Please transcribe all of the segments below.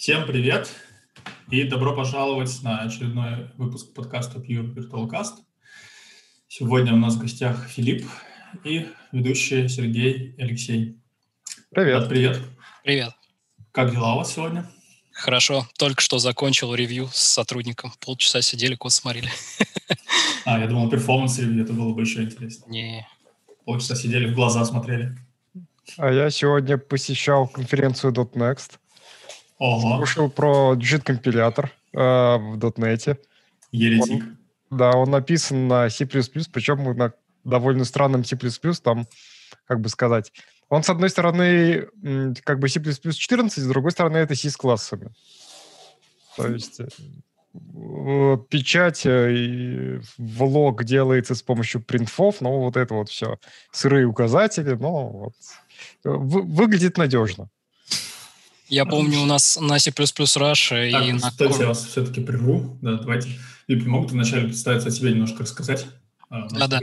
Всем привет и добро пожаловать на очередной выпуск подкаста Pure Virtual Cast. Сегодня у нас в гостях Филипп и ведущие Сергей и Алексей. Привет. привет. Привет. Как дела у вас сегодня? Хорошо. Только что закончил ревью с сотрудником. Полчаса сидели, код смотрели. А, я думал, performance review, это было бы еще интереснее. Не. Полчаса сидели, в глаза смотрели. А я сегодня посещал конференцию .next. Ого. Слушал про JIT-компилятор э, в .NET. Еретик. Он, да, он написан на C++, причем на довольно странном C++, там, как бы сказать, он, с одной стороны, как бы C++ 14, с другой стороны, это C с классами. То есть э, печать э, и влог делается с помощью принтфов, но вот это вот все, сырые указатели, но вот, вы, выглядит надежно. Я помню, у нас на C++ Rush так, и на... Кстати, я вас все-таки прерву. Да, давайте. Вип, могут вначале представиться о себе немножко рассказать? А, Да-да.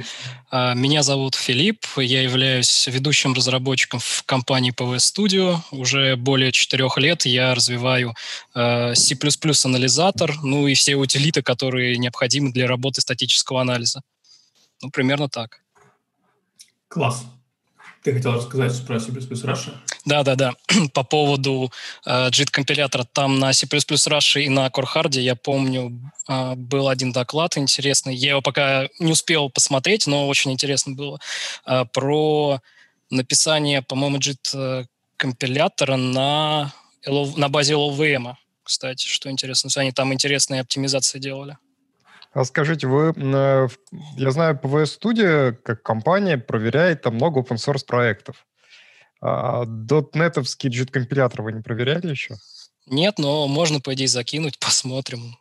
А, меня зовут Филипп, я являюсь ведущим разработчиком в компании PV Studio. Уже более четырех лет я развиваю а, C++ анализатор, ну и все утилиты, которые необходимы для работы статического анализа. Ну, примерно так. Класс. Ты хотел рассказать про C++ Russia? Да, да, да. По поводу э, JIT-компилятора, там на C++ Russia и на Core Hard, я помню, э, был один доклад интересный. Я его пока не успел посмотреть, но очень интересно было. Э, про написание, по-моему, JIT-компилятора на, на базе LLVM, кстати, что интересно. Они там интересные оптимизации делали. А скажите, вы, э, я знаю, PVS Studio как компания проверяет там много open source проектов. А .NET-овский JIT-компилятор вы не проверяли еще? Нет, но можно, по идее, закинуть, посмотрим.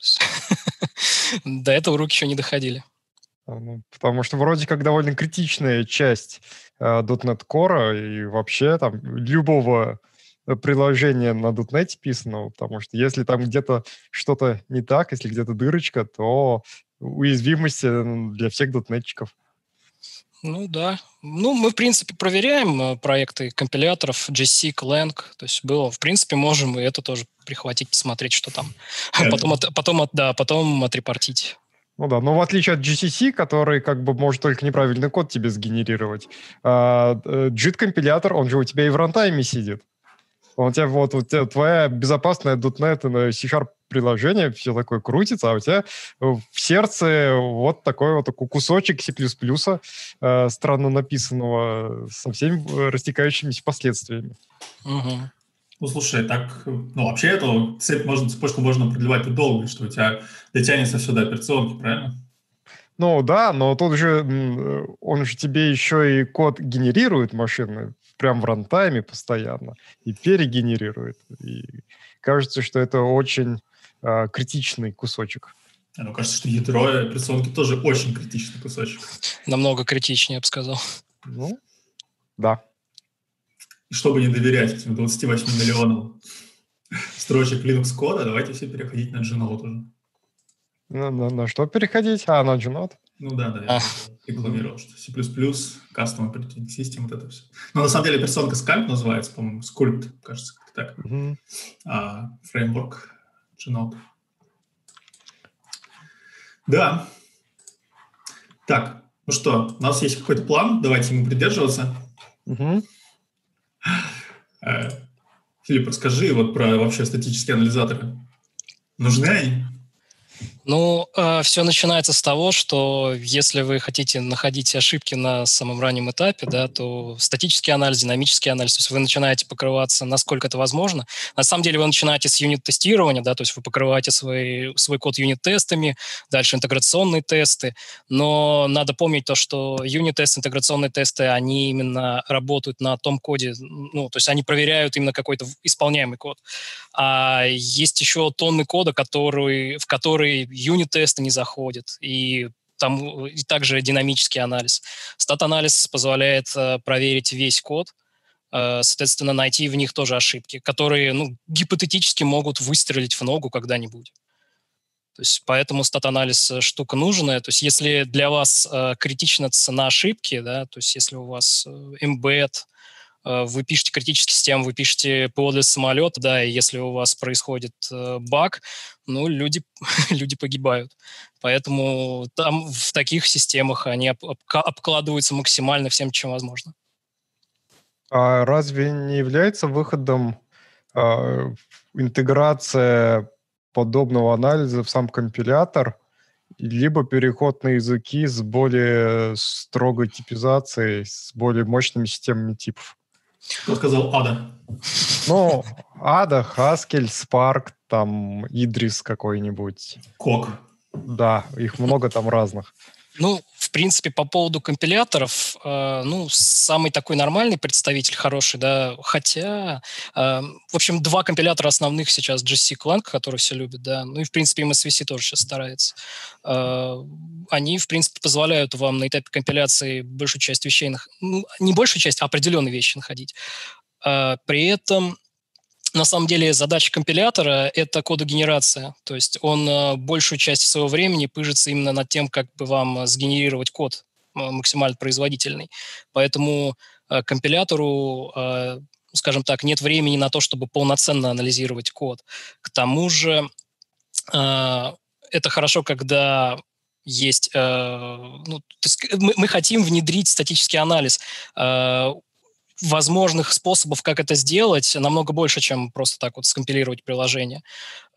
До этого руки еще не доходили. А, ну, потому что вроде как довольно критичная часть .NET Core и вообще там любого Э, приложение на .NET писано, потому что если там где-то что-то не так, если где-то дырочка, то уязвимости для всех дотнетчиков. Ну да. Ну, мы, в принципе, проверяем э, проекты компиляторов GSIC, Lang. То есть было, в принципе, можем и это тоже прихватить, посмотреть, что там. А потом, от, потом, от, да, потом отрепортить. Ну да, но в отличие от GCC, который как бы может только неправильный код тебе сгенерировать, JIT-компилятор, он же у тебя и в рантайме сидит. У тебя вот, у тебя твоя безопасная .NET C-Sharp приложение, все такое крутится, а у тебя в сердце вот такой вот кусочек C++, э, странно написанного, со всеми растекающимися последствиями. Угу. Ну, слушай, так, ну, вообще эту цепь можно, цепочку можно продлевать долго, что у тебя дотянется все до операционки, правильно? Ну, да, но тут же он же тебе еще и код генерирует машины, прям в рантайме постоянно и перегенерирует. И кажется, что это очень э, критичный кусочек. Ну, кажется, что ядро операционки тоже очень критичный кусочек. Намного критичнее, я бы сказал. Ну, да. И чтобы не доверять этим 28 миллионам строчек Linux кода, давайте все переходить на Genode уже. На, на, на что переходить? А, на Genode? Ну да, да, я а. рекламировал, что C++, Custom Operating System, вот это все. Но на самом деле операционка Scalp называется, по-моему, Sculpt, кажется, как-то так. А фреймворк Genode. Да. Так, ну что, у нас есть какой-то план, давайте ему придерживаться. Mm-hmm. Филипп, расскажи вот про вообще статические анализаторы. Нужны они? Ну, э, все начинается с того, что если вы хотите находить ошибки на самом раннем этапе, да, то статический анализ, динамический анализ, то есть вы начинаете покрываться, насколько это возможно. На самом деле вы начинаете с юнит-тестирования, да, то есть вы покрываете свой, свой код юнит-тестами, дальше интеграционные тесты, но надо помнить то, что юнит-тесты, интеграционные тесты, они именно работают на том коде, ну, то есть они проверяют именно какой-то исполняемый код. А есть еще тонны кода, который, в который юнит-тесты не заходят, и там и также динамический анализ. Стат-анализ позволяет э, проверить весь код, э, соответственно, найти в них тоже ошибки, которые, ну, гипотетически могут выстрелить в ногу когда-нибудь. То есть поэтому стат-анализ э, штука нужная. То есть если для вас э, критична цена ошибки, да, то есть если у вас э, embed, э, вы пишете критические системы, вы пишете ПО для самолета, да, и если у вас происходит э, баг, ну, люди, люди погибают. Поэтому там в таких системах они об, об, обкладываются максимально всем, чем возможно. А разве не является выходом э, интеграция подобного анализа в сам компилятор, либо переход на языки с более строгой типизацией, с более мощными системами типов? Кто сказал Ада? Ну, Ада, Haskell, Spark, там, Идрис какой-нибудь. Кок. Да, их много там разных. Ну, в принципе, по поводу компиляторов, э, ну, самый такой нормальный представитель, хороший, да, хотя, э, в общем, два компилятора основных сейчас, GC Clang, который все любят, да, ну и, в принципе, MSVC тоже сейчас старается. Э, они, в принципе, позволяют вам на этапе компиляции большую часть вещей, ну, не большую часть, а определенные вещи находить. Э, при этом на самом деле задача компилятора – это кодогенерация. То есть он э, большую часть своего времени пыжится именно над тем, как бы вам сгенерировать код максимально производительный. Поэтому э, компилятору, э, скажем так, нет времени на то, чтобы полноценно анализировать код. К тому же это хорошо, когда есть, ну, мы хотим внедрить статический анализ возможных способов, как это сделать, намного больше, чем просто так вот скомпилировать приложение.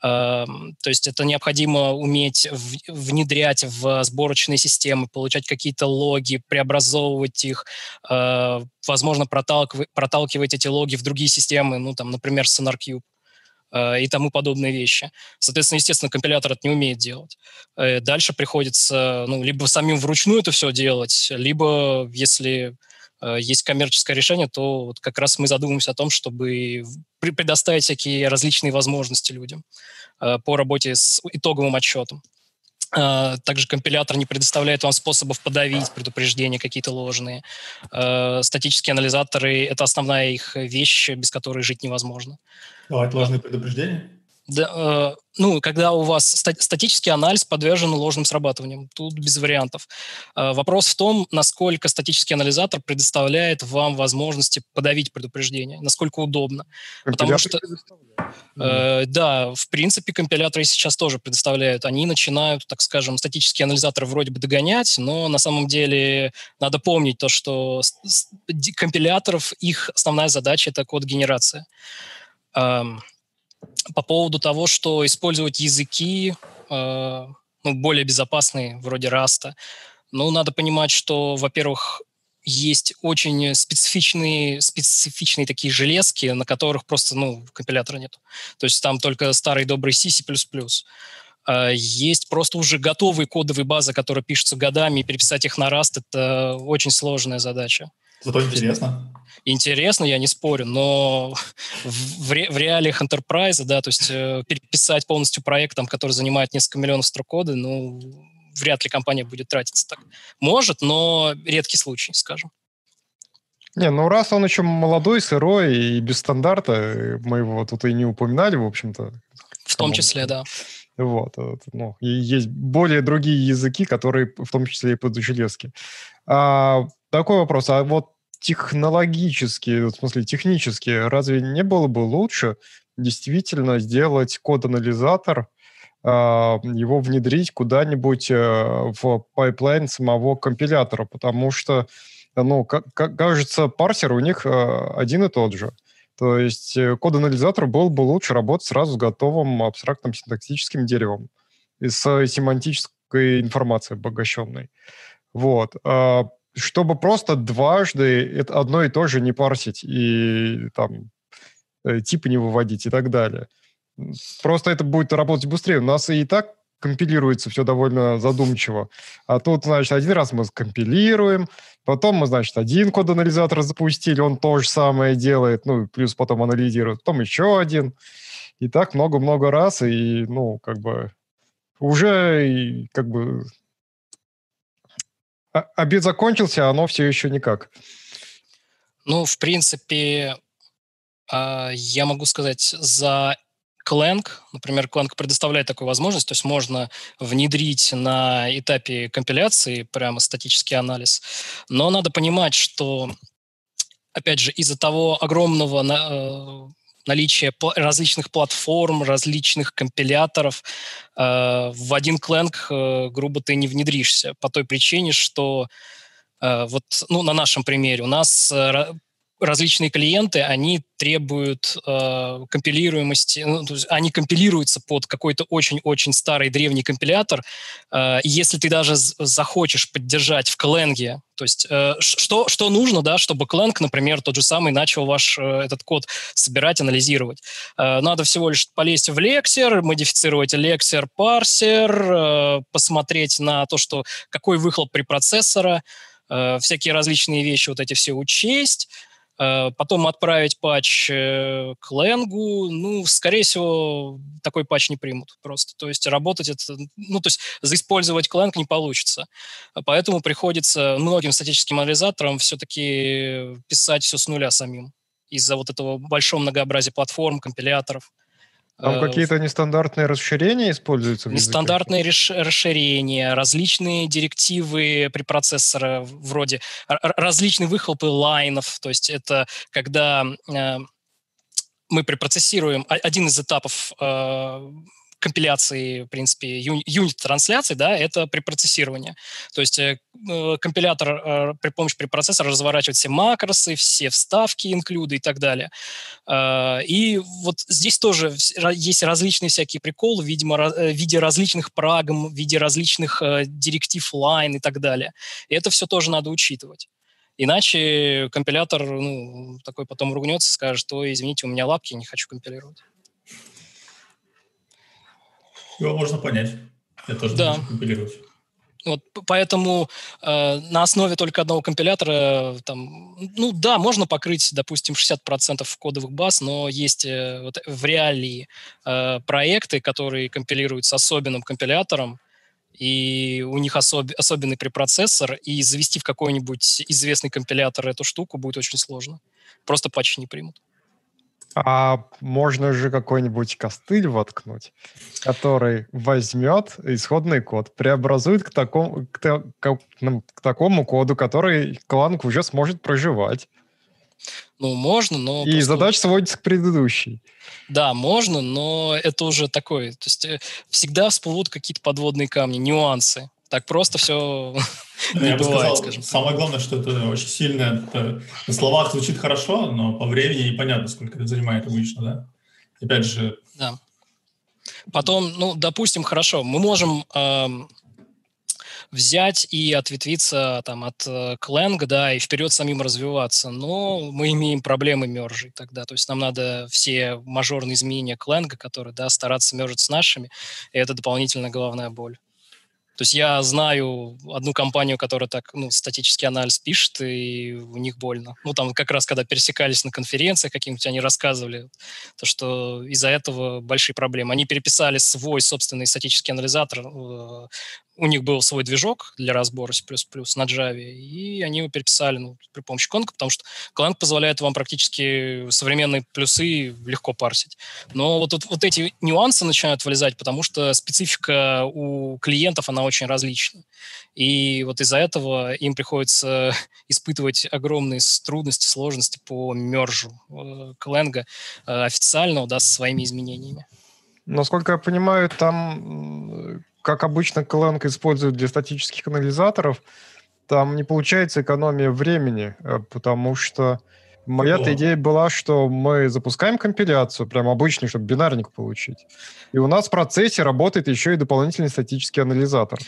Эм, то есть это необходимо уметь внедрять в сборочные системы, получать какие-то логи, преобразовывать их, э, возможно, проталкивать, эти логи в другие системы, ну, там, например, SonarCube э, и тому подобные вещи. Соответственно, естественно, компилятор это не умеет делать. Э, дальше приходится ну, либо самим вручную это все делать, либо, если есть коммерческое решение, то вот как раз мы задумываемся о том, чтобы предоставить всякие различные возможности людям э, по работе с итоговым отчетом. Э, также компилятор не предоставляет вам способов подавить предупреждения какие-то ложные. Статические анализаторы — это основная их вещь, без которой жить невозможно. Давать ложные предупреждения? Да, э, ну, когда у вас статический анализ подвержен ложным срабатываниям, тут без вариантов. Э, вопрос в том, насколько статический анализатор предоставляет вам возможности подавить предупреждение, насколько удобно. Потому что, э, да, в принципе, компиляторы сейчас тоже предоставляют. Они начинают, так скажем, статические анализаторы вроде бы догонять, но на самом деле надо помнить то, что компиляторов их основная задача – это код-генерация. Эм, по поводу того, что использовать языки э, ну, более безопасные, вроде Раста, ну, надо понимать, что, во-первых, есть очень специфичные, специфичные такие железки, на которых просто, ну, компилятора нет. То есть там только старый добрый C. Э, есть просто уже готовые кодовые базы, которые пишутся годами, и переписать их на Rust — это очень сложная задача. Зато интересно интересно, я не спорю, но в, ре, в реалиях enterprise, да, то есть э, переписать полностью проект, там, который занимает несколько миллионов строк кода, ну, вряд ли компания будет тратиться так. Может, но редкий случай, скажем. Не, ну раз он еще молодой, сырой и без стандарта, мы его тут и не упоминали, в общем-то. В том числе, да. Вот, вот ну, и есть более другие языки, которые в том числе и под железки. А, такой вопрос, а вот технологически, в смысле технически, разве не было бы лучше действительно сделать код-анализатор, а, его внедрить куда-нибудь э, в пайплайн самого компилятора, потому что, ну, кажется, парсер у них э, один и тот же. То есть э, код-анализатор был бы лучше работать сразу с готовым абстрактным синтаксическим деревом и с семантической информацией обогащенной. Вот. Чтобы просто дважды это одно и то же не парсить и там э, типы не выводить и так далее. Просто это будет работать быстрее. У нас и так компилируется все довольно задумчиво. А тут, значит, один раз мы скомпилируем, потом мы, значит, один код-анализатор запустили, он то же самое делает, ну, плюс потом анализирует, потом еще один. И так много-много раз, и, ну, как бы уже, как бы, обед закончился, а оно все еще никак. Ну, в принципе, а, я могу сказать, за Clang, например, Clang предоставляет такую возможность, то есть можно внедрить на этапе компиляции прямо статический анализ, но надо понимать, что опять же, из-за того огромного на, наличия различных платформ, различных компиляторов, в один кленг, грубо, ты не внедришься по той причине, что вот, ну, на нашем примере у нас различные клиенты, они требуют э, компилируемости, ну, то есть они компилируются под какой-то очень-очень старый древний компилятор. Э, если ты даже захочешь поддержать в Clang, то есть э, что, что нужно, да, чтобы Clang, например, тот же самый, начал ваш э, этот код собирать, анализировать? Э, надо всего лишь полезть в лексер, модифицировать лексер, парсер, э, посмотреть на то, что какой выхлоп при процессора, э, всякие различные вещи, вот эти все учесть, потом отправить патч э, к Ленгу, ну, скорее всего, такой патч не примут просто. То есть работать это, ну, то есть заиспользовать Clang не получится. Поэтому приходится многим статическим анализаторам все-таки писать все с нуля самим из-за вот этого большого многообразия платформ, компиляторов. Там э, какие-то нестандартные расширения используются? Нестандартные расширения, различные директивы при процессоре, вроде различные выхлопы лайнов. То есть это когда э, мы препроцессируем один из этапов э, компиляции, в принципе, юнит-трансляции, да, это препроцессирование. То есть э, э, компилятор э, при помощи препроцессора разворачивает все макросы, все вставки, инклюды и так далее. Э, и вот здесь тоже есть различные всякие приколы, видимо, э, в виде различных прагм, в виде различных э, директив лайн и так далее. И это все тоже надо учитывать. Иначе компилятор ну, такой потом ругнется, скажет, что, извините, у меня лапки, не хочу компилировать. Его можно понять. Я тоже да. компилировать. Вот, поэтому э, на основе только одного компилятора, там, ну да, можно покрыть, допустим, 60% кодовых баз, но есть э, вот в реалии э, проекты, которые компилируются особенным компилятором, и у них особ, особенный препроцессор, и завести в какой-нибудь известный компилятор эту штуку будет очень сложно. Просто патчи не примут. А можно же какой-нибудь костыль воткнуть, который возьмет исходный код, преобразует к такому, к, к, к такому коду, который кланг уже сможет проживать. Ну, можно, но... И просто... задача сводится к предыдущей. Да, можно, но это уже такое. То есть э, всегда всплывут какие-то подводные камни, нюансы так просто все не Я бывает, сказал, Самое главное, что это очень сильно, это, на словах звучит хорошо, но по времени непонятно, сколько это занимает обычно, да? Опять же... Да. Потом, ну, допустим, хорошо, мы можем э, взять и ответвиться там от э, Clang, да, и вперед самим развиваться, но мы имеем проблемы мержей тогда, то есть нам надо все мажорные изменения Clang, которые, да, стараться мержить с нашими, и это дополнительная головная боль. То есть я знаю одну компанию, которая так, ну, статический анализ пишет, и у них больно. Ну, там как раз, когда пересекались на конференциях каких-нибудь, они рассказывали, то, что из-за этого большие проблемы. Они переписали свой собственный статический анализатор э, у них был свой движок для разбора C++ на Java, и они его переписали ну, при помощи Clang, потому что Clang позволяет вам практически современные плюсы легко парсить. Но вот, вот, вот эти нюансы начинают вылезать, потому что специфика у клиентов, она очень различна. И вот из-за этого им приходится испытывать огромные трудности, сложности по мержу э, Clang э, официального да, со своими изменениями. Насколько я понимаю, там как обычно Clang используют для статических анализаторов, там не получается экономия времени, э, потому что моя-то идея была, что мы запускаем компиляцию, прям обычный, чтобы бинарник получить. И у нас в процессе работает еще и дополнительный статический анализатор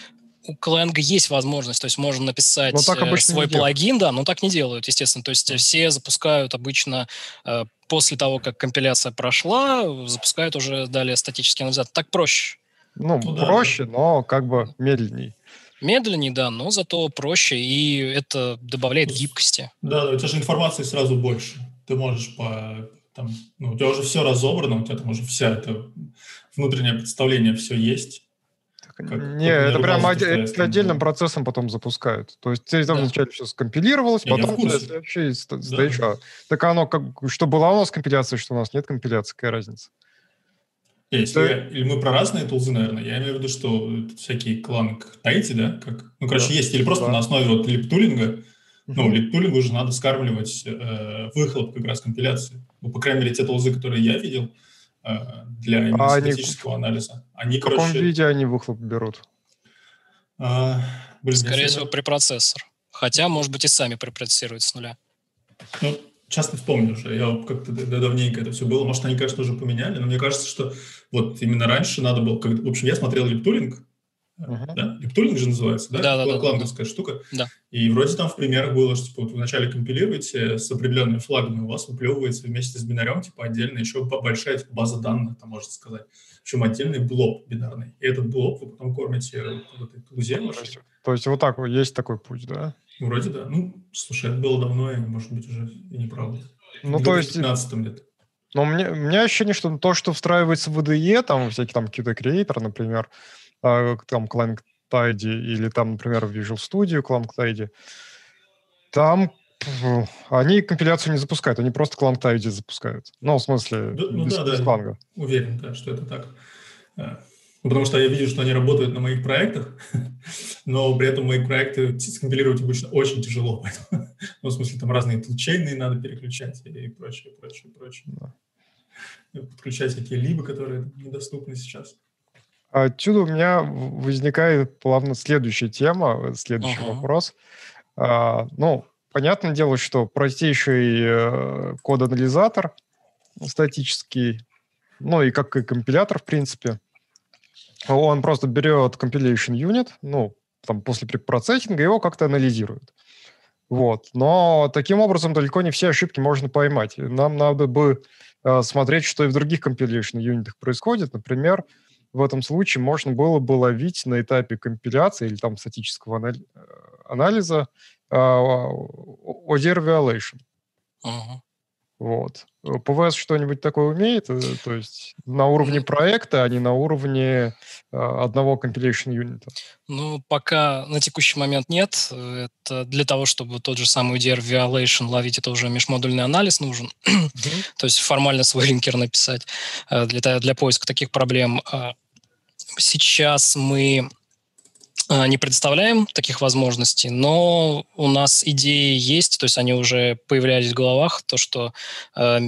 у Clang есть возможность, то есть можно написать так э, свой плагин, да, но так не делают, естественно. То есть все запускают обычно э, после того, как компиляция прошла, запускают уже далее статический анализатор. Так проще. Ну, ну проще, да. но как бы медленней. Медленнее, да, но зато проще, и это добавляет гибкости. Да, у тебя же информации сразу больше. Ты можешь по... Там, ну, у тебя уже все разобрано, у тебя там уже вся это внутреннее представление все есть. Как, не, это прям это отдельным процессом потом запускают. То есть там да. вначале все скомпилировалось, потом не следующий сдаешь. Да. Так оно, как, что была у нас компиляция, что у нас нет компиляции, какая разница? Если да. я, или мы про разные тулзы, наверное, я имею в виду, что всякие кланг найти, да, как, ну, короче, да. есть, или просто да. на основе вот липтулинга, Ну, липтулингу уже надо скармливать э, выхлоп как раз компиляции. Ну, по крайней мере, те толзы, которые я видел э, для а статического они... анализа. Они, в каком короче... виде они выхлоп берут? А, блин, Скорее всего, препроцессор. Хотя, может быть, и сами препроцессируют с нуля. Ну, часто вспомню уже. Я как-то давненько это все было. Может, они, конечно, уже поменяли, но мне кажется, что вот именно раньше надо было... Как, в общем, я смотрел липтулинг, Uh-huh. Да? Липтулинг же называется, да? Да, да, Кланговская да, штука. Да. И вроде там в примерах было, что типа, вот вы вначале компилируете с определенными флагами, у вас выплевывается вместе с бинарем, типа, отдельно еще большая типа, база данных, там, можно сказать. Причем отдельный блок бинарный. И этот блок вы потом кормите в этой тузе. То есть вот так вот есть такой путь, да? Вроде да. Ну, слушай, это было давно, и, может быть, уже и неправда. Ну, то есть... 15 лет. Но у меня, у меня ощущение, что то, что встраивается в IDE, там всякие там Qt Creator, например, а, там Clang Tidy или там, например, в Visual Studio Clang Tidy, там они компиляцию не запускают, они просто Clang Tidy запускают. Ну, в смысле, да, ну, без, да, без да. Уверен, да, что это так. Ну, потому что я вижу, что они работают на моих проектах, но при этом мои проекты скомпилировать обычно очень тяжело. Ну, в смысле, там разные тулчейны надо переключать и прочее, прочее, прочее. Да. Подключать какие либо, которые недоступны сейчас. Отсюда у меня возникает плавно следующая тема, следующий uh-huh. вопрос. А, ну, понятное дело, что простейший э, код-анализатор статический, ну и как и компилятор, в принципе, он просто берет compilation unit, ну, там, после препроцессинга, его как-то анализирует. Вот. Но таким образом далеко не все ошибки можно поймать. Нам надо бы смотреть, что и в других compilation юнитах происходит. Например, в этом случае можно было бы ловить на этапе компиляции или там статического анали- э, анализа э, ODR violation. Uh-huh. Вот. ПВС что-нибудь такое умеет? Э, то есть на уровне проекта, а не на уровне э, одного compilation юнита? Ну, пока на текущий момент нет. Это для того, чтобы тот же самый UDR violation ловить, это уже межмодульный анализ нужен. Mm-hmm. то есть формально свой линкер написать для, для поиска таких проблем. А Сейчас мы а, не предоставляем таких возможностей, но у нас идеи есть, то есть они уже появлялись в головах, то, что э,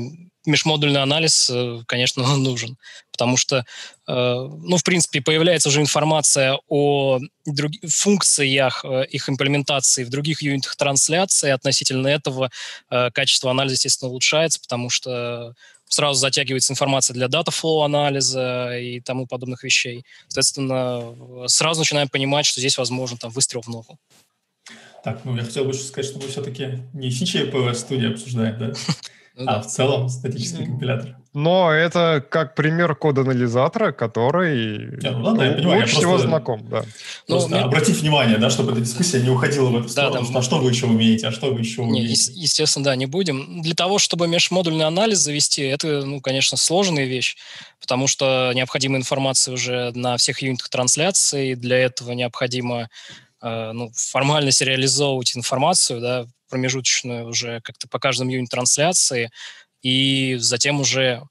межмодульный анализ, э, конечно, нужен, потому что, э, ну, в принципе, появляется уже информация о друг... функциях э, их имплементации в других юнитах трансляции, относительно этого э, качество анализа, естественно, улучшается, потому что сразу затягивается информация для data-flow анализа и тому подобных вещей. Соответственно, сразу начинаем понимать, что здесь возможен там выстрел в ногу. Так, ну я хотел бы сказать, что мы все-таки не фичи PVS-Studio обсуждаем, да? Ну, а да. в целом статический компилятор. Но это как пример код-анализатора, который не, ну, ладно, я понимаю, лучше всего знаком. Да. Просто ну, обратить внимание, да, чтобы эта дискуссия не уходила в эту сторону, да, да. а что вы еще умеете, а что вы еще умеете. Не, естественно, да, не будем. Для того, чтобы межмодульный анализ завести, это, ну, конечно, сложная вещь, потому что необходима информация уже на всех юнитах трансляции, для этого необходимо э, ну, формально сериализовывать информацию, да, промежуточную уже как-то по каждому юнит трансляции, и затем уже...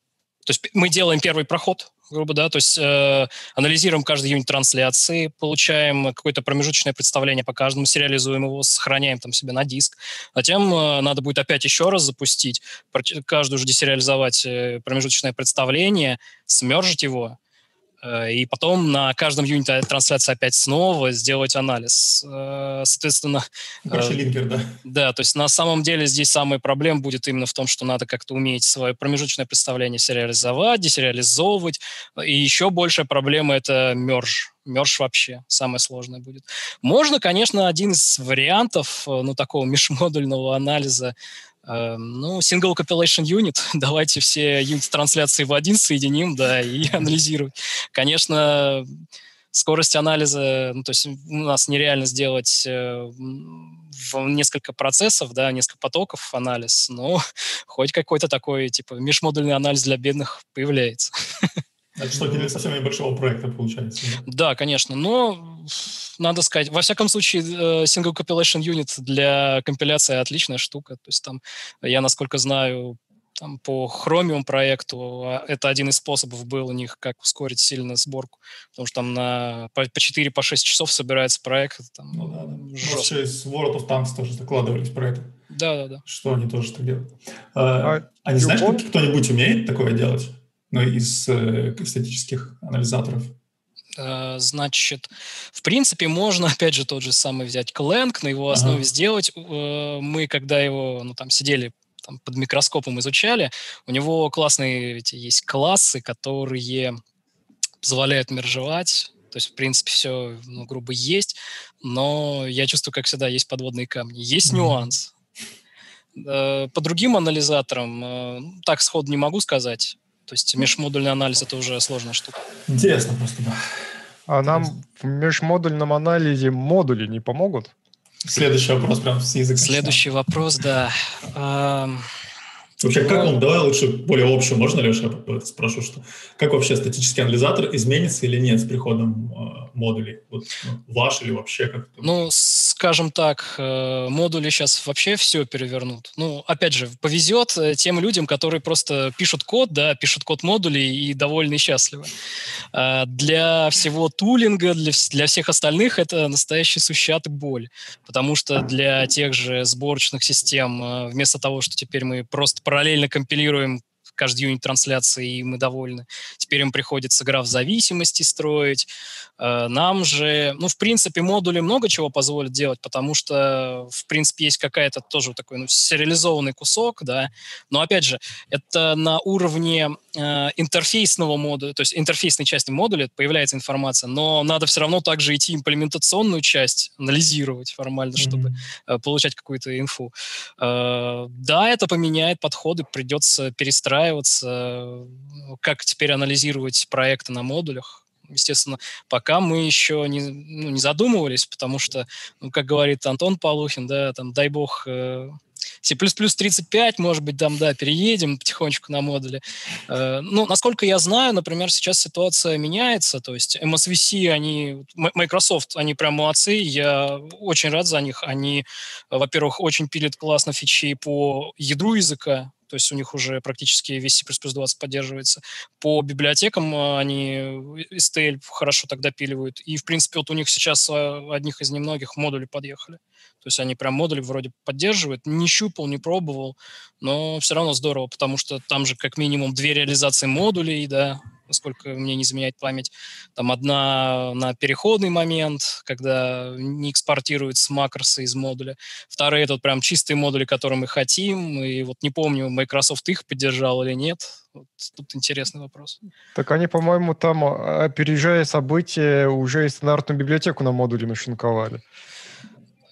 То есть мы делаем первый проход, грубо, да, то есть э, анализируем каждый юнит трансляции, получаем какое-то промежуточное представление по каждому, сериализуем его, сохраняем там себе на диск. Затем э, надо будет опять еще раз запустить, каждую уже десериализовать э, промежуточное представление, смержить его, и потом на каждом юните трансляции опять снова сделать анализ. Э, соответственно... Короче, э, линкер, да? Да, то есть на самом деле здесь самая проблема будет именно в том, что надо как-то уметь свое промежуточное представление сериализовать, десериализовывать. И еще большая проблема – это мерж. Мерж вообще самое сложное будет. Можно, конечно, один из вариантов ну, такого межмодульного анализа ну, single compilation unit, давайте все юнит трансляции в один соединим, да, и анализировать. Конечно, скорость анализа, ну, то есть у нас нереально сделать э, несколько процессов, да, несколько потоков анализ, но хоть какой-то такой, типа, межмодульный анализ для бедных появляется. Это что для совсем небольшого проекта получается. Да? да, конечно, но надо сказать, во всяком случае, э, Single Compilation Unit для компиляции отличная штука. То есть там, я насколько знаю, там, по Chromium проекту. А это один из способов был у них, как ускорить сильно сборку. Потому что там на, по, по 4-6 по часов собирается проект. Там, ну, да, да. Жестко. из World of Tanks тоже закладывались проекты. Да, да, да. Что они тоже так делают. А, а, а не знаешь, кто-нибудь умеет такое делать? Ну, из э, статических анализаторов? Э, значит, в принципе, можно, опять же, тот же самый взять Clang, на его основе ага. сделать. Э, мы, когда его, ну, там, сидели там, под микроскопом изучали, у него классные эти есть классы, которые позволяют мержевать, то есть, в принципе, все, ну, грубо, есть, но я чувствую, как всегда, есть подводные камни. Есть mm-hmm. нюанс. Э, по другим анализаторам так сходу не могу сказать. То есть межмодульный анализ – это уже сложная штука. Интересно просто, да. А нам в межмодульном анализе модули не помогут? Следующий вопрос прям с языка. Следующий вопрос, да. Вообще, как вам, давай лучше более общую, можно, Леша, я спрошу, что как вообще статический анализатор изменится или нет с приходом э, модулей? Вот, ну, ваш или вообще как-то? Ну, скажем так, э, модули сейчас вообще все перевернут. Ну, опять же, повезет э, тем людям, которые просто пишут код, да, пишут код модулей и довольны и счастливы. А для всего тулинга, для, для всех остальных это настоящий сущат и боль. Потому что для тех же сборочных систем, э, вместо того, что теперь мы просто параллельно компилируем каждый юнит трансляции, и мы довольны. Теперь им приходится граф зависимости строить. Э, нам же, ну, в принципе, модули много чего позволят делать, потому что, в принципе, есть какая-то тоже такой, ну, сериализованный кусок, да, но, опять же, это на уровне э, интерфейсного модуля, то есть интерфейсной части модуля появляется информация, но надо все равно также идти имплементационную часть, анализировать формально, mm-hmm. чтобы э, получать какую-то инфу. Э, да, это поменяет подходы, придется перестраиваться, как теперь анализировать проекты на модулях, естественно, пока мы еще не, ну, не задумывались, потому что, ну, как говорит Антон Полухин, да, там, дай бог, э, C++ 35, может быть, там, да, переедем потихонечку на модули. Э, ну, насколько я знаю, например, сейчас ситуация меняется, то есть MSVC, они, Microsoft, они прям молодцы, я очень рад за них. Они, во-первых, очень пилят классно фичи по ядру языка, то есть у них уже практически весь C++20 поддерживается. По библиотекам э, они STL хорошо так допиливают. И, в принципе, вот у них сейчас э, одних из немногих модулей подъехали. То есть они прям модули вроде поддерживают. Не щупал, не пробовал, но все равно здорово, потому что там же как минимум две реализации модулей, да, насколько мне не изменяет память. Там одна на переходный момент, когда не экспортируется макросы из модуля. Вторые это вот прям чистые модули, которые мы хотим. И вот не помню, Microsoft их поддержал или нет. Вот тут интересный вопрос. Так они, по-моему, там, а, опережая события, уже и стандартную библиотеку на модуле нашинковали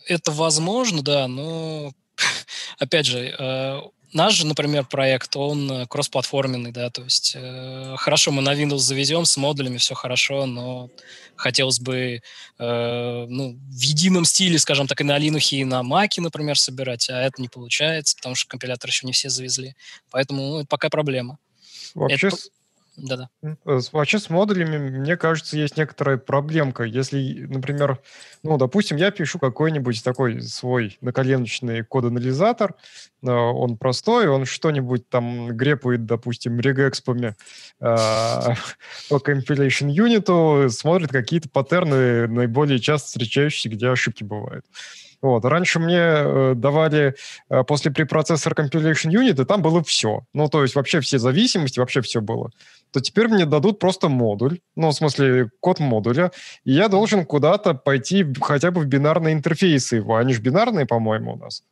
это возможно, да, но опять же, э, наш же, например, проект, он э, кроссплатформенный, да, то есть э, хорошо, мы на Windows завезем с модулями, все хорошо, но хотелось бы э, ну, в едином стиле, скажем так, и на Linux, и на Mac, например, собирать, а это не получается, потому что компилятор еще не все завезли. Поэтому ну, это пока проблема. Вообще, это... Да-да. Э, вообще с модулями, мне кажется, есть некоторая проблемка. Если, например, ну, допустим, я пишу какой-нибудь такой свой наколеночный код-анализатор, э, он простой, он что-нибудь там грепает, допустим, регэкспами а, по compilation unit, смотрит какие-то паттерны, наиболее часто встречающиеся, где ошибки бывают. Вот. Раньше мне э, давали э, после препроцессор compilation unit, и там было все. Ну, то есть вообще все зависимости, вообще все было. То теперь мне дадут просто модуль, ну, в смысле, код модуля, и я должен куда-то пойти хотя бы в бинарные интерфейсы его. Они же бинарные, по-моему, у нас.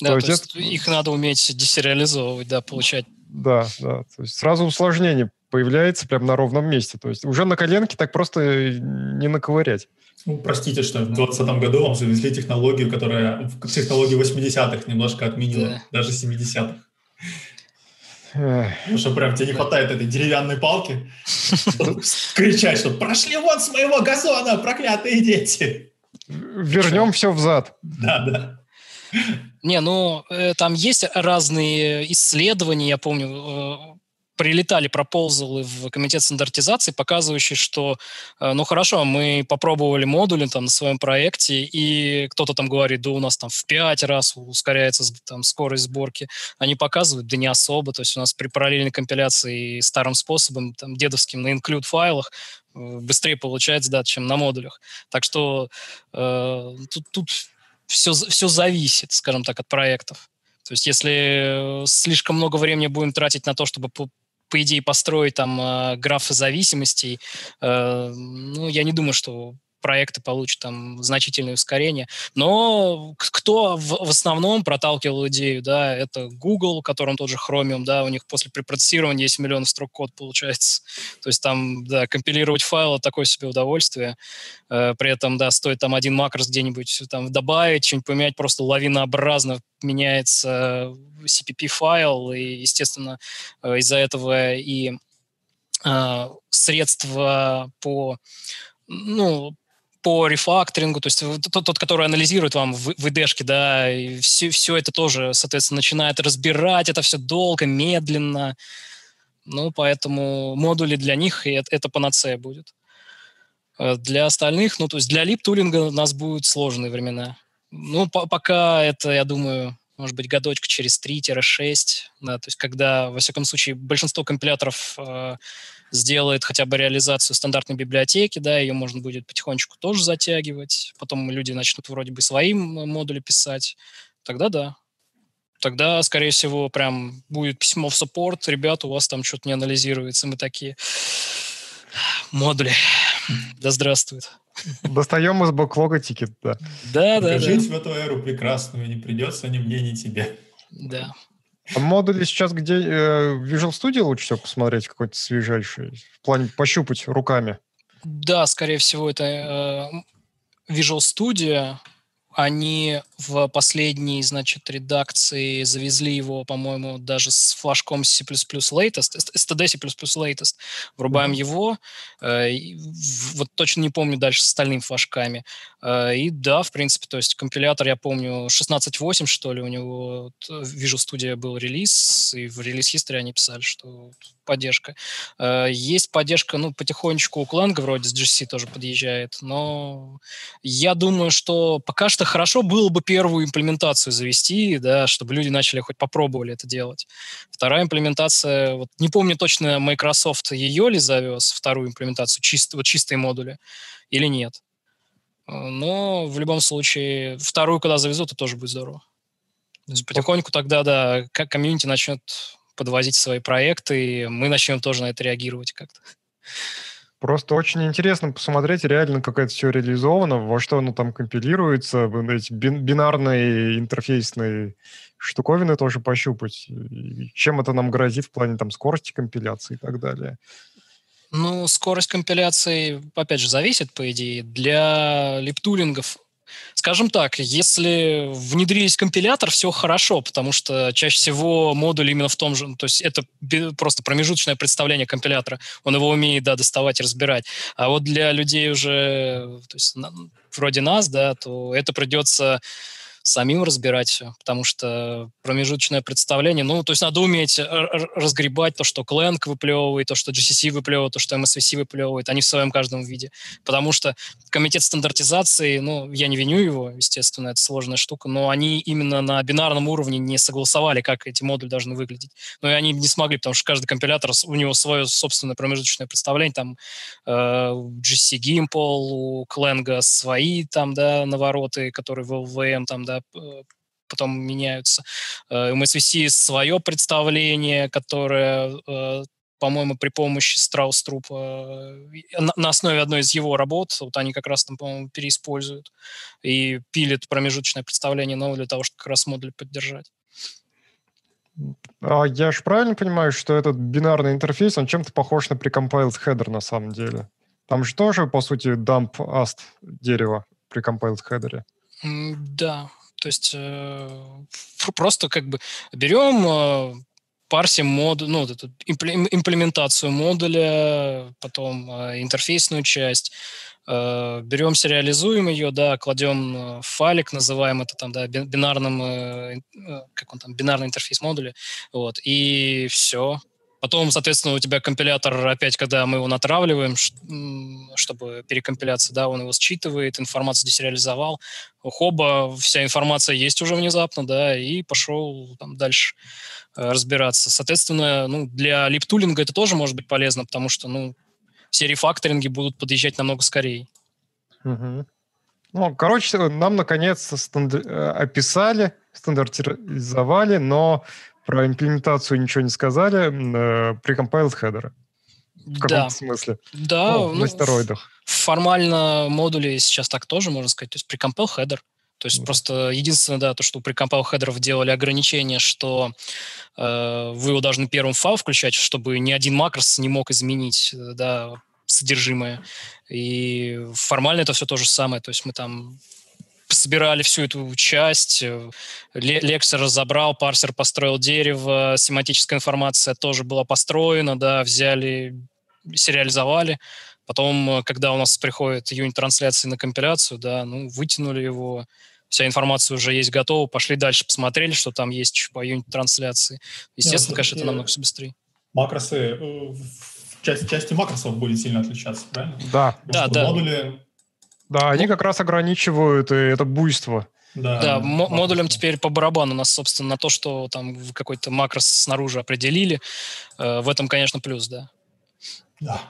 Да, то, то есть, это... их надо уметь десериализовывать, да, получать. Да, да. То есть сразу усложнение появляется прямо на ровном месте. То есть уже на коленке так просто не наковырять. Ну, простите, что в 2020 году вам завезли технологию, которая в технологии 80-х немножко отменила, да. даже 70-х. Потому что прям тебе не хватает этой деревянной палки, кричать, что прошли вон с моего газона, проклятые дети. Вернем все взад. Да, да. Не, ну, э, там есть разные исследования, я помню, э, прилетали проползалы в комитет стандартизации, показывающие, что, э, ну хорошо, мы попробовали модули там на своем проекте, и кто-то там говорит, да у нас там в пять раз ускоряется там скорость сборки. Они показывают, да не особо, то есть у нас при параллельной компиляции старым способом, там, дедовским на include файлах, э, быстрее получается, да, чем на модулях. Так что э, тут, тут все, все зависит, скажем так, от проектов. То есть если э, слишком много времени будем тратить на то, чтобы по, идее построить там э, графы зависимостей, э, ну, я не думаю, что проекты получат там значительное ускорение. Но кто в, в основном проталкивал идею, да, это Google, которым тот же Chromium, да, у них после препроцессирования есть миллион строк код получается. То есть там, да, компилировать файлы такое себе удовольствие. Э, при этом, да, стоит там один макрос где-нибудь там добавить, что-нибудь поменять, просто лавинообразно меняется CPP-файл, и, естественно, э, из-за этого и э, средства по ну, по рефакторингу, то есть тот, тот который анализирует вам в, в id да, и все, все это тоже, соответственно, начинает разбирать, это все долго, медленно. Ну, поэтому модули для них, и это, это панацея будет. Э, для остальных, ну, то есть для лип-тулинга у нас будут сложные времена. Ну, по пока это, я думаю, может быть, годочка через 3-6, да, то есть когда, во всяком случае, большинство компиляторов э, сделает хотя бы реализацию стандартной библиотеки, да, ее можно будет потихонечку тоже затягивать, потом люди начнут вроде бы свои модули писать, тогда да. Тогда, скорее всего, прям будет письмо в саппорт, ребята, у вас там что-то не анализируется, мы такие, модули, да здравствуют. Достаем из бэклога тикет, да. Да, да, Жить в эту эру прекрасную не придется ни мне, ни тебе. Да. А модули сейчас где? Э, Visual Studio лучше всего посмотреть какой-то свежайший? В плане пощупать руками? Да, скорее всего, это э, Visual Studio они в последней, значит, редакции завезли его, по-моему, даже с флажком C++ latest, std C++ latest. Врубаем mm-hmm. его. Э, вот точно не помню дальше с остальными флажками. Э, и да, в принципе, то есть компилятор, я помню, 16.8, что ли, у него Visual Studio был релиз, и в релиз history они писали, что поддержка. Э, есть поддержка, ну, потихонечку у Clang вроде с GC тоже подъезжает, но я думаю, что пока что хорошо было бы первую имплементацию завести, да, чтобы люди начали хоть попробовали это делать. Вторая имплементация, вот не помню точно, Microsoft ее ли завез, вторую имплементацию, чист, вот чистые модули, или нет. Э, но в любом случае, вторую, когда завезут, это тоже будет здорово. То есть потихоньку тогда, да, как комьюнити начнет подвозить свои проекты, и мы начнем тоже на это реагировать как-то. Просто очень интересно посмотреть реально, как это все реализовано, во что оно там компилируется, эти бинарные интерфейсные штуковины тоже пощупать, чем это нам грозит в плане там скорости компиляции и так далее. Ну, скорость компиляции, опять же, зависит, по идее. Для липтулингов Скажем так, если внедрились компилятор, все хорошо, потому что чаще всего модуль именно в том же, то есть это просто промежуточное представление компилятора, он его умеет, да, доставать и разбирать. А вот для людей уже, то есть, вроде нас, да, то это придется самим разбирать все, потому что промежуточное представление, ну, то есть надо уметь разгребать то, что Clang выплевывает, то, что GCC выплевывает, то, что MSVC выплевывает, они в своем каждом виде. Потому что комитет стандартизации, ну, я не виню его, естественно, это сложная штука, но они именно на бинарном уровне не согласовали, как эти модули должны выглядеть. Но и они не смогли, потому что каждый компилятор, у него свое собственное промежуточное представление, там э, GC Gimple, у Clang свои там, да, навороты, которые в LVM там, да, Э, потом меняются. Э, у MSVC свое представление, которое э, по-моему, при помощи Страус-трупа на основе одной из его работ, вот они как раз там, по-моему, переиспользуют и пилят промежуточное представление новое для того, чтобы как раз модуль поддержать. А я же правильно понимаю, что этот бинарный интерфейс, он чем-то похож на precompiled header на самом деле? Там же тоже, по сути, dump ast дерево при compiled header. Да, то есть э, просто как бы берем, э, парсим мод, ну, вот эту имплементацию модуля, потом э, интерфейсную часть, берем, сериализуем ее, да, кладем файлик, называем это там, да, бинарным, как он там, бинарный интерфейс модуля, вот, и все. Потом, соответственно, у тебя компилятор опять, когда мы его натравливаем, чтобы перекомпиляция, да, он его считывает, информацию десериализовал. У Хоба вся информация есть уже внезапно, да, и пошел там дальше э, разбираться. Соответственно, ну, для липтулинга это тоже может быть полезно, потому что, ну, все рефакторинги будут подъезжать намного скорее. Угу. Ну, короче, нам наконец стандар... Э, описали, стандартизовали, но про имплементацию ничего не сказали, э, precompiled header ы. В каком-то да. смысле. Да. Ну, ну, на стероидах. Формально модули сейчас так тоже можно сказать. То есть precompiled header. То есть mm просто единственное, да, то, что у precompiled header ов делали ограничение, что э, вы его должны первым файл включать, чтобы ни один макрос не мог изменить, э, да, содержимое. И формально это все то же самое. То есть мы там собирали всю эту часть, э, лексер разобрал, парсер построил дерево, семантическая информация тоже была построена, да, взяли, сериализовали. Потом, э, когда у нас приходит юнит трансляции на компиляцию, да, ну, вытянули его, вся информация уже есть готова, пошли дальше, посмотрели, что там есть еще по юнит трансляции. Естественно, Нет, конечно, это намного все быстрее. Макросы, э, часть, части макросов будет сильно отличаться, правильно? Да. Потому да, да. Модули да, они как раз ограничивают это буйство. Да, да модулям теперь по барабану у нас, собственно, на то, что там какой-то макрос снаружи определили. Э, в этом, конечно, плюс, да. Да.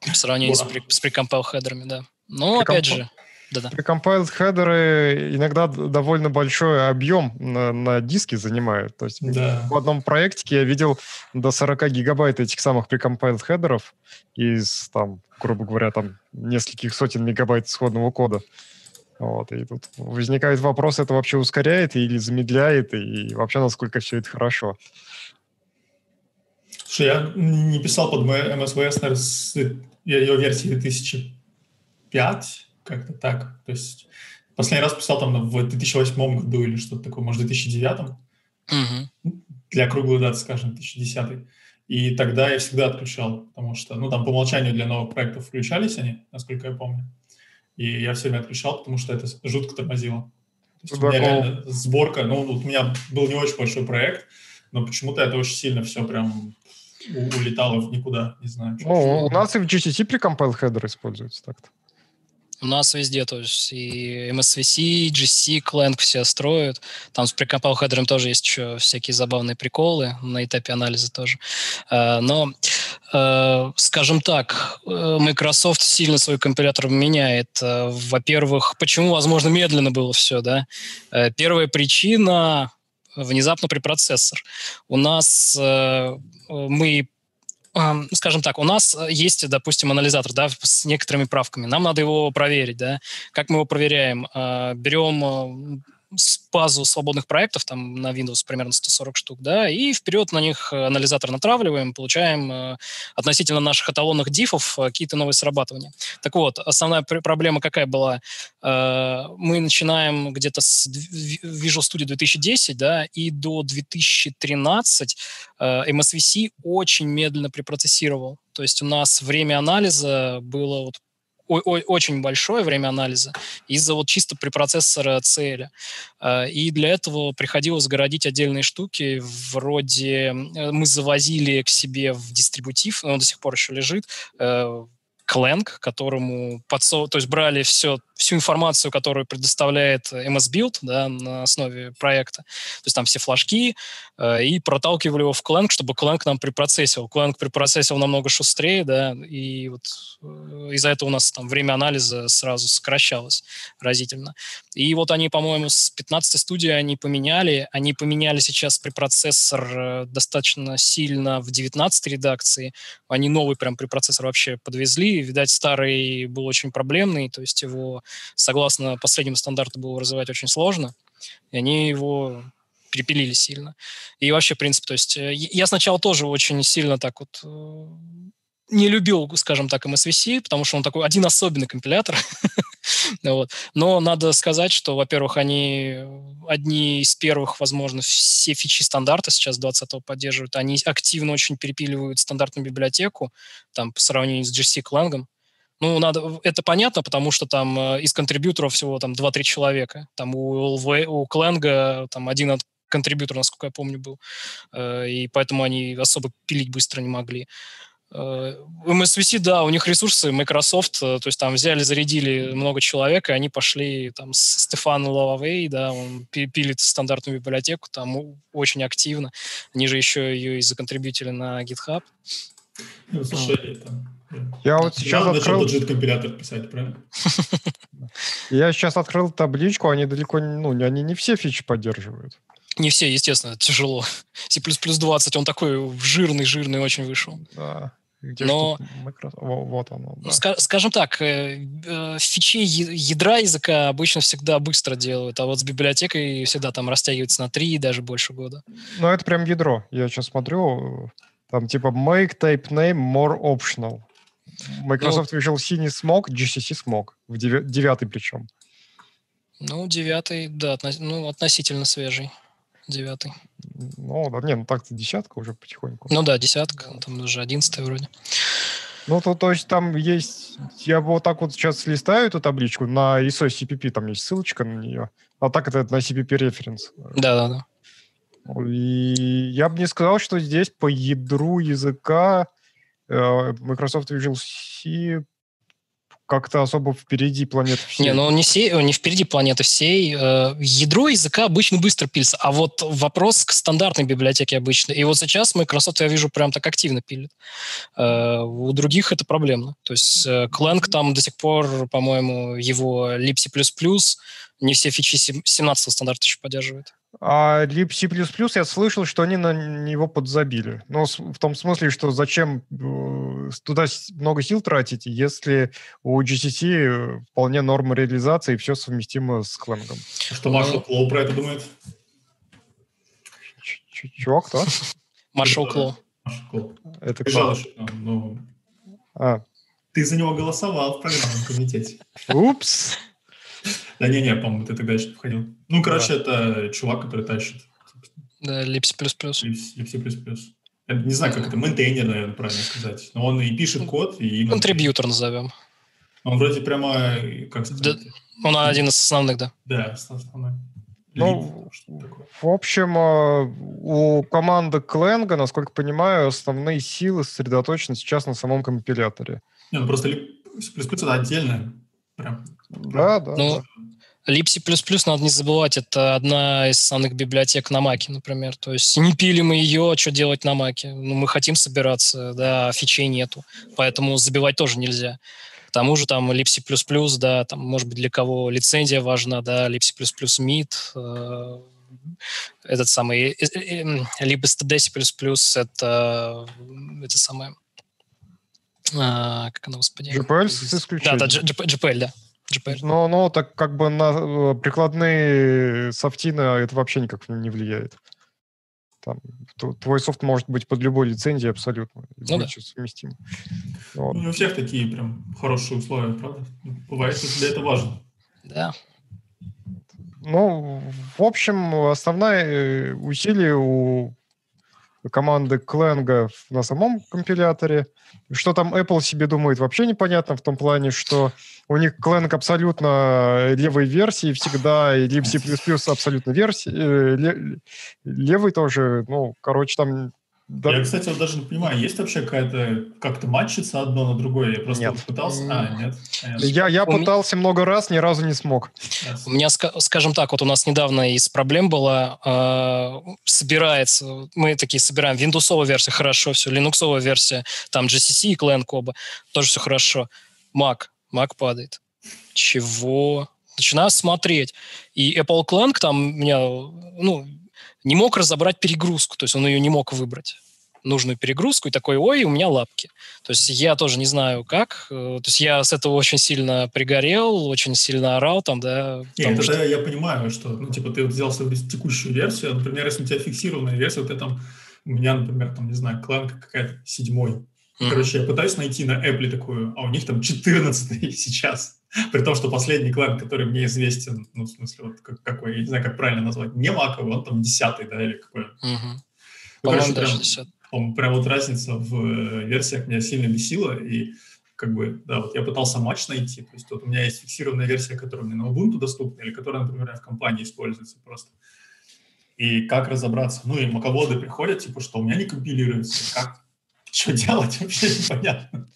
В сравнении с, при, с precompiled header ами, да. Но, Precomp... опять же, да-да. Precompiled header ы иногда довольно большой объем на, на диске занимают. То есть да. в одном проекте я видел до 40 гигабайт этих самых прикомпайлд хедеров из, там, грубо говоря, там нескольких сотен мегабайт исходного кода. Вот, и тут возникает вопрос, это вообще ускоряет или замедляет, и вообще насколько все это хорошо. Слушай, я не писал под MSVS, наверное, ее версии 2005, как-то так. То есть последний раз писал там в 2008 году или что-то такое, может, в 2009. Угу. Для круглой даты, скажем, 2010. И тогда я всегда отключал, потому что, ну, там по умолчанию для новых проектов включались они, насколько я помню. И я все время отключал, потому что это жутко тормозило. То есть у меня реально сборка, ну, вот у меня был не очень большой проект, но почему-то это очень сильно все прям улетало в никуда, не знаю. Ну, у нас и в GTT прикомпайл хедер используется так-то. У нас везде, то есть и MSVC, GC, Clang все строят. Там с прикомпал хедером тоже есть еще всякие забавные приколы на этапе анализа тоже. А, но, а, скажем так, э, Microsoft сильно свой компилятор меняет. А, во-первых, почему, возможно, медленно было все, да? Э, первая причина внезапно препроцессор. У нас э, мы скажем так, у нас э, есть, допустим, анализатор, да, с некоторыми правками. Нам надо его проверить, да. Как мы его проверяем? А, берем э, базу свободных проектов, там на Windows примерно 140 штук, да, и вперед на них э, анализатор натравливаем, получаем э, относительно наших эталонных дифов э, какие-то новые срабатывания. Так вот, основная пр- проблема какая была? Э, мы начинаем где-то с Visual Studio 2010, да, и до 2013 э, MSVC очень медленно препроцессировал. То есть у нас время анализа было вот очень большое время анализа из-за вот чисто препроцессора цели. А, и для этого приходилось городить отдельные штуки, вроде мы завозили к себе в дистрибутив, он до сих пор еще лежит, э, Clang, которому подсо... то есть брали все, всю информацию, которую предоставляет MS Build да, на основе проекта, то есть там все флажки, э, и проталкивали его в Clang, чтобы Clang нам припроцессил. Clang припроцессил намного шустрее, да, и вот э, из-за этого у нас там время анализа сразу сокращалось разительно. И вот они, по-моему, с 15 студии они поменяли, они поменяли сейчас препроцессор э, достаточно сильно в 19 редакции, они новый прям препроцессор вообще подвезли, видать, старый был очень проблемный, то есть его, согласно последнему стандарту, было развивать очень сложно, и они его перепилили сильно. И вообще, в принципе, то есть э, я сначала тоже очень сильно так вот э, не любил, скажем так, MSVC, потому что он такой один особенный компилятор. вот. Но надо сказать, что, во-первых, они одни из первых, возможно, все фичи стандарта сейчас 20-го поддерживают. Они активно очень перепиливают стандартную библиотеку, там, по сравнению с GC Clang. Ну, надо, это понятно, потому что там э, из контрибьюторов всего там 2-3 человека. Там у, у Clang там один от контрибьютор, насколько я помню, был. И поэтому они особо пилить быстро не могли. MSVC, да, у них ресурсы Microsoft, то есть там взяли, зарядили много человек, и они пошли, там, Стефан Лавей, да, он пилит стандартную библиотеку, там очень активно. Они же еще ее и законтрибьютили на GitHub. Ну, слушай. Я вот сейчас Надо открыл... JIT компилятор писать, правильно? Я сейчас открыл табличку, они далеко, ну, они не все фичи поддерживают. Не все, естественно, тяжело. C++ 20, он такой жирный-жирный очень вышел. Да. Где Но, вот оно. Да. ска- скажем так, э, э, фичи ядра языка обычно всегда быстро делают, а вот с библиотекой всегда там растягивается на 3 и даже больше года. Ну, это прям ядро. Я сейчас смотрю, там типа make type name more optional. Microsoft ну, Visual C не смог, GCC смог. В деви- девятый причем. Ну, девятый, да, относ- ну, относительно свежий. Девятый. Ну, да, не, ну так-то десятка уже потихоньку. Ну да, десятка, там уже одиннадцатая вроде. Ну, то, то есть там есть... Я вот так вот сейчас листаю эту табличку, на ISO CPP там есть ссылочка на нее, а так это на CPP референс. Да-да-да. И я бы не сказал, что здесь по ядру языка э, Microsoft Visual C как-то особо впереди планеты всей. Не, ну не, сей, не впереди планеты всей. Э, ядро языка обычно быстро пилится, а вот вопрос к стандартной библиотеке обычно. И вот сейчас Microsoft, я вижу, прям так активно пилит. Э, у других это проблемно. То есть э, Clang там до сих пор, по-моему, его libc++ не все фичи 17 стандарта еще поддерживает. А lib C++ я слышал, что они на него подзабили. Ну, в том смысле, что зачем э, туда много сил тратить, если у GCC вполне норма реализации и все совместимо с Clang. Что Маршал Клоу про это думает? Чего, кто? Маршал Клоу. Маршал Клоу. Это кто? Ну, а. Ты за него голосовал в программном комитете. Упс. Да не-не, по-моему, ты тогда еще не входил. Ну, короче, это чувак, который тащит. Да, Lipsy++. Lipsy++. Я не знаю, как это, мейнтейнер, наверное, правильно сказать. Но он и пишет код, и... Контрибьютор назовем. Он вроде прямо, как сказать... Да, он один из основных, да. Да, основной. Ну, в общем, э, у команды Clang а, насколько понимаю, основные силы сосредоточены сейчас на самом компиляторе. Не, ну просто C++ это отдельно. Прям. Да, да. Ну, libc++ надо не забывать, это одна из основных библиотек на Маке, например. То есть не пили мы ее, а что делать на Маке? Ну, мы хотим собираться, да, а фичей нету. Поэтому забивать тоже нельзя. К тому же там libc++, да, там, может быть, для кого лицензия важна, да, libc++ MIT, э, этот самый э, э, libstd++, это, это самое, а, как оно, господи? GPL с исключением. Да, да, GPL, да. GPL. Но, но так как бы на прикладные софтины это вообще никак не влияет. Там, твой софт может быть под любой лицензией абсолютно. Ну да. совместим. Вот. Ну, не у всех такие прям хорошие условия, правда? Бывает, что для этого важно. Да. Ну, в общем, основное усилие у команды Clang на самом компиляторе. Что там Apple себе думает, вообще непонятно в том плане, что у них Clang абсолютно левой версии всегда, и libc++ абсолютно версии, э, левый тоже, ну, короче, там да. Я, кстати, вот даже не понимаю, есть вообще какая-то, как-то матчится одно на другое? Я просто нет. Пытался... А, нет? Я, я пытался меня... много раз, ни разу не смог. Yes. У меня, скажем так, вот у нас недавно из проблем была, э, собирается, мы такие собираем, виндусовая версия, хорошо, все, линуксовая версия, там GCC и Clan Коба, тоже все хорошо. Mac, Mac падает. Чего? Начинаю смотреть. И Apple Clang там меня, ну, не мог разобрать перегрузку, то есть он ее не мог выбрать нужную перегрузку и такой, ой, у меня лапки. То есть я тоже не знаю как. Э, то есть я с этого очень сильно пригорел, очень сильно орал там, да. Нет, это что... я понимаю, что, ну, типа, ты вот взял свою текущую версию, например, если у тебя фиксированная версия, вот я там, у меня, например, там, не знаю, клан какая-то седьмой. Короче, я пытаюсь найти на Apple такую, а у них там 14 сейчас. При том, что последний клан, который мне известен, ну, в смысле, вот какой, я не знаю, как правильно назвать, не маковый, он там десятый, да, или какой. Mm-hmm. Ну, По-моему, даже 10 прям вот разница в э, версиях меня сильно бесила, и как бы, да, вот я пытался матч найти, то есть вот у меня есть фиксированная версия, которая мне на Ubuntu доступна, или которая, например, в компании используется просто. И как разобраться? Ну, и маководы приходят, типа, что у меня не компилируется. Как? Что делать? Вообще непонятно.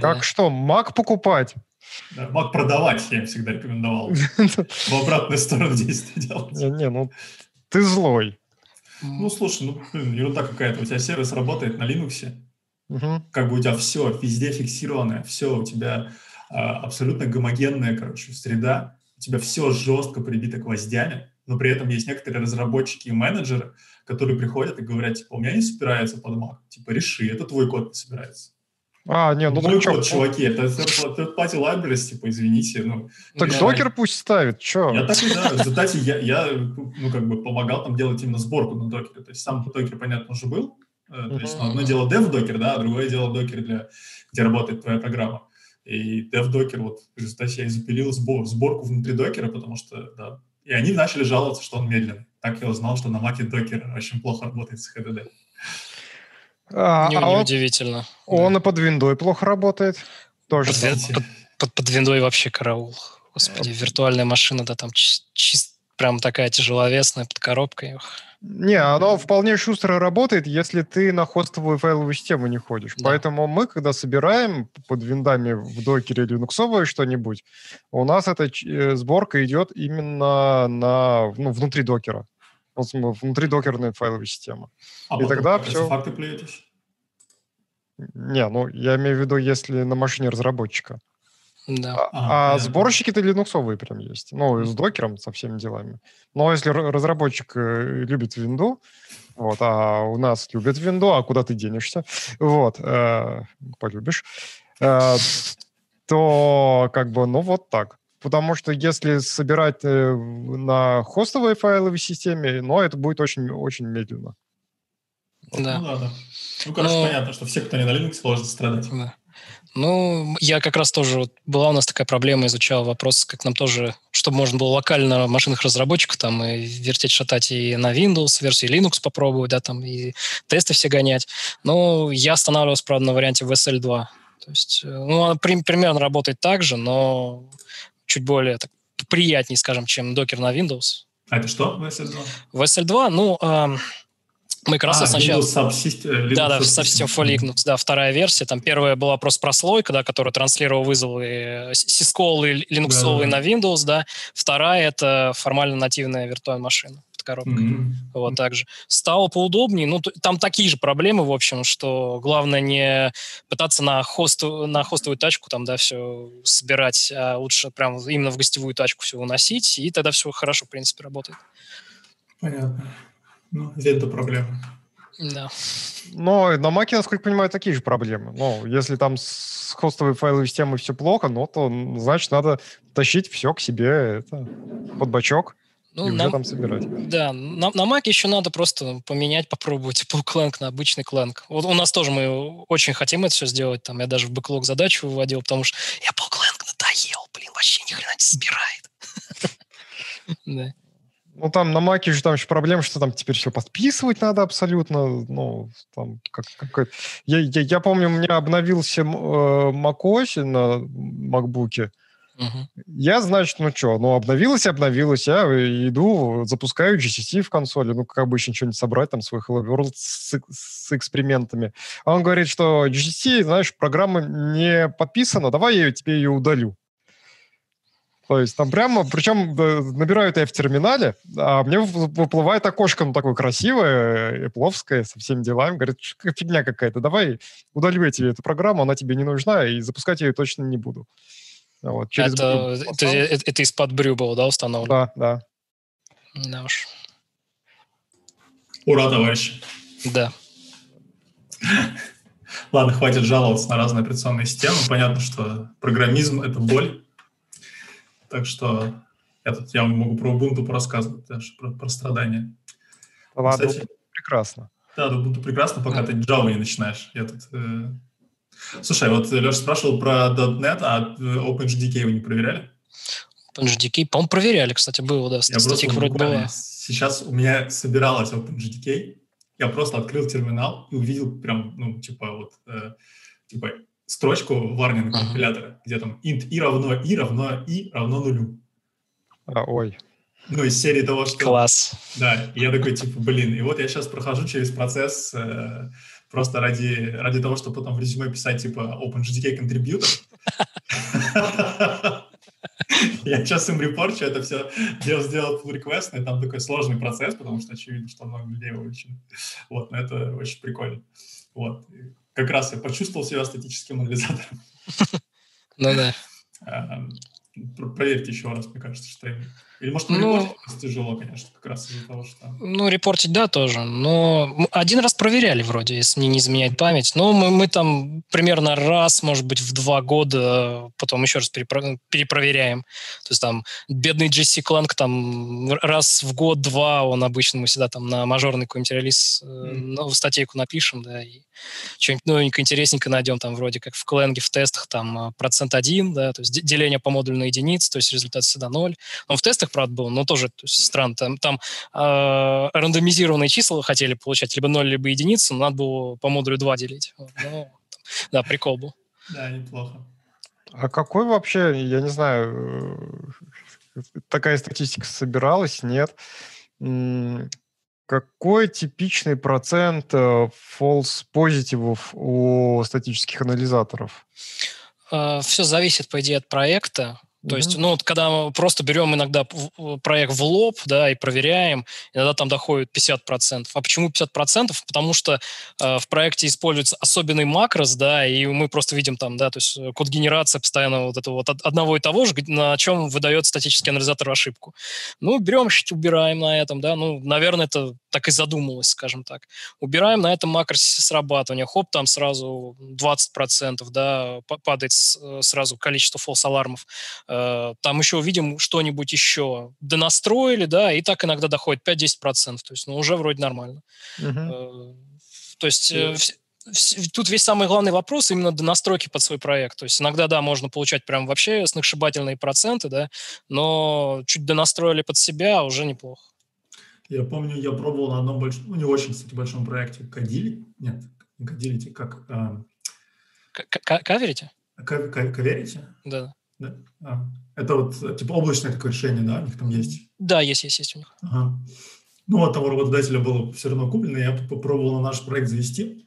Как что, Mac покупать? Да, Mac продавать я им всегда рекомендовал. В обратную сторону действия делать. Не, не, ну ты злой. Ну, слушай, ну, блин, ерунда какая-то. У тебя сервис работает на Linux, угу. как бы у тебя все везде фиксированное, все, у тебя а, абсолютно гомогенная, короче, среда, у тебя все жестко прибито гвоздями, но при этом есть некоторые разработчики и менеджеры, которые приходят и говорят, типа, у меня не собирается под Mac, типа, реши, это твой код не собирается. А, нет, ну Мой код, чуваки, это third-party libraries, типа, извините. Ну, так я, докер пусть ставит, что? Я так и да, в результате я, я, ну, как бы помогал там делать именно сборку на докере. То есть сам докер, понятно, уже был. Э, то есть ну, одно дело dev докер, да, а другое дело докер, для, где работает твоя программа. И dev докер, вот в результате я и запилил сбор, сборку внутри докера, потому что, да, и они начали жаловаться, что он медленный. Так я узнал, что на маке докер очень плохо работает с HDD. А, не, а неудивительно. Он, да. и под виндой плохо работает. Тоже под, под, под, под виндой вообще караул. Господи, виртуальная машина, да, там чисто прям такая тяжеловесная под коробкой. Не, оно вполне шустро работает, если ты на хостовую файловую систему не ходишь. Да. Поэтому мы, когда собираем под виндами в докере линуксовое что-нибудь, у нас эта э, сборка идет именно на, ну, внутри докера. Внутри докерной файловой системы. А И тогда все... факты плюетесь? Не, ну я имею в виду, если на машине разработчика. Да. А, а сборщики-то линуксовые прям есть. Ну, с докером, со всеми делами. Но если разработчик э, любит винду, вот, а у нас любят винду, а куда ты денешься? Вот, э, полюбишь. Э, то как бы, ну, вот так. Потому что если собирать э, на хостовой файловой системе, ну, это будет очень, очень медленно. Да. Ну, да, да. Ну, короче, Но... понятно, что все, кто не на Linux, должны страдать. Да. Ну, я как раз тоже, вот, была у нас такая проблема, изучал вопрос, как нам тоже, чтобы можно было локально на машинах разработчиков там и вертеть, шатать и на Windows, версии Linux попробовать, да, там и тесты все гонять. Но я останавливался, правда, на варианте VSL 2. То есть, э, ну, она при, примерно работает так же, но чуть более так, приятнее, скажем, чем докер на Windows. А это что, VSL 2? VSL 2, ну, э, мы как раз а, сначала... Subsystem, да, да, Subsystem for Linux, да, вторая версия. Там первая была просто прослойка, да, которая транслировала вызовы сисколы линуксовые да, да. на Windows, да. Вторая — это формально нативная виртуальная машина коробкой. Mm-hmm. Вот так же. Стало поудобнее. Ну, там такие же проблемы, в общем, что главное не пытаться на, хост, на хостовую тачку там, да, все собирать, а лучше прям именно в гостевую тачку все выносить, и тогда все хорошо, в принципе, работает. Понятно. Ну, это проблема. Да. Но на Mac, насколько я понимаю, такие же проблемы. Ну, если там с хостовой файловой системой все плохо, ну, то, значит, надо тащить все к себе это, под бачок. Ну, и на, уже там собирать. Да, на, на Mac еще надо просто поменять, попробовать Apple Clang на обычный Clang. Вот у нас тоже мы очень хотим это все сделать. Там я даже в бэклог задачу выводил, потому что Apple Clang надоел, блин, вообще ни хрена не собирает. Ну, там на Маке же там еще проблема, что там теперь все подписывать надо абсолютно. Ну, там как, как я, я, я помню, у меня обновился э, macOS на макбуке. Угу. Я, значит, ну что, ну обновилось, обновилось, я иду, запускаю GCC в консоли, ну, как обычно, что-нибудь собрать, там, свой Hello World с, с экспериментами. А он говорит, что GCC, знаешь, программа не подписана, давай я тебе ее удалю. То есть там прямо, причем набираю это я в терминале, а мне выплывает окошко, ну, такое красивое, эпловское, со всеми делами. Говорит, фигня какая-то, давай удалю я тебе эту программу, она тебе не нужна, и запускать я ее точно не буду. Вот, через это, это, это, это из-под брю было, да, установлено? Да, да. Да уж. Ура, товарищи. Да. Ладно, хватит жаловаться на разные операционные системы. Понятно, что программизм — это боль. Так что я, тут, я могу про Ubuntu порассказывать, даже про, про страдания. Ладно, Кстати, прекрасно. Да, Ubuntu прекрасно, пока ты Java не начинаешь. Я тут, э... Слушай, вот Леша спрашивал про .NET, а э, OpenJDK вы не проверяли? OpenJDK, по-моему, проверяли, кстати, было, да, статик вроде было. Сейчас у меня собиралась OpenJDK, я просто открыл терминал и увидел прям, ну, типа, вот, э, типа, строчку варнинга uh-huh. компилятора, где там int i равно i равно i равно нулю. А, ой. Ну, из серии того, что... Класс. Да, я такой, типа, блин, и вот я сейчас прохожу через процесс э, просто ради, ради того, чтобы потом в резюме писать, типа, OpenJDK contributor. Я сейчас им репорчу, это все делал, сделал pull request, и там такой сложный процесс, потому что очевидно, что много людей выучено. Вот, но это очень прикольно. Вот. Как раз я почувствовал себя статическим анализатором. Ну да. Эм, проверьте еще раз, мне кажется, что. Или, может, ну, тяжело, конечно, как раз из-за того, что... Ну, репортить, да, тоже. Но один раз проверяли вроде, если мне не изменяет память. Но мы, мы там примерно раз, может быть, в два года потом еще раз перепро- перепроверяем. То есть там бедный Джесси Кланк там раз в год-два он обычно, мы всегда там на мажорный какой-нибудь релиз mm. ну, статейку напишем, да, и что-нибудь новенькое, интересненькое найдем, там вроде как в Кленге в тестах там э, процент один, да, то есть деление по модулю на единицу, то есть результат всегда ноль. Он в тестах, правда, был, но тоже то есть, странно. Там, там э, рандомизированные числа хотели получать либо ноль, либо единицу, но надо было по модулю 2 делить. Вот, ну, да, прикол был. Да, неплохо. А какой вообще, я не знаю, э, такая статистика собиралась, нет? Какой типичный процент э, false позитивов у статических анализаторов? Э, Все зависит, по идее, от проекта. То mm-hmm. есть, ну, вот когда мы просто берем иногда проект в лоб, да, и проверяем, иногда там доходит 50%. А почему 50%? Потому что э, в проекте используется особенный макрос, да, и мы просто видим там, да, то есть э, код генерации постоянно вот этого вот одного и того же, на чем выдает статический анализатор ошибку. Ну, берем, убираем на этом, да, ну, наверное, это так и задумалось, скажем так. Убираем на этом макросе срабатывания, хоп, там сразу 20%, да, падает э, сразу количество фолс-алармов Э, там еще увидим что-нибудь еще. Донастроили, да, и так иногда доходит 5-10%. То есть, ну, уже вроде нормально. Uh-huh. То есть... Yeah. Тут весь самый главный вопрос именно до настройки под свой проект. То есть иногда, да, можно получать прям вообще сногсшибательные проценты, да, но чуть донастроили под себя, уже неплохо. Я помню, я пробовал на одном большом, ну, не очень, кстати, большом проекте Кадили. Нет, не Кадилите, как... Каверите? Каверите? Да. Да? А, это вот типа облачное такое решение, да, у них там есть? Да, есть, есть, есть у них. Ага. Ну, вот того работодателя было все равно куплено, я попробовал на наш проект завести.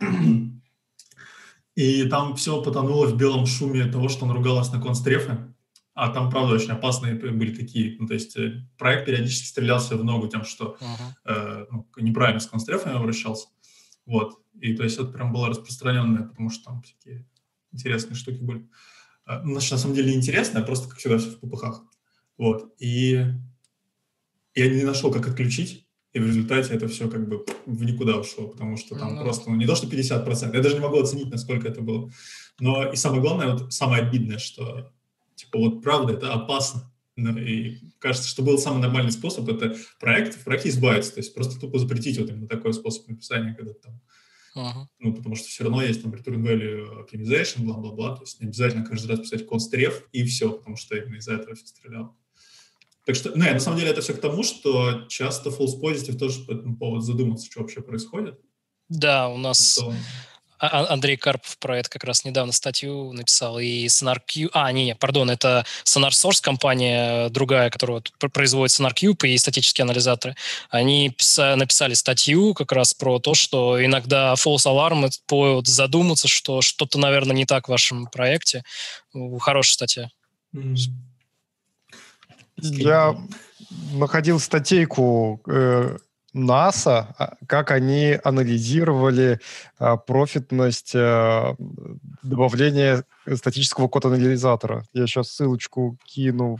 И там все потонуло в белом шуме того, что он ругалась на констрефы. А там, правда, очень опасные были такие. Ну, то есть э, проект периодически стрелялся в ногу тем, что uh-huh. э, ну, неправильно с констрефами обращался. Вот. И то есть это прям было распространенное, потому что там всякие интересные штуки были. А, ну, на самом деле интересно, просто, как всегда, все в попыхах. Вот. И я не нашел, как отключить, и в результате это все как бы в никуда ушло, потому что там mm-hmm. просто, ну, не то, что 50%, я даже не могу оценить, насколько это было. Но и самое главное, вот самое обидное, что, типа, вот правда, это опасно. Ну, и кажется, что был самый нормальный способ, это проект, в проекте избавиться, то есть просто тупо запретить вот именно такой способ написания, когда там Uh-huh. Ну, потому что все равно есть там return value optimization, бла-бла-бла, то есть не обязательно каждый раз писать стреф и все, потому что именно из-за этого все стреляло. Так что, ну, на самом деле это все к тому, что часто false positive тоже по этому поводу задуматься, что вообще происходит. Да, у нас... Что Андрей Карпов про это как раз недавно статью написал. И SonarCube... А, не, не, пардон, это SonarSource компания другая, которая производит SonarCube и статические анализаторы. Они написали статью как раз про то, что иногда false alarm повод задуматься, что что-то, наверное, не так в вашем проекте. Хорошая статья. Я находил статейку э, НАСА, а, как они анализировали а, профитность а, добавления статического код-анализатора. Я сейчас ссылочку кину.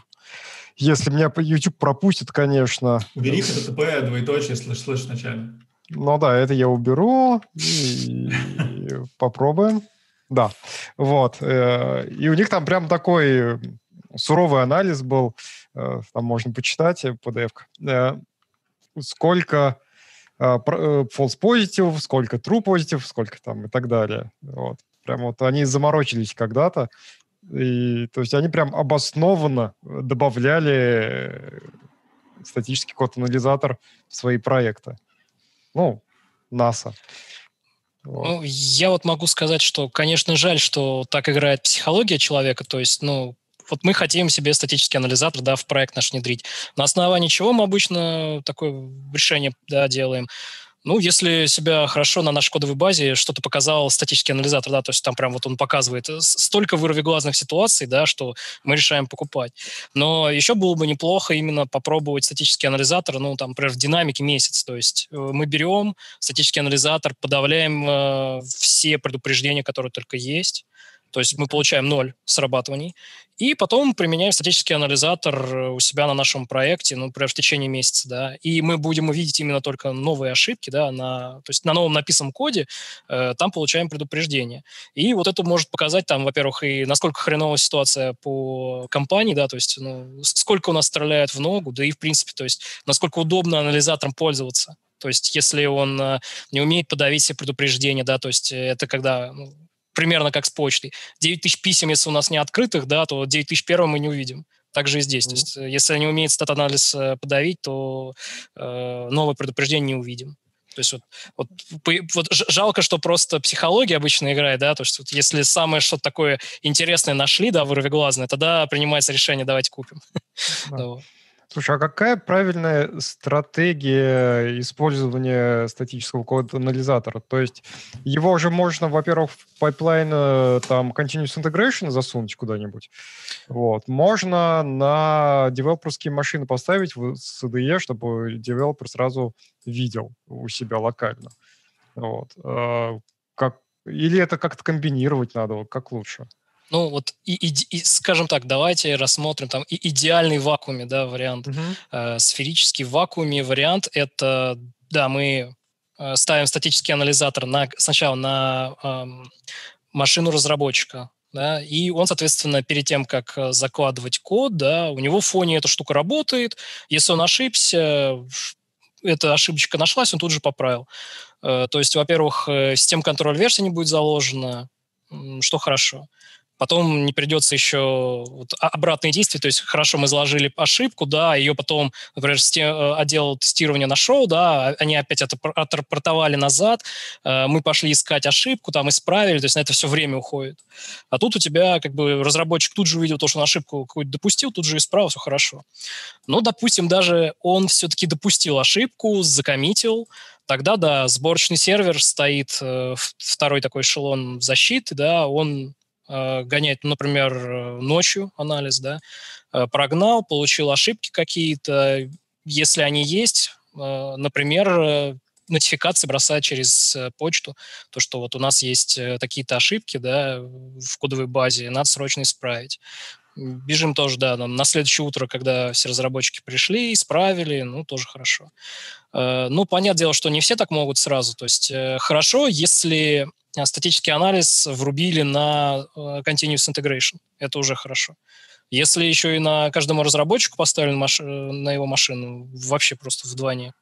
Если меня YouTube пропустит, конечно. Убери HTTP, двоеточие, слэш-слэш вначале. Ну да, это я уберу. И, попробуем. Да, вот. Э, и у них там прям такой суровый анализ был. Э, там можно почитать, PDF сколько uh, false positive, сколько true positive, сколько там и так далее. Вот. Прям вот они заморочились когда-то, и, то есть они прям обоснованно добавляли статический код-анализатор в свои проекты. Ну, НАСА. Вот. Ну, я вот могу сказать, что, конечно, жаль, что так играет психология человека. То есть, ну, вот мы хотим себе статический анализатор, да, в проект наш внедрить. На основании чего мы обычно такое решение, да, делаем? Ну, если себя хорошо на нашей кодовой базе что-то показал статический анализатор, да, то есть там прям вот он показывает э, столько вырвиглазных ситуаций, да, что мы решаем покупать. Но еще было бы неплохо именно попробовать статический анализатор, ну, там, например, в динамике месяц. То есть э, мы берем статический анализатор, подавляем э, все предупреждения, которые только есть, то есть мы получаем ноль срабатываний. И потом применяем статический анализатор у себя на нашем проекте, ну, например, в течение месяца, да, и мы будем увидеть именно только новые ошибки, да, на, то есть на новом написанном коде э, там получаем предупреждение. И вот это может показать там, во-первых, и насколько хреновая ситуация по компании, да, то есть, ну, сколько у нас стреляет в ногу, да и, в принципе, то есть, насколько удобно анализатором пользоваться. То есть, если он э, не умеет подавить все предупреждения, да, то есть это когда ну, примерно как с почтой. 9 тысяч писем, если у нас не открытых, да, то 9 тысяч первого мы не увидим. Так же и здесь. Mm-hmm. То есть, э, если не умеет стат-анализ э, подавить, то э, новое предупреждение не увидим. То есть вот, вот, вот жалко, что просто психология обычно играет, да, то есть вот если самое что-то такое интересное нашли, да, вырвиглазное, тогда принимается решение, давайте купим. Да. Слушай, а какая правильная стратегия использования статического код-анализатора? То есть его уже можно, во-первых, в пайплайн там Continuous Integration засунуть куда-нибудь. Вот. Можно на девелоперские машины поставить в IDE, чтобы девелопер сразу видел у себя локально. Вот. А, как, или это как-то комбинировать надо, как лучше? Ну, вот, и, и, и, скажем так, давайте рассмотрим там и идеальный вакууме, да, вариант. Uh-huh. Э, сферический вакууме вариант – это, да, мы э, ставим статический анализатор на, сначала на э, машину разработчика, да, и он, соответственно, перед тем, как э, закладывать код, да, у него в фоне эта штука работает. Если он ошибся, эта ошибочка нашлась, он тут же поправил. Э, то есть, во-первых, система контроль версии не будет заложена, что хорошо потом не придется еще вот обратные действия, то есть хорошо мы заложили ошибку, да, ее потом, например, э, отдел тестирования нашел, да, а, они опять отрапортовали назад, э, мы пошли искать ошибку, там исправили, то есть на это все время уходит. А тут у тебя как бы разработчик тут же увидел то, что он ошибку какую-то допустил, тут же исправил, все хорошо. Но, допустим, даже он все-таки допустил ошибку, закоммитил, тогда, да, сборочный сервер стоит, э, второй такой эшелон защиты, да, он э, гонять, например, э, ночью анализ, да, э, прогнал, получил ошибки какие-то, если они есть, например, нотификации бросать через почту, то, что вот у нас есть такие-то ошибки, да, в кодовой базе, надо срочно исправить. Бежим тоже, да, на следующее утро, когда все разработчики пришли, исправили, ну, тоже хорошо. Ну, понятное дело, что не все так могут сразу. То есть хорошо, если статический анализ врубили на э, Continuous Integration. Это уже хорошо. Если еще и на каждому разработчику поставили маш... Э, на его машину, вообще просто вдвойне.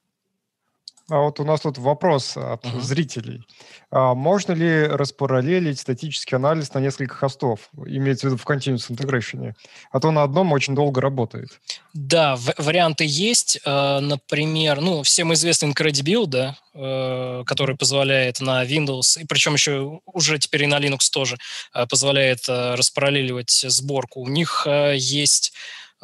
А вот у нас тут вопрос от uh-huh. зрителей. А можно ли распараллелить статический анализ на несколько хостов? Имеется в виду в Continuous Integration. А то на одном очень долго работает. Да, в- варианты есть. Э, например, ну, всем известный Incredible, да, э, который позволяет на Windows, и причем еще уже теперь и на Linux тоже, э, позволяет распараллеливать сборку. У них есть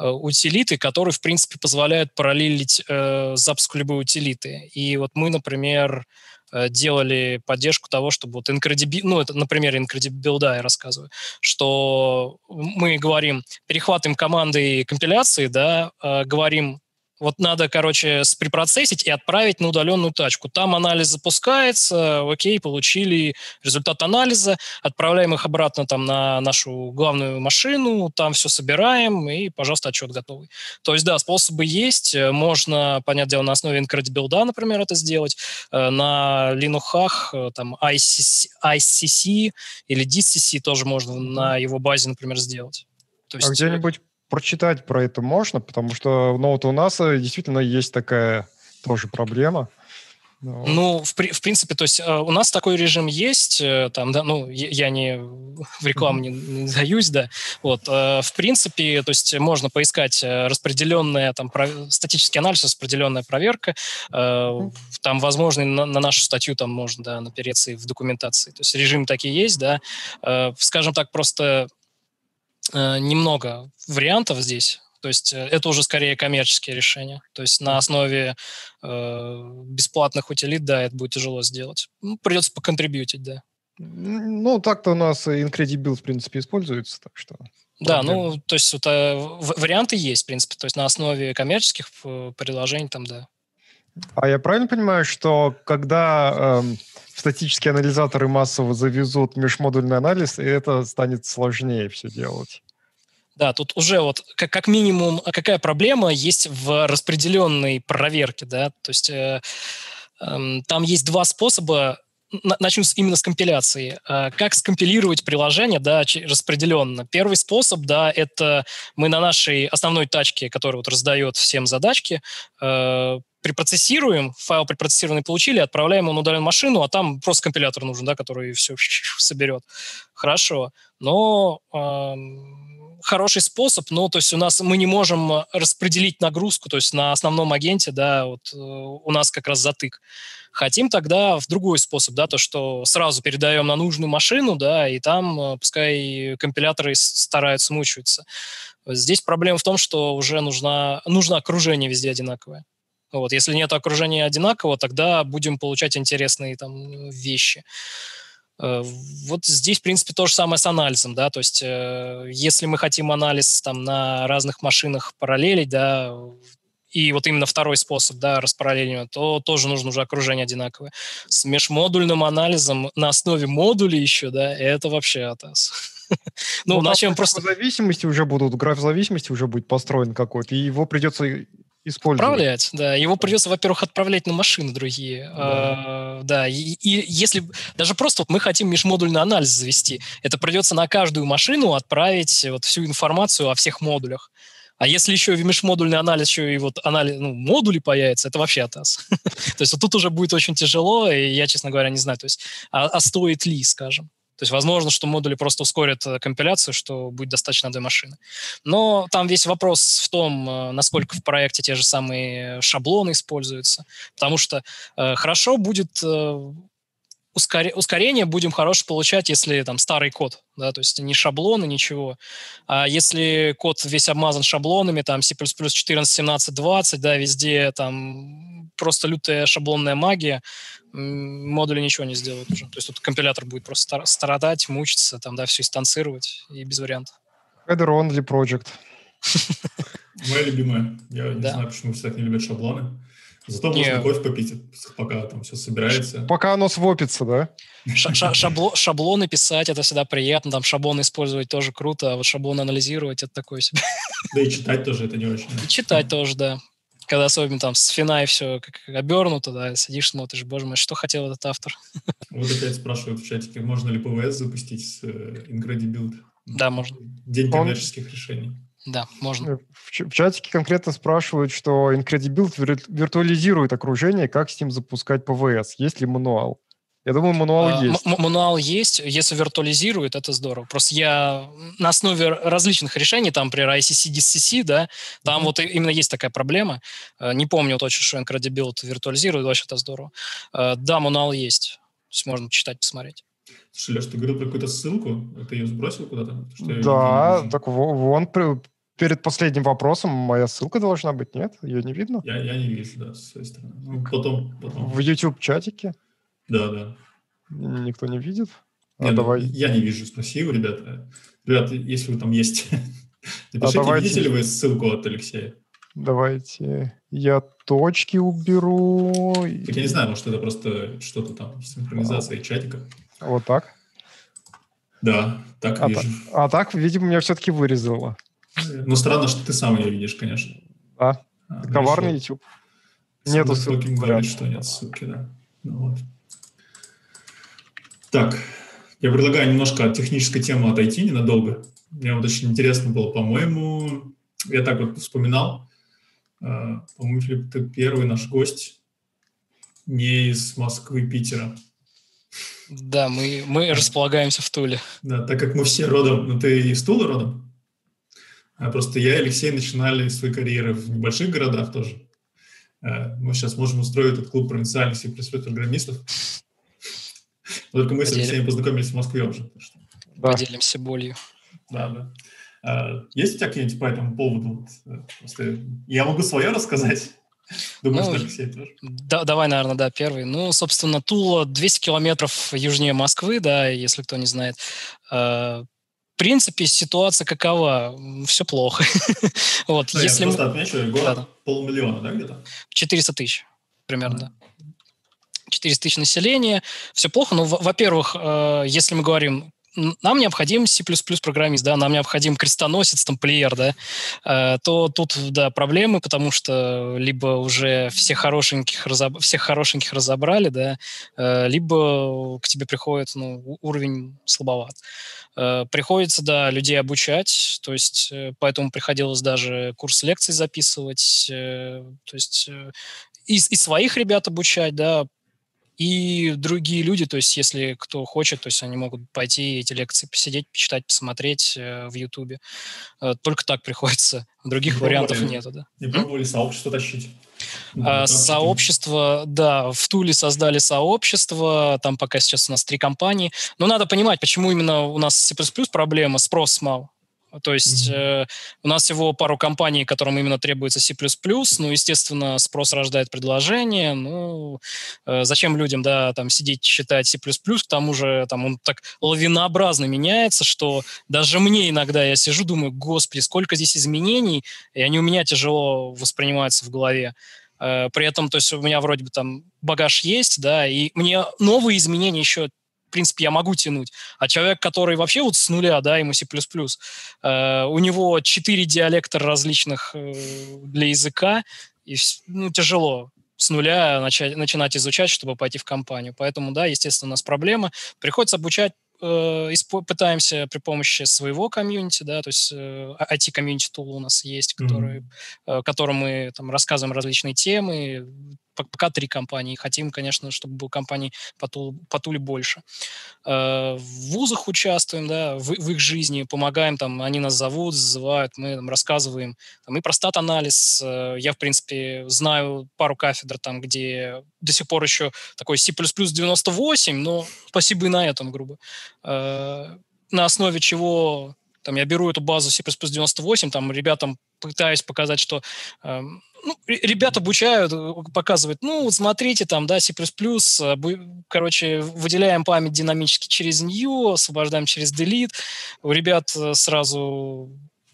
утилиты, которые, в принципе, позволяют параллелить э, запуск любой утилиты. И вот мы, например, э, делали поддержку того, чтобы вот Incredible, ну, это, например, Incredible, да, я рассказываю, что мы говорим, перехватываем команды компиляции, да, э, говорим вот надо, короче, спрепроцессить и отправить на удаленную тачку. Там анализ запускается, окей, получили результат анализа, отправляем их обратно там на нашу главную машину, там все собираем, и, пожалуйста, отчет готовый. То есть, да, способы есть. Можно, понятное дело, на основе Incredible, например, это сделать. Э, на Linux, э, там, ICC, ICC или DCC тоже можно на его базе, например, сделать. То а есть, а где-нибудь прочитать про это можно, потому что ну, вот у нас э, действительно есть такая тоже проблема. Ну, ну в, в принципе, то есть э, у нас такой режим есть, э, там, да, ну, я, я не в рекламу не, не даюсь, да, вот, в принципе, то есть можно поискать распределенная, там, про, статический анализ, распределенная проверка, там, возможно, на, на нашу статью там можно, да, напереться и в документации, то есть режимы такие есть, да, скажем так, просто э, немного вариантов здесь. То есть э, это уже скорее коммерческие решения. То есть на основе э, бесплатных утилит, да, это будет тяжело сделать. Ну, придется поконтрибьютить, да. Ну, так-то у нас Incredible, в принципе, используется, так что... Да, ну, то есть вот, э, варианты есть, в принципе. То есть на основе коммерческих э, приложений там, да. А я правильно понимаю, что когда э, статические анализаторы массово завезут межмодульный анализ, и это станет сложнее все делать? Да, тут уже вот как, как минимум а какая проблема есть в распределенной проверке, да, то есть э, э, там есть два способа начну именно с компиляции. Э, как скомпилировать приложение, да, распределенно? Первый способ, да, это мы на нашей основной тачке, которая вот раздает всем задачки, э, препроцессируем, файл препроцессированный получили, отправляем его на машину, а там просто компилятор нужен, да, который все соберет. Хорошо. Но э, хороший способ, но то есть у нас мы не можем распределить нагрузку, то есть на основном агенте, да, вот э, у нас как раз затык. Хотим тогда в другой способ, да, то, что сразу передаем на нужную машину, да, и там э, пускай компиляторы стараются, мучаются. Здесь проблема в том, что уже нужна, нужно окружение везде одинаковое. Вот, если нет окружения одинакового, тогда будем получать интересные там вещи. Э, вот здесь, в принципе, то же самое с анализом, да, то есть э, если мы хотим анализ там на разных машинах параллелить, да, и вот именно второй способ, да, распараллеливания, то тоже нужно уже окружение одинаковое. С межмодульным анализом на основе модулей еще, да, это вообще атас. Ну, ну начнем просто... Зависимости уже будут, граф зависимости уже будет построен какой-то, и его придется использовать. Отправлять, да. Его придется, во-первых, отправлять на машины другие. Да, а, да. И, и если даже просто вот мы хотим межмодульный анализ завести, это придется на каждую машину отправить вот всю информацию о всех модулях. А если еще в межмодульный анализ еще и вот анализ, ну, модули появятся, это вообще атас. то есть вот тут уже будет очень тяжело, и я, честно говоря, не знаю, то есть, а, а стоит ли, скажем. То есть возможно, что модули просто ускорят э, компиляцию, что будет достаточно две машины. Но там весь вопрос в том, э, насколько в проекте те же самые шаблоны используются. Потому что э, хорошо будет э, ускорение, будем хорошо получать, если там старый код, да, то есть не шаблоны, ничего. А если код весь обмазан шаблонами, там C++ 14, 17, 20, да, везде там просто лютая шаблонная магия, модули ничего не сделают уже. То есть тут компилятор будет просто страдать, мучиться, там, да, все инстанцировать, и без вариантов. Header only project. Моя любимая. Я не знаю, почему все так не любят шаблоны. Зато не. можно кофе попить, пока там все собирается. Пока оно свопится, да? шабло, шаблоны писать, это всегда приятно. Там шаблоны использовать тоже круто, а вот шаблоны анализировать, это такое себе. Да и читать тоже это не очень. И читать тоже, да когда особенно там с фина и все как, обернуто, да, сидишь, смотришь, боже мой, что хотел этот автор. Вот опять спрашивают в чатике, можно ли ПВС запустить с э, IngrediBuild? Да, можно. День коммерческих решений. Да, можно. Э, в, в чатике конкретно спрашивают, что IncrediBuild виртуализирует окружение, как с ним запускать ПВС, есть ли мануал? Я думаю, мануал а, есть. Мануал есть. Если виртуализирует, это здорово. Просто я на основе различных решений, там, при ICC, DCC, да, там mm-hmm. вот именно есть такая проблема. Э, не помню точно, что Incredibuild виртуализирует, вообще это здорово. Да, мануал есть. То есть можно читать, посмотреть. Слушай, Леш, ты говорил про какую-то ссылку? Ты ее сбросил куда-то? Да, так вон перед последним вопросом моя ссылка должна быть, нет? Ее не видно? Я, я не вижу, да, с своей стороны. Ну, потом, потом. В YouTube-чатике? Да, да. Никто не видит? А не, ну, давай. Я не вижу, спроси у ребят. Ребят, если вы там есть, напишите, а давайте... видите ли вы ссылку от Алексея? Давайте я точки уберу. Так я не знаю, может, это просто что-то там, синхронизация а. чатика. Вот так? Да, так а вижу. Так, а так, видимо, меня все-таки вырезало. Ну, странно, что ты сам ее видишь, конечно. А, а коварный YouTube. Нету ссылки. говорит, что нет ссылки, да. Ну, вот. Так, я предлагаю немножко от технической темы отойти ненадолго. Мне вот очень интересно было, по-моему, я так вот вспоминал, э, по-моему, Филипп, ты первый наш гость не из Москвы, Питера. Да, мы, мы располагаемся в Туле. Да, так как мы все родом, ну ты из Тулы родом? А просто я и Алексей начинали свои карьеры в небольших городах тоже. Э, мы сейчас можем устроить этот клуб провинциальных C++ программистов. Только мы Поделим. с Алексеем познакомились в Москве уже. Да. Поделимся болью. Да, да. А, есть у тебя какие-нибудь по этому поводу? Просто я могу свое рассказать. Думаю, ну, что Алексей тоже. Да, давай, наверное, да, первый. Ну, собственно, Тула 200 километров южнее Москвы, да, если кто не знает. В принципе, ситуация какова? Все плохо. вот, ну, если я просто мы... отмечу, город да. полмиллиона, да, где-то? 400 тысяч примерно, да. 400 тысяч населения, все плохо. Ну, во-первых, э, если мы говорим нам необходим C++ программист, да, нам необходим крестоносец, тамплиер, да, э, то тут, да, проблемы, потому что либо уже всех хорошеньких, разоб... всех хорошеньких разобрали, да, э, либо к тебе приходит, ну, уровень слабоват. Э, приходится, да, людей обучать, то есть поэтому приходилось даже курс лекций записывать, то есть и, и своих ребят обучать, да, и другие люди, то есть если кто хочет, то есть они могут пойти эти лекции посидеть, почитать, посмотреть э, в Ютубе. Э, только так приходится. Других не вариантов пробовали, нету, да. Не пробовали сообщество тащить? А, сообщество, да, в Туле создали сообщество, там пока сейчас у нас три компании. Но надо понимать, почему именно у нас C++ проблема, спрос мал. То есть mm-hmm. э, у нас всего пару компаний, которым именно требуется C++, ну, естественно, спрос рождает предложение, ну, э, зачем людям, да, там, сидеть, читать C++, к тому же, там, он так лавинообразно меняется, что даже мне иногда, я сижу, думаю, господи, сколько здесь изменений, и они у меня тяжело воспринимаются в голове. Э, при этом, то есть у меня вроде бы там багаж есть, да, и мне новые изменения еще в принципе, я могу тянуть. А человек, который вообще вот с нуля, да, ему C++, э, у него четыре диалектора различных э, для языка, и ну, тяжело с нуля начать, начинать изучать, чтобы пойти в компанию. Поэтому, да, естественно, у нас проблема. Приходится обучать э, пытаемся при помощи своего комьюнити, да, то есть э, IT-комьюнити тул у нас есть, который, mm-hmm. э, которым мы там рассказываем различные темы, пока три компании. Хотим, конечно, чтобы было компаний по, тул, по Туле больше. Э, в вузах участвуем, да, в, в их жизни, помогаем, там, они нас зовут, зазывают, мы там, рассказываем. Там, и про стат-анализ. Э, я, в принципе, знаю пару кафедр, там, где до сих пор еще такой C++ 98, но спасибо и на этом, грубо. Э, на основе чего там я беру эту базу C++ 98, там ребятам пытаюсь показать, что эм, ну, ребят обучают, э, показывают, ну, вот смотрите, там, да, C++, э, короче, выделяем память динамически через new, освобождаем через delete. У ребят э, сразу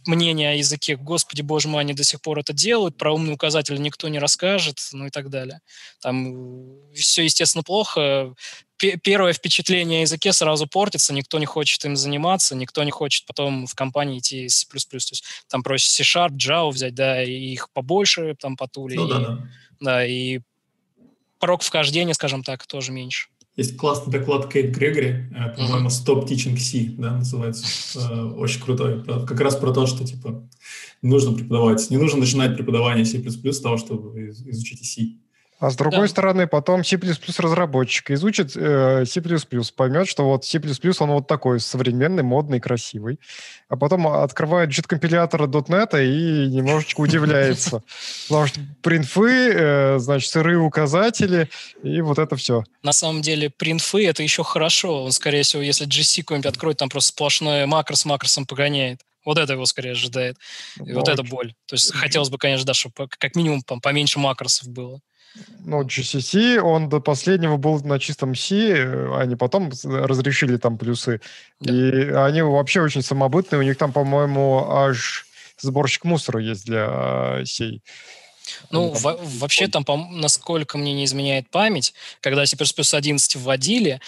мнение о языке, господи, боже мой, они до сих пор это делают, про умный указатель никто не расскажет, ну и так далее. Там все, естественно, плохо. Первое впечатление о языке сразу портится, никто не хочет им заниматься, никто не хочет потом в компании идти C++. То есть там проще C-Sharp, Java взять, да, и их побольше там по туле. Ну, и, да, да. да, и порог вхождения, скажем так, тоже меньше. Есть классный доклад Кейт Грегори, э, по-моему, Stop Teaching C, да, называется. Э, очень крутой. Как раз про то, что, типа, нужно преподавать. Не нужно начинать преподавание C++ с того, чтобы изучить C. А с другой да. стороны, потом C++ разработчик изучит э, C++, поймет, что вот C++ он вот такой современный, модный, красивый. А потом открывает JIT-компилятор .NET и немножечко удивляется. Потому что принфы, э, значит, сырые указатели и вот это все. На самом деле принфы это еще хорошо. Он, скорее всего, если GC какой-нибудь откроет, там просто сплошное макро с макросом погоняет. Вот это его скорее ожидает. И вот это боль. То есть хотелось бы, конечно, да, чтобы как минимум поменьше макросов было. Ну, GCC, он до последнего был на чистом C, э, они потом разрешили там плюсы. Да. И они вообще очень самобытные. У них там, по-моему, аж сборщик мусора есть для сей. Ну, там... вообще там, насколько мне не изменяет память, когда C++ 11 вводили, Э,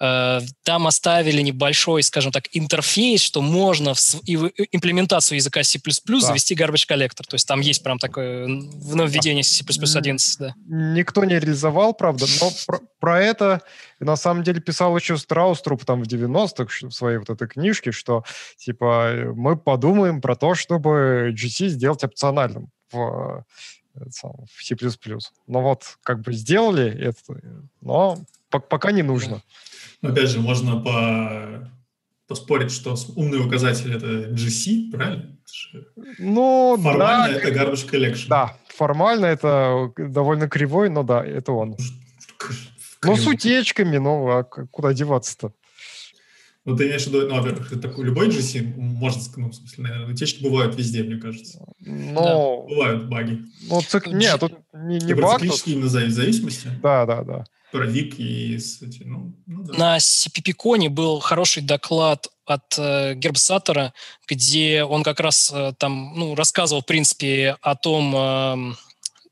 там оставили небольшой, скажем так, интерфейс, что можно в имплементацию языка C++ да. завести garbage коллектор. То есть там есть прям такое нововведение C++ 11. Да. Никто не реализовал, правда, но про, про это на самом деле писал еще Страуструп там в 90-х в своей вот этой книжке, что типа мы подумаем про то, чтобы GC сделать опциональным в, э, в C++. Но вот как бы сделали это, но пока не нужно. Опять же, можно по поспорить, что умный указатель это GC, правильно? Ну, формально да, это garbage collection. Да, формально это довольно кривой, но да, это он. Ну, с утечками, ну, а куда деваться-то? Ну, ты имеешь в виду, ну, во-первых, такой любой GC, может, ну, в смысле, наверное, утечки бывают везде, мне кажется. Но... Да. Бывают баги. Ну, цик... Нет, тут не, не баг. Циклические именно зависимости. Да, да, да. Про вик и, кстати, ну, ну да. На CPP-коне был хороший доклад от э, Гербсатора, где он как раз э, там ну, рассказывал, в принципе, о том, э,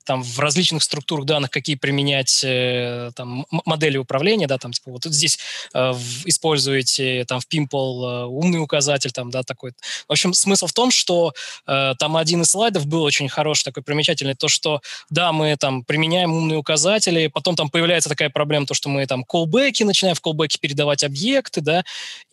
там в различных структурах данных какие применять э, там модели управления, да, там типа вот здесь э, в, используете там в Pimple э, умный указатель, там, да, такой. В общем, смысл в том, что э, там один из слайдов был очень хороший, такой примечательный, то, что да, мы там применяем умные указатели, потом там появляется такая проблема, то, что мы там колбеки начинаем в колбеке передавать объекты, да,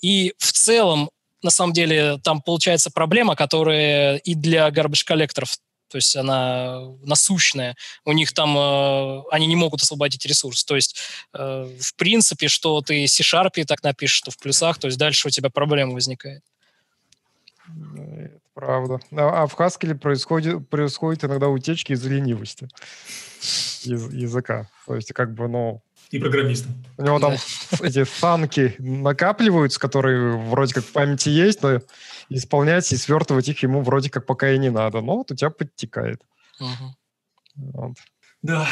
и в целом на самом деле там получается проблема, которая и для garbage коллекторов то есть она насущная. У них там, э, они не могут освободить ресурс. То есть, э, в принципе, что ты C-Sharp так напишешь, что в плюсах, то есть дальше у тебя проблема возникает. Это правда. А, а в Haskell происходит, происходит иногда утечки из ленивости языка. То есть, как бы, ну... И программистам. У него там да. эти санки накапливаются, которые вроде как в памяти есть, но исполнять и свертывать их ему вроде как пока и не надо. Но вот у тебя подтекает. Угу. Вот. Да.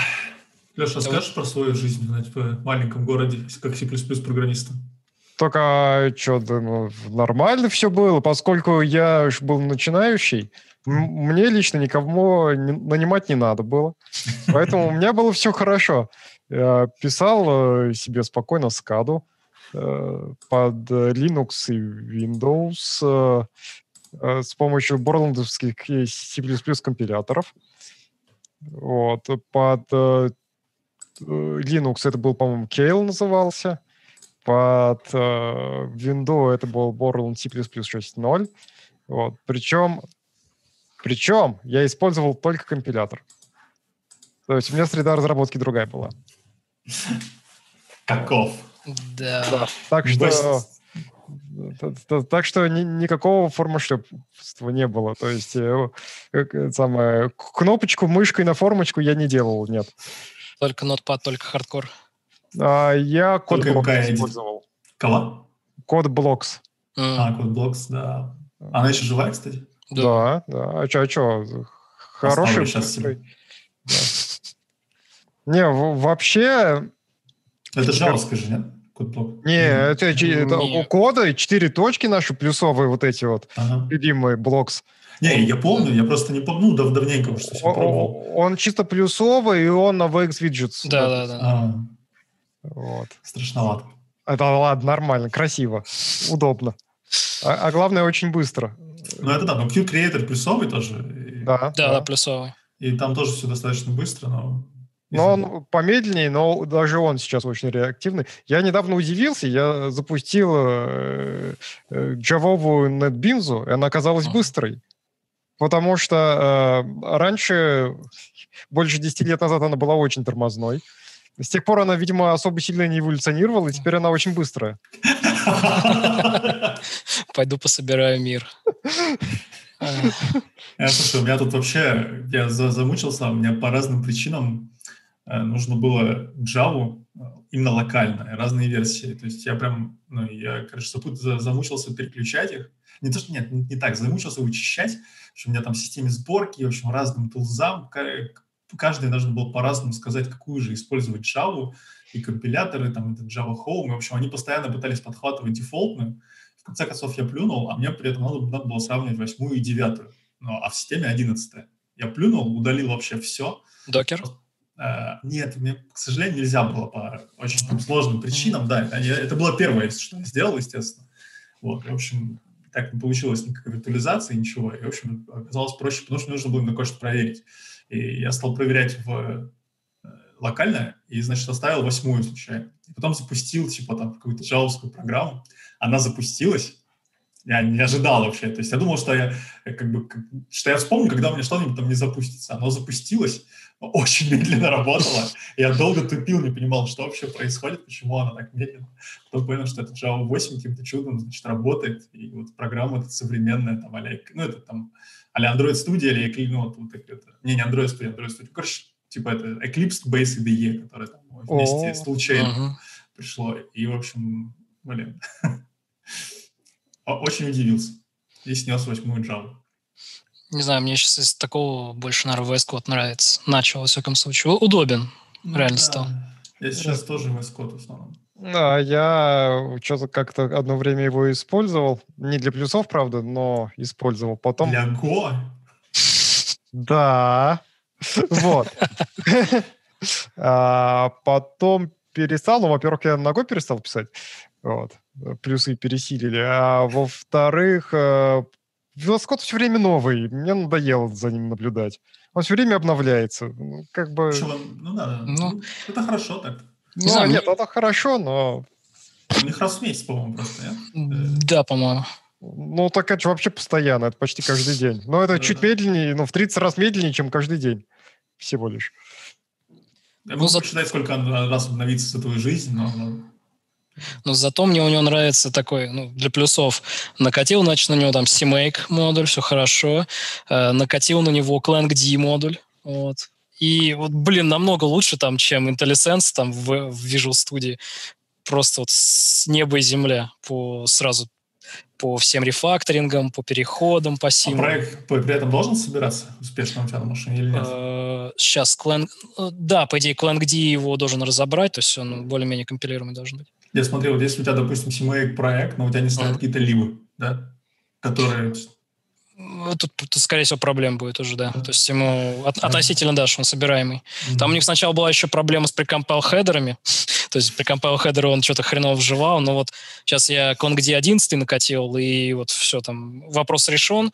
Леша, скажешь вот... про свою жизнь в маленьком городе, как C++ программистом? Только а, что, да, ну, нормально все было, поскольку я был начинающий, мне лично никого нанимать не надо было. Поэтому у меня было все хорошо. Я писал э, себе спокойно скаду, Э, под Linux и Windows э, э, с помощью борландовских C++ компиляторов. Вот. Под Linux это был, по-моему, Kale назывался. Под Windows это был Borland C++ 6.0. Вот. Причем, причем я использовал только компилятор. То есть у меня среда разработки другая была. Каков? Да. да. Так что... Так что ни, никакого формашлепства не было. То есть э, самое, кнопочку мышкой на формочку я не делал, нет. Только Notepad, только хардкор. А, я Code Blocks использовал. Кого? Code Blocks. Mm. А, Code Blocks, да. Она еще живая, кстати? Да, да. А что, а что? Хороший. Сейчас да. Не, вообще это Java, же, нет? Code Blocks. Не, это, это у кода четыре точки наши плюсовые вот эти вот, ага. любимые блокс. Не, я помню, я просто не помню, ну, дав давненько уже совсем он, пробовал. Он чисто плюсовый, и он на VX Widgets. Да, да, да. А. Вот. Страшновато. Это ладно, нормально, красиво, удобно. А, а главное, очень быстро. Ну, это да, но Q-Creator плюсовый тоже. Да, да, да, плюсовый. И там тоже все достаточно быстро, но но он помедленнее, но даже он сейчас очень реактивный. Я недавно удивился, я запустил э, э, джавовую NetBeans, и она оказалась быстрой. Потому что э, раньше, больше 10 лет назад, она была очень тормозной. С тех пор она, видимо, особо сильно не эволюционировала, и теперь она очень быстрая. Пойду пособираю мир. Слушай, у меня тут вообще, я замучился, у меня по разным причинам Э, нужно было Java э, именно локально, разные версии. То есть я прям, ну, я, короче, замучился переключать их. Не то, что нет, не, не так, замучился вычищать. Общем, у меня там в системе сборки, в общем, разным тулзам. Каждый должен был по-разному сказать, какую же использовать Java и компиляторы, там, это Java Home. И, в общем, они постоянно пытались подхватывать дефолтную. В конце концов, я плюнул, а мне при этом надо, надо было сравнивать восьмую и девятую. Ну, а в системе одиннадцатая. Я плюнул, удалил вообще все. Докер? Э, нет, мне, к сожалению, нельзя было по очень там, сложным причинам. Да, это, было первое, что я сделал, естественно. Вот, в общем, так не получилось никакой виртуализации, ничего. И, в общем, оказалось проще, потому что нужно было на кое-что проверить. И я стал проверять в э, локально, и, значит, оставил восьмую случайно. И потом запустил, типа, там, какую-то джавовскую программу. Она запустилась, я не ожидал вообще. То есть я думал, что я как бы что я вспомню, когда у меня что-нибудь там не запустится. Оно запустилось, очень медленно работала. Я долго тупил, не понимал, что вообще происходит, почему она так медленно. Потом понял, что это Java 8 каким-то чудом, значит, работает. И вот программа эта современная, там, а ну, это там, а Android Studio или, ну, вот, вот это, не, не Android Studio, Android Studio. Короче, типа это Eclipse Base IDE, которое там вместе с Toolchain пришло. И, в общем, блин, Очень удивился. И снес восьмую Java. Не знаю, мне сейчас из такого больше, наверное, VS Code нравится. Начал, во всяком случае. Удобен. Ну, реально да. стал. Я сейчас тоже VS Code в основном. Да, я что-то как-то одно время его использовал. Не для плюсов, правда, но использовал. Потом... Для Go? Да. Вот. А потом перестал. Ну, во-первых, я ногой перестал писать. Вот. Плюсы пересилили. А во-вторых, э, велосипед все время новый. Мне надоело за ним наблюдать. Он все время обновляется. Ну, как бы... Чего? Ну да, ну, ну, это хорошо так. Ну, знаю, нет, мне... это хорошо, но... У них раз в месяц, по-моему, просто, нет? Да, по-моему. Ну, так это вообще постоянно, это почти каждый день. Но это да, чуть да. медленнее, ну, в 30 раз медленнее, чем каждый день. Всего лишь. Я могу ну, посчитать, сколько раз обновится за твою жизнь, но... Но зато мне у него нравится такой, ну, для плюсов. Накатил, значит, на него там CMake модуль, все хорошо. Э, накатил на него ClankD модуль, вот. И вот, блин, намного лучше там, чем IntelliSense там в, в Visual Studio. Просто вот с неба и земля по сразу по всем рефакторингам, по переходам, по сим. А проект при этом должен собираться успешно у тебя на машине или нет? Сейчас Clang... Э, да, по идее, ClankD его должен разобрать, то есть он более-менее компилируемый должен быть. Я смотрел, вот если у тебя, допустим, CMake проект, но у тебя не стоят mm-hmm. какие-то либы, да, которые ну, тут, тут, скорее всего, проблем будет уже, да. То есть ему от, относительно, да, что он собираемый. Mm-hmm. Там у них сначала была еще проблема с прикомпайл хедерами. То есть прикомпайл хедеры он что-то хреново вживал, но вот сейчас я ConGD 11 накатил, и вот все там, вопрос решен.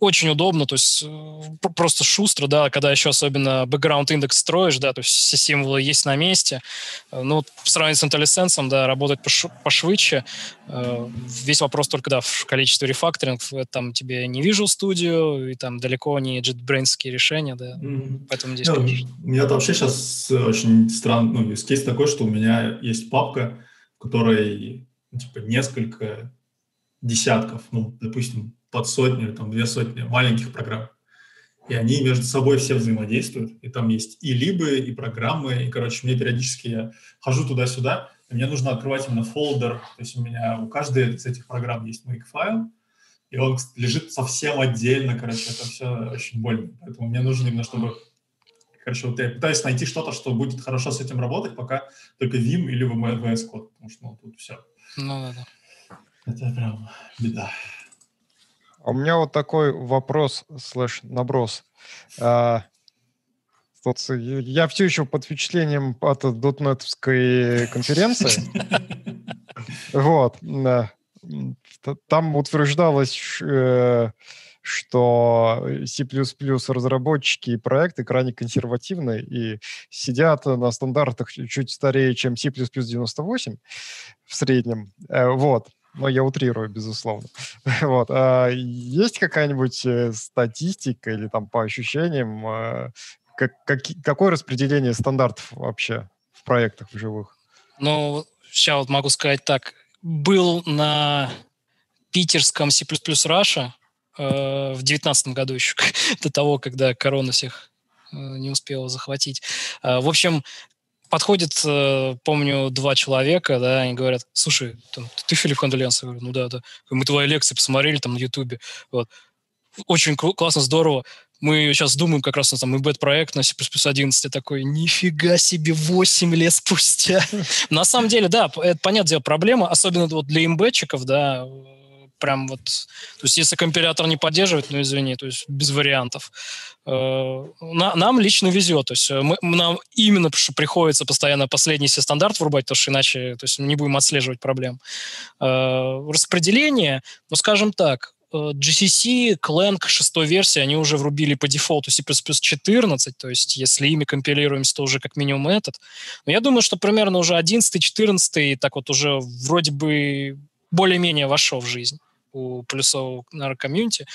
Очень удобно, то есть э, просто шустро, да, когда еще особенно background индекс строишь, да, то есть все символы есть на месте. Э, ну, в сравнении с IntelliSense, да, работать пош пошвидше. Э, весь вопрос только, да, в количестве рефакторингов. Там тебе не Visual Studio, и там далеко не JetBrains решения, да. Mm-hmm. Поэтому здесь, yeah, У меня вообще сейчас очень странный, ну, кейс такой, что у меня есть папка, в которой, типа, несколько десятков, ну, допустим, под сотню, там, две сотни маленьких программ. И они между собой все взаимодействуют. И там есть и либы, и программы. И, короче, мне периодически я хожу туда-сюда, и мне нужно открывать именно фолдер. То есть у меня у каждой из этих программ есть make-файл, и он лежит совсем отдельно, короче, это все очень больно. Поэтому мне нужно именно, чтобы... Короче, вот я пытаюсь найти что-то, что будет хорошо с этим работать, пока только Vim или VS Code, потому что ну, тут все. Ну, да, да. Это прям беда. А у меня вот такой вопрос слэш наброс. А, тут, я все еще под впечатлением от дотнетовской конференции. Вот. Там утверждалось, э, что C++ разработчики и проекты крайне консервативны и сидят на стандартах чуть старее, чем C++ 98 в среднем. Э, вот но я утрирую, безусловно. вот. А есть какая-нибудь э, статистика или там по ощущениям, э, как, как, какое распределение стандартов вообще в проектах в живых? Ну, сейчас вот могу сказать так. Был на питерском C++ Russia э, в девятнадцатом году еще, до того, когда корона всех э, не успела захватить. Э, в общем, подходит, э, помню, два человека, да, они говорят, слушай, там, ты Филипп Ханделянс? Я говорю, ну да, да. Мы твои лекции посмотрели там на Ютубе. Вот. Очень классно, здорово. Мы сейчас думаем как раз на там ибет проект на C++ 11. Я такой, нифига себе, 8 лет спустя. На самом деле, да, это, понятное дело, проблема, особенно вот для имбетчиков, да, прям вот... То есть если компилятор не поддерживает, ну, извини, то есть без вариантов. Э, на, нам лично везет. То есть мы, нам именно приходится постоянно последний все стандарт врубать, потому что иначе то есть не будем отслеживать проблем. Э, распределение, ну, скажем так, э, GCC, Clang, шестой версии, они уже врубили по дефолту C++ 14, то есть если ими компилируемся, то уже как минимум этот. Но я думаю, что примерно уже 11 14 так вот уже вроде бы более-менее вошел в жизнь у плюсового комьюнити.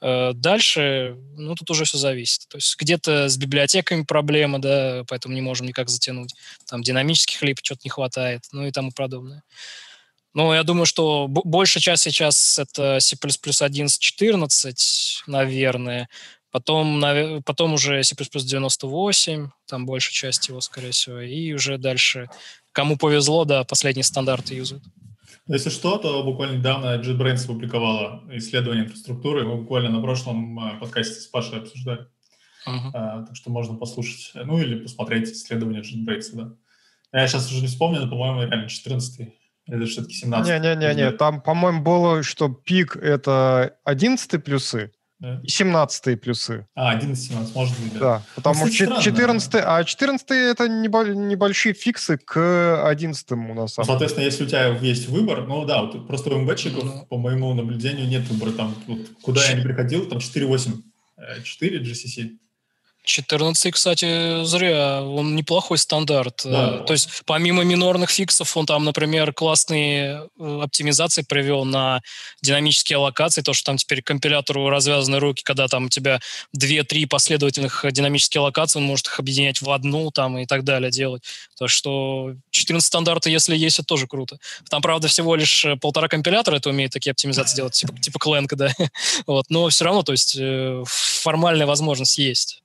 Э, дальше, ну, тут уже все зависит. То есть где-то с библиотеками проблема, да, поэтому не можем никак затянуть. Там динамических лип что-то не хватает, ну и тому подобное. Но я думаю, что большая часть сейчас это C++ 11.14, наверное. Потом, потом уже C++ 98, там большая часть его, скорее всего. И уже дальше, кому повезло, да, последний стандарт юзают. Если что, то буквально недавно JetBrains опубликовала исследование инфраструктуры. Мы буквально на прошлом э, подкасте с Пашей обсуждали. Uh-huh. А, так что можно послушать. Ну или посмотреть исследование JetBrains, да. Я сейчас уже не вспомню, но, по-моему, реально 14 или все-таки 17 Не-не-не, там, по-моему, было, что пик — это 11 плюсы, да. и 17 плюсы. А, 11-17, может быть, да. Да, потому ну, что 14 а 14 это небольшие фиксы к 11 у нас. Ну, соответственно, если у тебя есть выбор, ну да, вот просто у МБчиков, ну, по моему наблюдению, нет выбора. Там, вот, куда я не приходил, там 4.8, 4 GCC. 14, кстати, зря. Он неплохой стандарт. Да. То есть помимо минорных фиксов, он там, например, классные э, оптимизации привел на динамические локации, то, что там теперь компилятору развязаны руки, когда там у тебя 2-3 последовательных динамические локации, он может их объединять в одну там и так далее делать. Так что 14 стандарта, если есть, это тоже круто. Там, правда, всего лишь э, полтора компилятора это умеет такие оптимизации делать, типа, типа Clang, да. вот. Но все равно, то есть э, формальная возможность есть.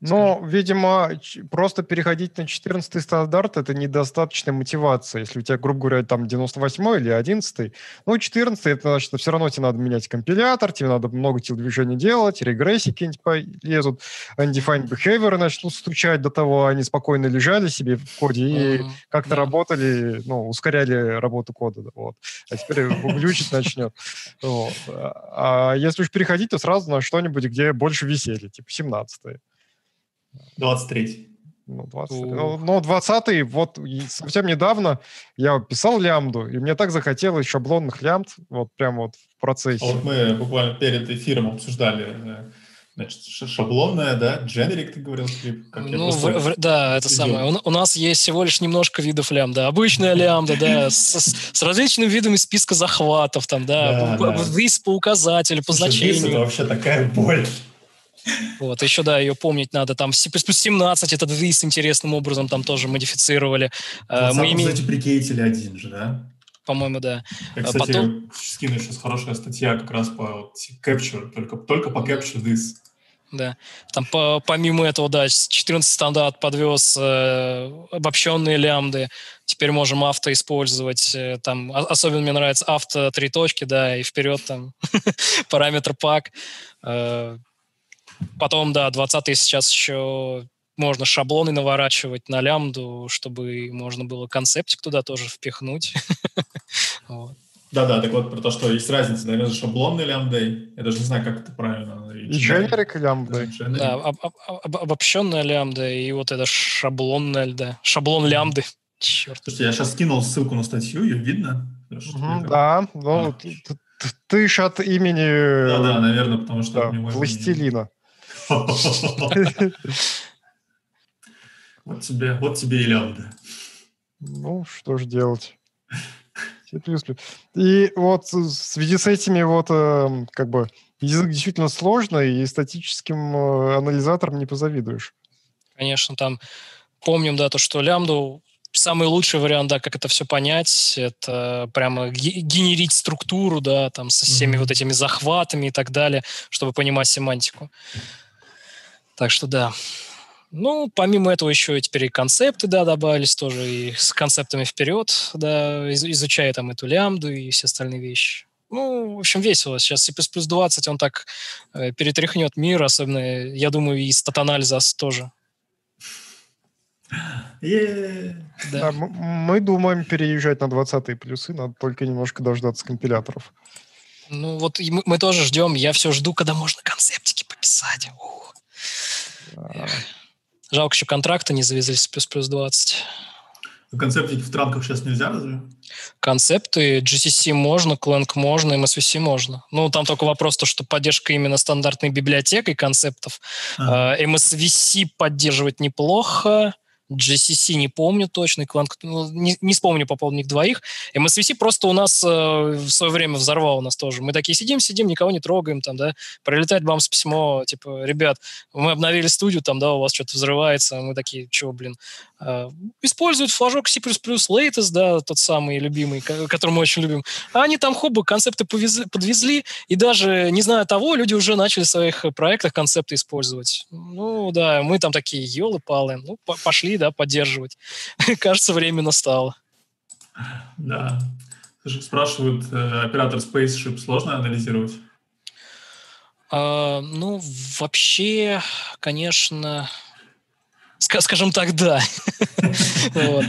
Но, видимо, просто переходить на 14 стандарт – это недостаточная мотивация. Если у тебя, грубо говоря, там 98 или 11 ну, 14 это значит, все равно тебе надо менять компилятор, тебе надо много телодвижений делать, регрессии какие-нибудь полезут, undefined behavior начнут стучать до того, они спокойно лежали себе в коде и uh-huh. как-то yeah. работали, ну, ускоряли работу кода. Вот. А теперь глючить начнет. Вот. А если уж переходить, то сразу на что-нибудь, где больше веселья, типа 17 -е. 23 ну, 20, ну, ну, 20 вот совсем недавно я писал лямбду, и мне так захотелось шаблонных лямбд, вот прям вот в процессе. А вот мы буквально перед эфиром обсуждали, э, значит, шаблонная, да, generic, ты говорил, как ну, в, в, да, это самое. У, у нас есть всего лишь немножко видов лямбда. Обычная лямбда, да, с, с различными видами списка захватов, там, да, да, да. по указателю, по значению. Это вообще такая боль. Вот, еще, да, ее помнить надо. Там C++ 17 этот виз интересным образом там тоже модифицировали. Вот Мы имеем... кстати, прикейтили один же, да? По-моему, да. Я, кстати, Потом... скину сейчас хорошая статья как раз по capture, только, только по capture this. Да. Там по, помимо этого, да, 14 стандарт подвез э, обобщенные лямбды. Теперь можем авто использовать. Э, там, особенно мне нравится авто три точки, да, и вперед там параметр пак. Э, Потом, да, 20 сейчас еще можно шаблоны наворачивать на лямбду, чтобы можно было концептик туда тоже впихнуть. Да-да, так вот про то, что есть разница, да, между шаблонной лямбдой, я даже не знаю, как это правильно. И дженерик лямбдой. Да, об, об, об, обобщенная лямбда и вот это шаблонная, да, шаблон лямбды. Черт. Слушайте, я сейчас скинул ссылку на статью, ее видно? Угу, да, ну, а. ты, ты ж от имени... Да-да, наверное, потому что... Да, властелина. Вот тебе, вот тебе и лямбда. Ну, что же делать? И вот в связи с этими вот эм, как бы язык действительно сложный, и статическим э, анализатором не позавидуешь. Конечно, там помним, да, то, что лямбду самый лучший вариант, да, как это все понять, это прямо генерить структуру, да, там со всеми mm-hmm. вот этими захватами и так далее, чтобы понимать семантику. Так что да. Ну, помимо этого еще и теперь и концепты, да, добавились тоже, и с концептами вперед, да, изучая там эту лямбду и все остальные вещи. Ну, в общем, весело. Сейчас C++ 20, он так э, перетряхнет мир, особенно, я думаю, и стат-анализа тоже. Yeah. Да. Да, мы думаем переезжать на 20 плюсы, надо только немножко дождаться компиляторов. Ну, вот мы, мы тоже ждем. Я все жду, когда можно концептики пописать. Ух. Жалко, еще контракты не завезли с плюс-плюс 20. Концептики в транках сейчас нельзя разве? Концепты GCC можно, Clang можно, MSVC можно. Ну, там только вопрос, то, что поддержка именно стандартной библиотекой концептов. А. MSVC поддерживать неплохо. GCC не помню точно, Clang, ну, не, не вспомню по поводу них двоих. MSVC просто у нас э, в свое время взорвал у нас тоже. Мы такие сидим, сидим, никого не трогаем, там, да, прилетает вам с письмо, типа, ребят, мы обновили студию, там, да, у вас что-то взрывается, мы такие, чего, блин, используют флажок C++ Latest, да, тот самый любимый, который мы очень любим. А они там хоба концепты повезли, подвезли, и даже, не зная того, люди уже начали в своих проектах концепты использовать. Ну, да, мы там такие, елы-палы, ну, пошли, да, поддерживать. Кажется, время настало. Да. Спрашивают, э, оператор Spaceship сложно анализировать? А, ну, вообще, конечно, скажем так, да.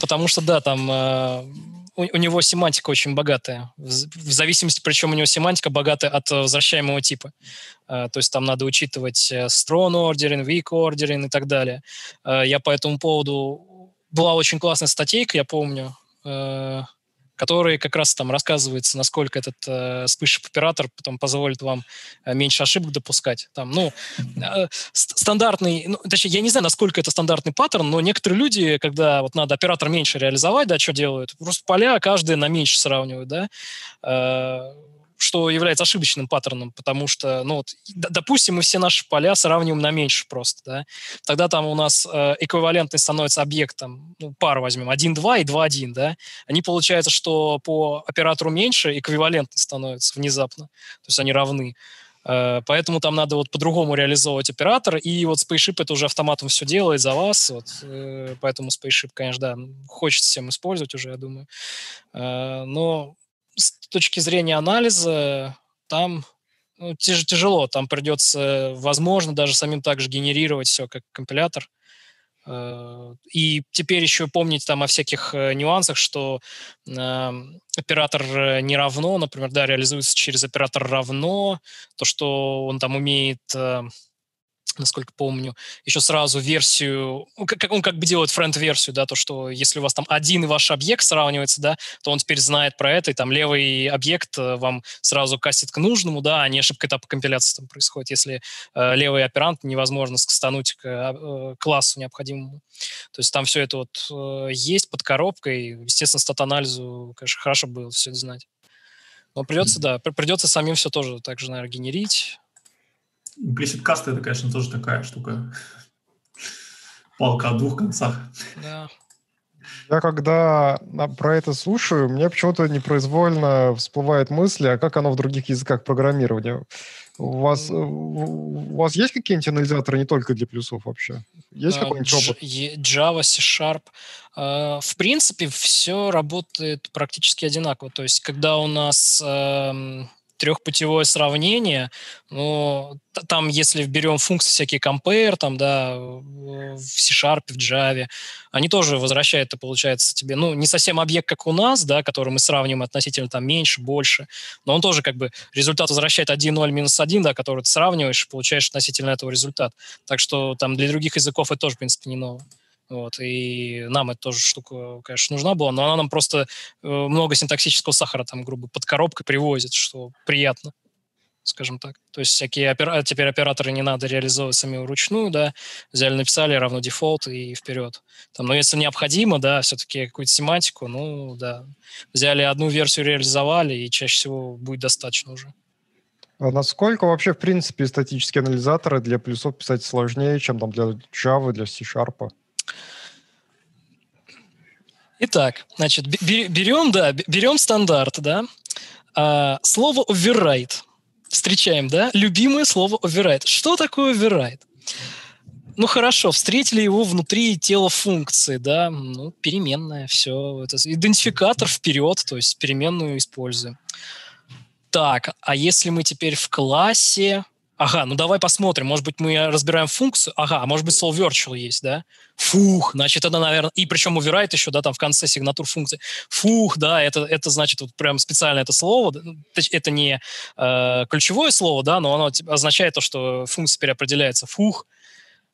Потому что, да, там э, у него семантика очень богатая. В зависимости, причем у него семантика богатая от возвращаемого типа. Э, то есть там надо учитывать strong ordering, weak ordering и так далее. Я по этому поводу... Была очень классная статейка, я помню, который как раз там рассказывается, насколько этот э, оператор потом позволит вам э, меньше ошибок допускать. Там, ну, э, стандартный, ну, точнее, я не знаю, насколько это стандартный паттерн, но некоторые люди, когда вот надо оператор меньше реализовать, да, что делают? Просто поля каждый на меньше сравнивают, да, э, что является ошибочным паттерном, потому что, ну вот, допустим, мы все наши поля сравниваем на меньше просто, да, тогда там у нас э, эквивалентный становится объектом, ну, пару возьмем, 1-2 и 2-1, да, они получается, что по оператору меньше эквивалентный становится внезапно, то есть они равны. Э, поэтому там надо вот по-другому реализовывать оператор, и вот Spaceship это уже автоматом все делает за вас, вот, э, поэтому Spaceship, конечно, да, хочется всем использовать уже, я думаю. Э, но с точки зрения анализа там ну, тяж, тяжело. Там придется, возможно, даже самим также генерировать все как компилятор. Э, и теперь еще помнить там о всяких э, нюансах, что э, оператор не равно, например, да, реализуется через оператор равно, то, что он там умеет насколько помню, еще сразу версию, ну, как, он как бы делает френд-версию, да, то, что если у вас там один ваш объект сравнивается, да, то он теперь знает про это, и там левый объект э, вам сразу кастит к нужному, да, а не ошибка этапа компиляции там происходит, если э, левый оперант невозможно скастануть к э, классу необходимому. То есть там все это вот э, есть под коробкой, естественно, стат-анализу, конечно, хорошо было все это знать. Но придется, да, придется самим все тоже так же, наверное, генерить, Implicit каста это, конечно, тоже такая штука. Палка о двух концах. Да. Я когда про это слушаю, мне почему-то непроизвольно всплывает мысль, а как оно в других языках программирования? У вас, у вас есть какие-нибудь анализаторы не только для плюсов вообще? Есть uh, какой-нибудь опыт? Java, C-Sharp. Uh, в принципе, все работает практически одинаково. То есть, когда у нас uh, трехпутевое сравнение, ну, там, если берем функции всякие compare, там, да, в C-Sharp, в Java, они тоже возвращают, это получается тебе, ну, не совсем объект, как у нас, да, который мы сравниваем относительно там меньше, больше, но он тоже как бы результат возвращает 1, 0, минус 1, да, который ты сравниваешь получаешь относительно этого результат. Так что там для других языков это тоже, в принципе, не ново. Вот, и нам эта тоже штука, конечно, нужна была, но она нам просто э, много синтаксического сахара там, грубо, под коробкой привозит, что приятно, скажем так. То есть всякие опера... теперь операторы не надо реализовывать сами вручную, да, взяли, написали, равно дефолт и вперед. Там, но если необходимо, да, все-таки какую-то семантику, ну, да, взяли одну версию, реализовали, и чаще всего будет достаточно уже. А насколько вообще, в принципе, статические анализаторы для плюсов писать сложнее, чем там для Java, для C-Sharp? Итак, значит, берем, да, берем стандарт, да. А, слово override. Встречаем, да? Любимое слово override. Что такое override? Ну хорошо, встретили его внутри тела функции, да, ну переменная, все, это идентификатор вперед, то есть переменную используем. Так, а если мы теперь в классе Ага, ну давай посмотрим. Может быть, мы разбираем функцию. Ага, а может быть, слово virtual есть, да? Фух, значит, это, наверное... И причем убирает еще, да, там в конце сигнатур функции. Фух, да, это, это значит вот прям специально это слово. Ну, это не э, ключевое слово, да, но оно означает то, что функция переопределяется. Фух,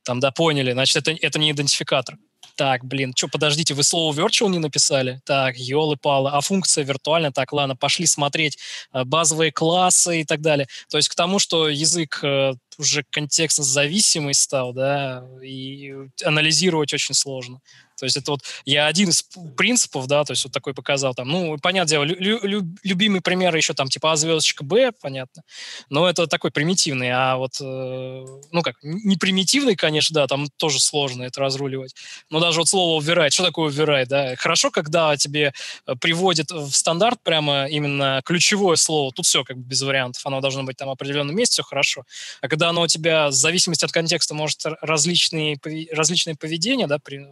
там, да, поняли. Значит, это, это не идентификатор. Так, блин, что, подождите, вы слово virtual не написали? Так, елы-палы, а функция виртуальная? Так, ладно, пошли смотреть э, базовые классы и так далее. То есть к тому, что язык э, уже контекстно зависимый стал, да, и анализировать очень сложно. То есть это вот я один из принципов, да, то есть вот такой показал там. Ну, понятное дело, лю- лю- любимый пример еще там типа А звездочка Б, понятно. Но это такой примитивный, а вот, э, ну как, не примитивный, конечно, да, там тоже сложно это разруливать. Но даже вот слово override, что такое override, да? Хорошо, когда тебе э, приводит в стандарт прямо именно ключевое слово, тут все как бы без вариантов, оно должно быть там в определенном месте, все хорошо. А когда оно у тебя в зависимости от контекста может различные, различные поведения, да, при,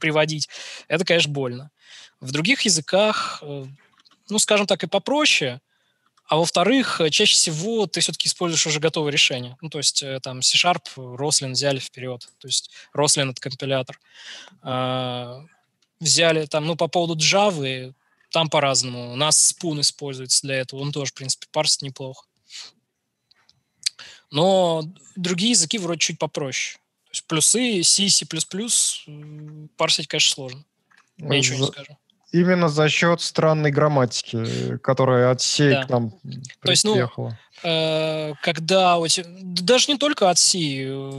приводить, это, конечно, больно. В других языках, э, ну, скажем так, и попроще, а во-вторых, э, чаще всего ты все-таки используешь уже готовое решение. Ну, то есть э, там C-Sharp, Roslyn взяли вперед. То есть Roslyn — это компилятор. А, взяли там, ну, по поводу Java, там по-разному. У нас Spoon используется для этого. Он тоже, в принципе, парсит неплохо. Но другие языки вроде чуть попроще. То есть плюсы C, C++ парсить, конечно, сложно. Я ничего не скажу. Именно за счет странной грамматики, которая от сей да. к нам То есть, ну, э, когда у тебя... Даже не только от C,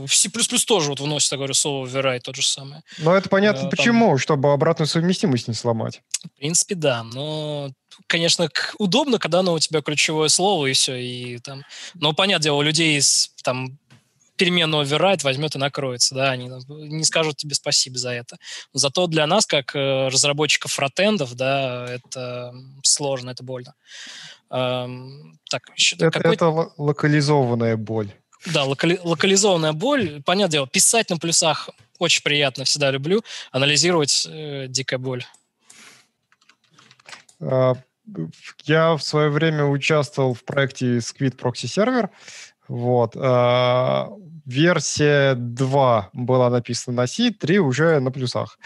в C++ тоже вот вносит, я говорю, слово override, тот же самый. Но это понятно э, почему, там... чтобы обратную совместимость не сломать. В принципе, да, но конечно, удобно, когда оно у тебя ключевое слово и все, и там... Но, понятное дело, у людей там переменную override возьмет и накроется, да, они не скажут тебе спасибо за это. Но зато для нас, как э, разработчиков фронтендов, да, это сложно, это больно. Эм, так, еще это, это локализованная боль. Да, локали... локализованная боль. Понятное дело, писать на плюсах очень приятно, всегда люблю. Анализировать э, дикая боль. А, я в свое время участвовал в проекте Squid Proxy Server. Вот. Версия 2 была написана на C, 3 уже на плюсах.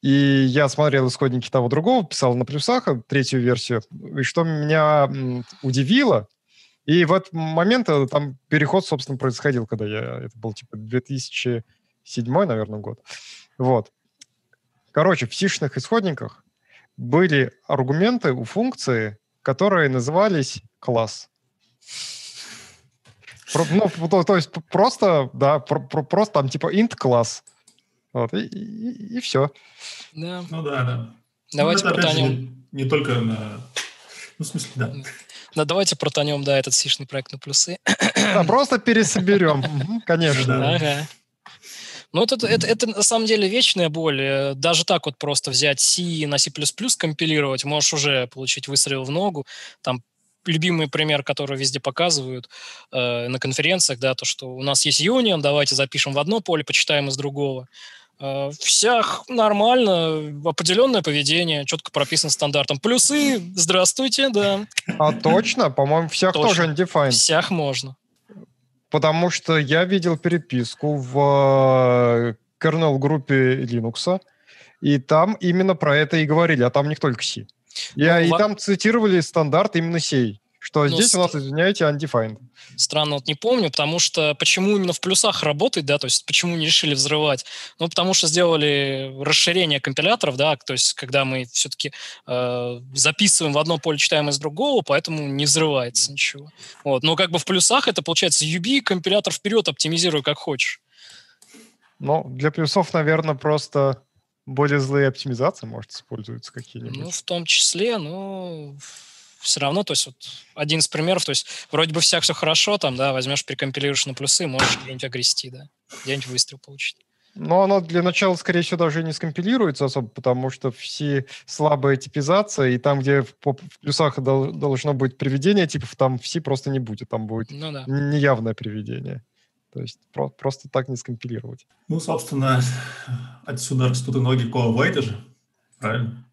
И я смотрел исходники того другого, писал на плюсах а третью версию. И что меня удивило, и в этот момент э, там переход, собственно, происходил, когда я... Это был, типа, 2007, наверное, год. Вот. Короче, в сишных исходниках были аргументы у функции, которые назывались класс. Про, ну, то, то есть просто, да, про, про, просто там типа int класс. Вот, и, и, и все. Да. Ну да, да. Давайте ну, протонем. Не, не только на... Ну, в смысле, да. Да, давайте протонем, да, этот сишный проект на плюсы. Да, просто пересоберем, конечно. Ага. Ну, это, это, это на самом деле вечная боль. Э, даже так вот просто взять C на C++ компилировать, можешь уже получить выстрел в ногу, там любимый пример, который везде показывают э, на конференциях, да, то, что у нас есть Union, давайте запишем в одно поле, почитаем из другого. Э, всех нормально, определенное поведение, четко прописан стандартом. Плюсы, здравствуйте, да. А точно? По-моему, всех точно. тоже undefined. Всех можно. Потому что я видел переписку в kernel-группе э, Linux, и там именно про это и говорили, а там не только C. Я, ну, и во... там цитировали стандарт именно сей, что ну, здесь ст... у нас, извиняйте, undefined. Странно, вот не помню, потому что почему именно в плюсах работает, да, то есть почему не решили взрывать? Ну, потому что сделали расширение компиляторов, да, то есть когда мы все-таки э, записываем в одно поле, читаем из другого, поэтому не взрывается ничего. Вот, но как бы в плюсах это получается UB, компилятор вперед, оптимизируй как хочешь. Ну, для плюсов, наверное, просто более злые оптимизации, может, используются какие-нибудь? Ну, в том числе, но все равно, то есть вот один из примеров, то есть вроде бы всяк все хорошо, там, да, возьмешь, перекомпилируешь на плюсы, можешь где-нибудь огрести, да, где-нибудь выстрел получить. Но оно для начала, скорее всего, даже не скомпилируется особо, потому что все слабая типизация, и там, где в, в плюсах должно быть приведение типов, там все просто не будет, там будет ну, да. неявное приведение. То есть про- просто так не скомпилировать. Ну, собственно, отсюда растут и ноги Коавайта же, правильно?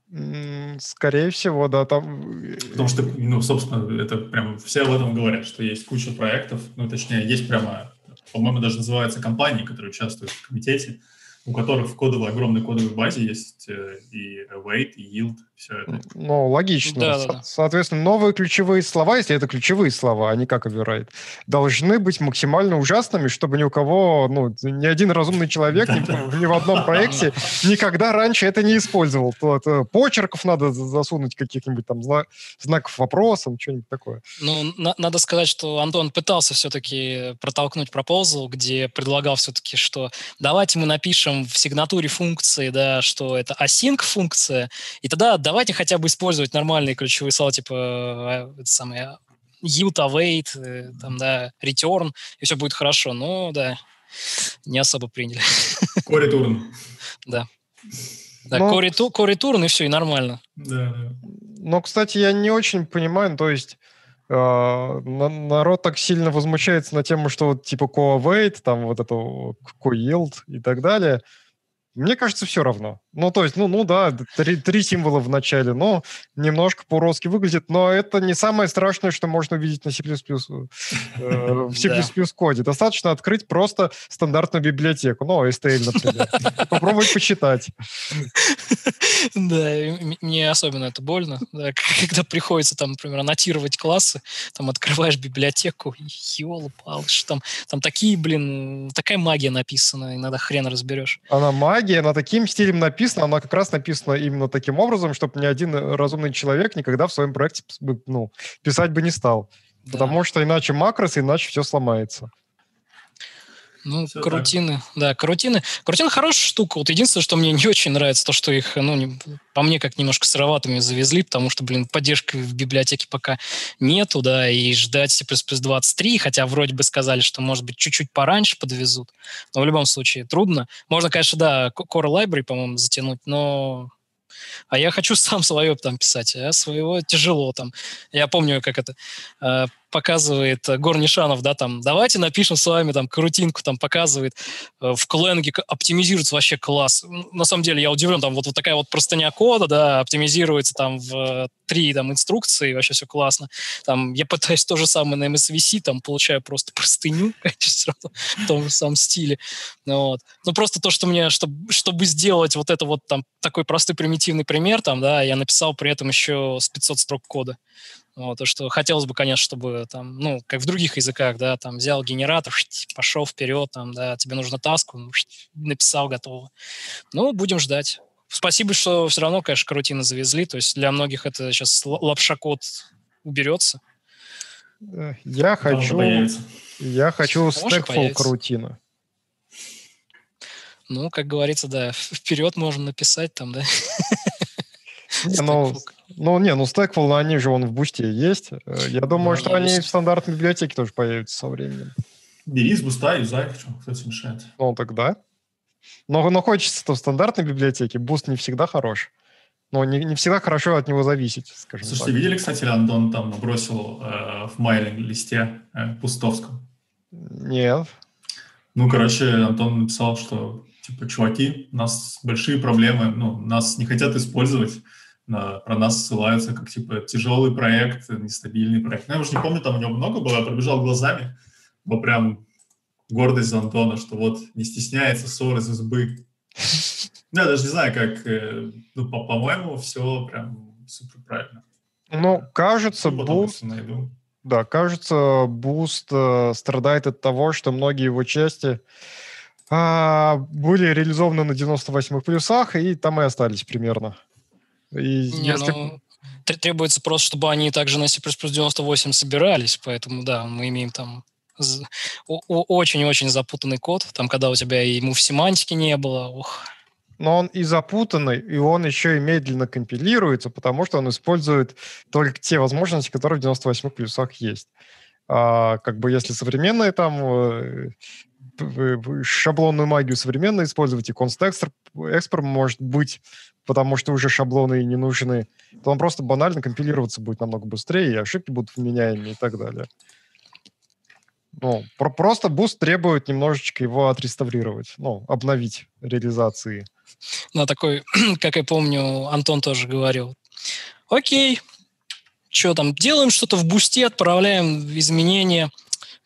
Скорее всего, да, там... Э, Потому что, ну, собственно, это прям все об этом говорят, что есть куча проектов, ну, точнее, есть прямо, по-моему, даже называются компании, которые участвуют в комитете, у которых в кодовой, огромной кодовой базе есть э, и await, и yield, все это. Ну, логично. Да, Со- да. Соответственно, новые ключевые слова, если это ключевые слова, а не как override, должны быть максимально ужасными, чтобы ни у кого, ну, ни один разумный человек ни, ни в одном проекте никогда раньше это не использовал. То, то почерков надо засунуть каких-нибудь там знак, знаков вопроса, что-нибудь такое. Ну, на- надо сказать, что Антон пытался все-таки протолкнуть пропозал, где предлагал все-таки, что давайте мы напишем напишем в сигнатуре функции, да, что это async функция, и тогда давайте хотя бы использовать нормальные ключевые слова, типа а, это самое yield await, э, там, да, return, и все будет хорошо. Но, да, не особо приняли. Core return. Да. Да, Но... core, return, и все, и нормально. Да, да. Но, кстати, я не очень понимаю, то есть народ так сильно возмущается на тему, что вот типа co-await, там вот это co-yield и так далее. Мне кажется, все равно. Ну, то есть, ну, ну да, три, три символа в начале, но немножко по-уродски выглядит, но это не самое страшное, что можно увидеть на C++, э, в C++ коде. Достаточно открыть просто стандартную библиотеку, ну, STL, например, попробовать почитать. Да, мне особенно это больно, когда приходится там, например, аннотировать классы, там открываешь библиотеку, ёлы-палы, там, там такие, блин, такая магия написана, иногда хрен разберешь. Она магия, она таким стилем написана, она как раз написана именно таким образом, чтобы ни один разумный человек никогда в своем проекте ну, писать бы не стал. Да. Потому что иначе макросы, иначе все сломается. Ну, Все карутины, так. да, карутины. Карутины хорошая штука. Вот единственное, что мне не очень нравится, то, что их, ну, не, по мне, как немножко сыроватыми завезли, потому что, блин, поддержки в библиотеке пока нету, да, и ждать C++ 23, хотя вроде бы сказали, что, может быть, чуть-чуть пораньше подвезут. Но в любом случае трудно. Можно, конечно, да, Core Library, по-моему, затянуть, но а я хочу сам свое там писать, а своего тяжело там. Я помню, как это э, показывает Горнишанов, да, там, давайте напишем с вами там крутинку, там показывает э, в Кленге оптимизируется вообще класс. На самом деле я удивлен, там вот, вот такая вот простыня кода, да, оптимизируется там в три там инструкции, вообще все классно. Там я пытаюсь то же самое на MSVC, там получаю просто простыню, конечно, в том же самом стиле. Вот. Ну, просто то, что мне, чтобы, чтобы сделать вот это вот там такой простой примитивный пример, там, да, я написал при этом еще с 500 строк кода. Вот, то, что хотелось бы, конечно, чтобы там, ну, как в других языках, да, там взял генератор, пошел вперед, там, да, тебе нужно таску, написал, готово. Ну, будем ждать. Спасибо, что все равно, конечно, карутины завезли. То есть для многих это сейчас лапшакод уберется. Я хочу, я хочу stackful корутина. Ну, как говорится, да, вперед можем написать там, да. Не, ну, ну, не, ну stackful, они же он в бусте есть. Э, я думаю, да, что они в стандартной библиотеке тоже появятся со временем. Бери из буста, юзай, кто тебе мешает. Ну, тогда. Но, но хочется-то в стандартной библиотеке. Буст не всегда хорош. Но не, не всегда хорошо от него зависеть, скажем Слушайте, так. видели, кстати, Антон там набросил э, в майлинг-листе э, пустовском? Нет. Ну, короче, Антон написал, что, типа, чуваки, у нас большие проблемы, ну, нас не хотят использовать, на, про нас ссылаются как, типа, тяжелый проект, нестабильный проект. Ну, я уже не помню, там у него много было, я пробежал глазами, но прям гордость за Антона, что вот не стесняется ссор из избы. Я даже не знаю, как, э, ну, по- по-моему, все прям супер правильно. Ну, кажется, Буст... Да, кажется, Буст э, страдает от того, что многие его части э, были реализованы на 98-х плюсах, и там и остались примерно. И Не, если... ну, требуется просто, чтобы они также на C++ 98 собирались, поэтому, да, мы имеем там очень-очень запутанный код, там, когда у тебя move семантики не было, ух. Но он и запутанный, и он еще и медленно компилируется, потому что он использует только те возможности, которые в 98 плюсах есть. А, как бы если современные там э, шаблонную магию современно использовать, и constexpr может быть, потому что уже шаблоны не нужны, то он просто банально компилироваться будет намного быстрее, и ошибки будут вменяемые и так далее. Ну, про просто Boost требует немножечко его отреставрировать, ну, обновить реализации. На такой, как я помню, Антон тоже говорил. Окей, что там, делаем что-то в бусте, отправляем изменения,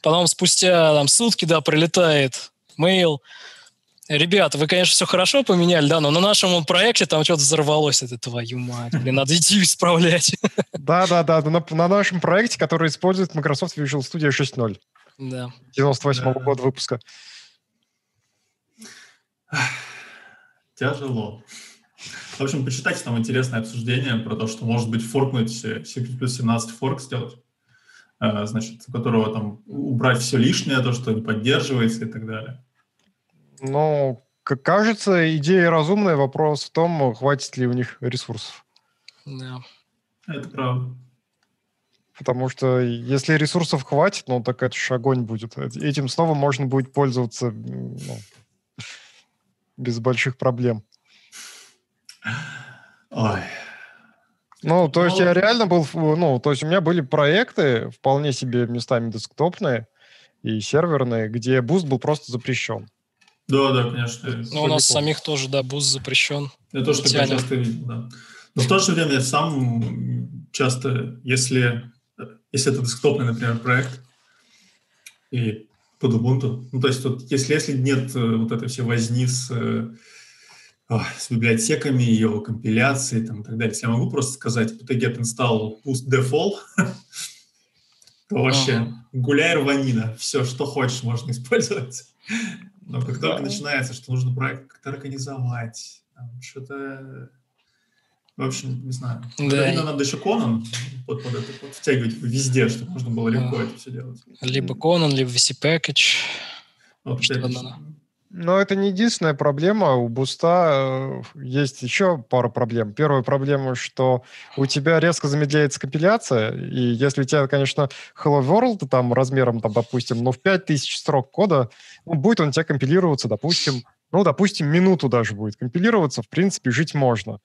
потом спустя там, сутки, да, прилетает mail, ребята, вы, конечно, все хорошо поменяли, да, но на нашем проекте там что-то взорвалось. Это твою мать, блин, надо идти исправлять. Да-да-да, на, на нашем проекте, который использует Microsoft Visual Studio 6.0. Да. 98 -го года выпуска. Тяжело. В общем, почитайте там интересное обсуждение про то, что, может быть, форкнуть C++ 17 форк сделать, э, значит, у которого там убрать все лишнее, то, что не поддерживается и так далее. Ну, как кажется, идея разумная. Вопрос в том, хватит ли у них ресурсов. Да. Это правда. Потому что если ресурсов хватит, ну так это же огонь будет. Этим снова можно будет пользоваться ну, без больших проблем. Ой. Ну, то есть я реально был, ну, то есть у меня были проекты вполне себе местами десктопные и серверные, где Boost был просто запрещен. Да, да, конечно. Ну, у нас самих тоже, да, Boost запрещен. Я тоже такое часто видел, да. Но в то же время я сам часто, если, если это десктопный, например, проект, и под Ubuntu, ну, то есть тут, если, если нет э, вот этой всей возни с, э, с библиотеками, ее компиляцией там, и так далее, если я могу просто сказать get install boost default, то вообще гуляй рванина, все, что хочешь, можно использовать. Но как только начинается, что нужно проект как-то организовать, что-то... В общем, не знаю. Да. Именно надо еще Conan под, под это под втягивать везде, чтобы можно было легко это все делать. Либо Conan, либо VC Package. Вот, что надо. Но это не единственная проблема. У Буста э, есть еще пара проблем. Первая проблема, что у тебя резко замедляется компиляция, и если у тебя, конечно, Hello World там размером, там, допустим, ну, в 5000 строк кода, ну, будет он у тебя компилироваться, допустим, ну, допустим, минуту даже будет компилироваться, в принципе, жить можно.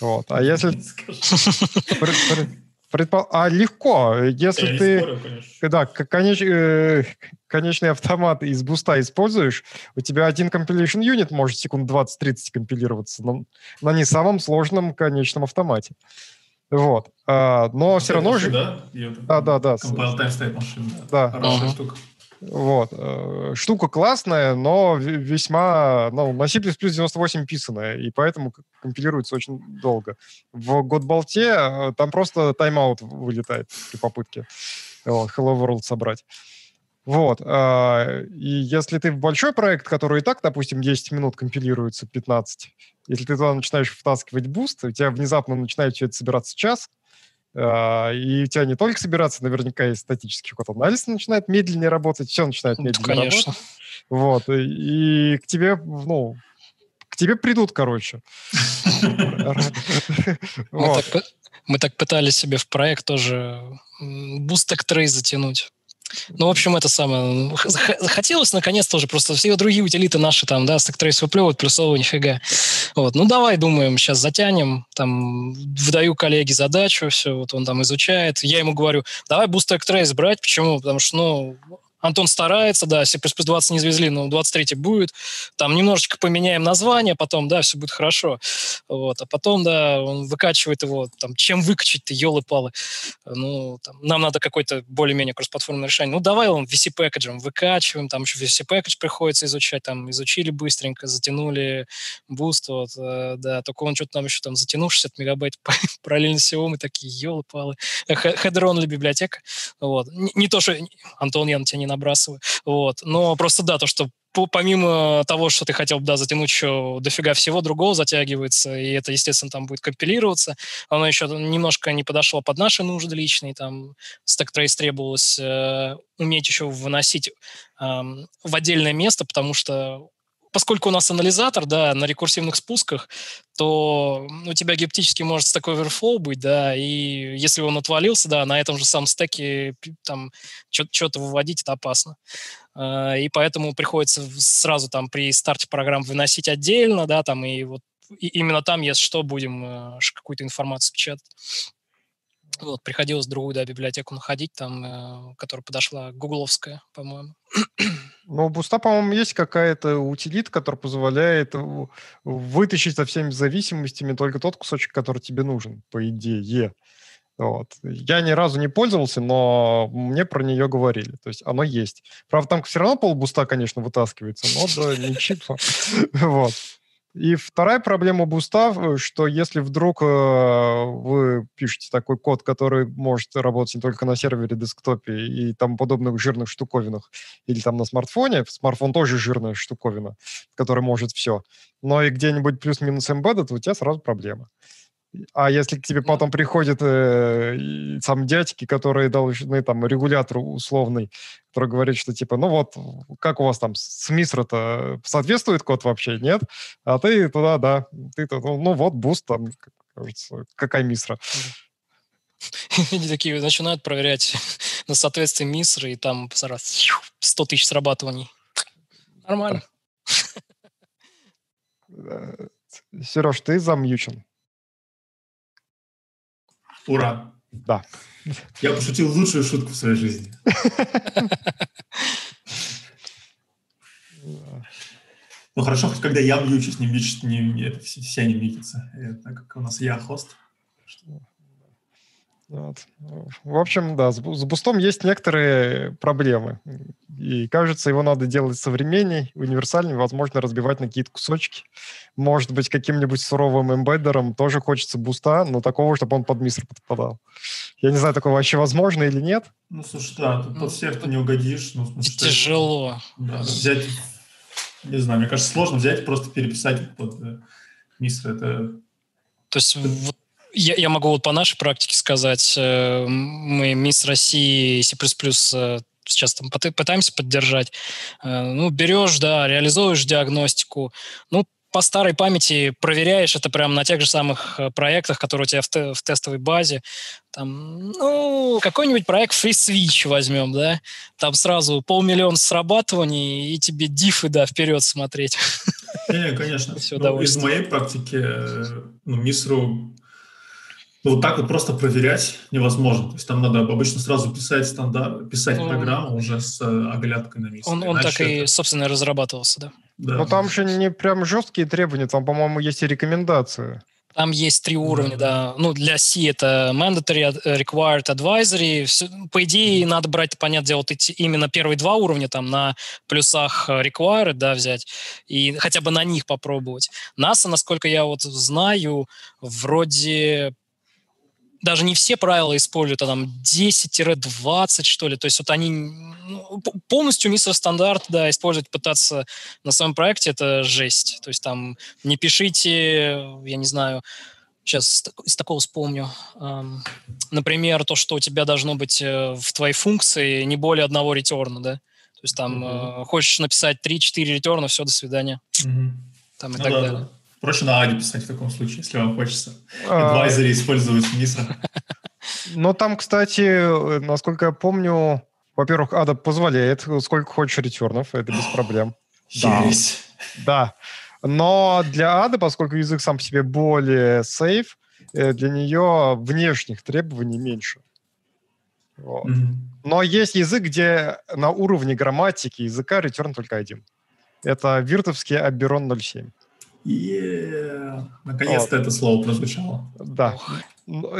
Вот. А если... Предпол... А легко, если Я ты... Спорю, да, конеч... Э, конечный автомат из буста используешь, у тебя один compilation unit может секунд 20-30 компилироваться на, на не самом сложном конечном автомате. Вот. А, но все равно же... Да, да, да. да. Compile time state машина. Да. Хорошая штука. Вот. Э, штука классная, но весьма... Ну, на C++ 98 писанная, и поэтому компилируется очень долго. В Godbolt э, там просто тайм-аут вылетает при попытке вот, Hello World собрать. Вот. И если ты в большой проект, который и так, допустим, 10 минут компилируется, 15, если ты туда начинаешь втаскивать Boost, у тебя внезапно начинает все это собираться час, и у тебя не только собираться, наверняка есть статический код анализ начинает медленнее работать, все начинает ну, медленнее Конечно. работать. Вот, и к тебе, ну, к тебе придут, короче. Мы так пытались себе в проект тоже бустек трейс затянуть. Ну, в общем, это самое. Хотелось, наконец, тоже просто все другие утилиты наши там, да, StackTrace выплевывают, плюсово нифига. Вот. Ну, давай, думаем, сейчас затянем, там, выдаю коллеге задачу, все, вот он там изучает. Я ему говорю, давай Boost Trace брать. Почему? Потому что, ну, Антон старается, да, C++ 20 не завезли, но 23 будет. Там немножечко поменяем название, потом, да, все будет хорошо. Вот. А потом, да, он выкачивает его, там, чем выкачать-то, елы-палы. Ну, там, нам надо какое-то более-менее кроссплатформенное решение. Ну, давай он VC package ем выкачиваем, там еще VC package приходится изучать, там, изучили быстренько, затянули Boost, вот, э, да, только он что-то там еще там затянул 60 мегабайт параллельно всего, мы такие, елы-палы. Header-only библиотека, вот. Не, не то, что, Антон, я на тебя не набрасываю. Вот. Но просто да, то, что помимо того, что ты хотел бы да, затянуть еще дофига всего другого затягивается, и это, естественно, там будет компилироваться. Оно еще немножко не подошло под наши нужды личные. Там Stack Trace требовалось э, уметь еще выносить э, в отдельное место, потому что поскольку у нас анализатор, да, на рекурсивных спусках, то у тебя гептически может такой Overflow быть, да, и если он отвалился, да, на этом же самом стеке там что-то выводить, это опасно. А, и поэтому приходится сразу там при старте программ выносить отдельно, да, там, и вот и именно там, если что, будем э, какую-то информацию печатать. Вот, приходилось другую, да, библиотеку находить, там, э, которая подошла, гугловская, по-моему. Ну, у Буста, по-моему, есть какая-то утилит, которая позволяет вытащить со всеми зависимостями только тот кусочек, который тебе нужен, по идее. Вот. Я ни разу не пользовался, но мне про нее говорили. То есть оно есть. Правда, там все равно полбуста, конечно, вытаскивается, но да, не чипа. Вот. И вторая проблема буста, э, что если вдруг э, вы пишете такой код, который может работать не только на сервере, десктопе и там подобных жирных штуковинах, или там на смартфоне, смартфон тоже жирная штуковина, которая может все, но и где-нибудь плюс-минус embedded, у тебя сразу проблема. А если к тебе потом приходят э, сам дядьки, которые должны, там, регулятор условный, который говорит, что типа, ну вот, как у вас там с MISRA -то соответствует код вообще? Нет? А ты туда, да, ты туда, ну вот, Boost там, кажется, какая MISRA. Они такие начинают проверять на соответствие Мисры, и там сразу 100 тысяч срабатываний. Нормально. Сереж, ты замьючен. Ура! Да. Я пошутил лучшую шутку в своей жизни. Ну хорошо, хоть когда я мьючусь, не мьючится, не, не, это все, не мьютятся. Так как у нас я хост. Вот. В общем, да, с, с бустом есть некоторые проблемы. И кажется, его надо делать современней, универсальней, возможно, разбивать на какие-то кусочки. Может быть, каким-нибудь суровым эмбеддером тоже хочется буста, но такого, чтобы он под мистер подпадал. Я не знаю, такое вообще возможно или нет. Ну, слушай, да, тут под всех ты не угодишь. Ну, смысле, Тяжело. Да, взять, не знаю, мне кажется, сложно взять, просто переписать под э, мистер. Это то есть вот я, я могу вот по нашей практике сказать, э, мы Мисс России C++ э, сейчас там пытаемся поддержать. Э, ну, берешь, да, реализуешь диагностику, ну, по старой памяти проверяешь это прямо на тех же самых проектах, которые у тебя в, те, в тестовой базе. Там, ну, какой-нибудь проект FreeSwitch возьмем, да, там сразу полмиллиона срабатываний, и тебе дифы, да, вперед смотреть. Не, конечно. Все ну, из моей практики, ну, Мисру ну, вот так вот просто проверять невозможно. То есть там надо обычно сразу писать стандарт, писать ну, программу уже с э, оглядкой на место. Он, он так и, собственно, разрабатывался, да. да. Но там же не прям жесткие требования, там, по-моему, есть и рекомендации. Там есть три уровня, да. да. Ну, для C это mandatory, required, advisory. Все, по идее, надо брать, понятное дело, вот эти, именно первые два уровня, там, на плюсах required, да, взять, и хотя бы на них попробовать. NASA, насколько я вот знаю, вроде даже не все правила используют, а там 10-20, что ли. То есть вот они ну, полностью микростандарт, да, использовать пытаться на своем проекте, это жесть. То есть там не пишите, я не знаю, сейчас из такого вспомню. Например, то, что у тебя должно быть э, в твоей функции не более одного ретерна, да. То есть там mm-hmm. хочешь написать 3-4 ретерна, все, до свидания. Mm-hmm. Там и ну, так да, далее. Проще на Аде писать в таком случае, если вам хочется. А... использовать Миса. Но там, кстати, насколько я помню, во-первых, Ада позволяет сколько хочешь ретернов, это без проблем. Есть. Да. Но для Ады, поскольку язык сам по себе более сейф, э, для нее внешних требований меньше. Вот. Mm-hmm. Но есть язык, где на уровне грамматики языка ретерн только один. Это виртовский Аберон 07. Yeah. Наконец-то вот. это слово прозвучало. Да.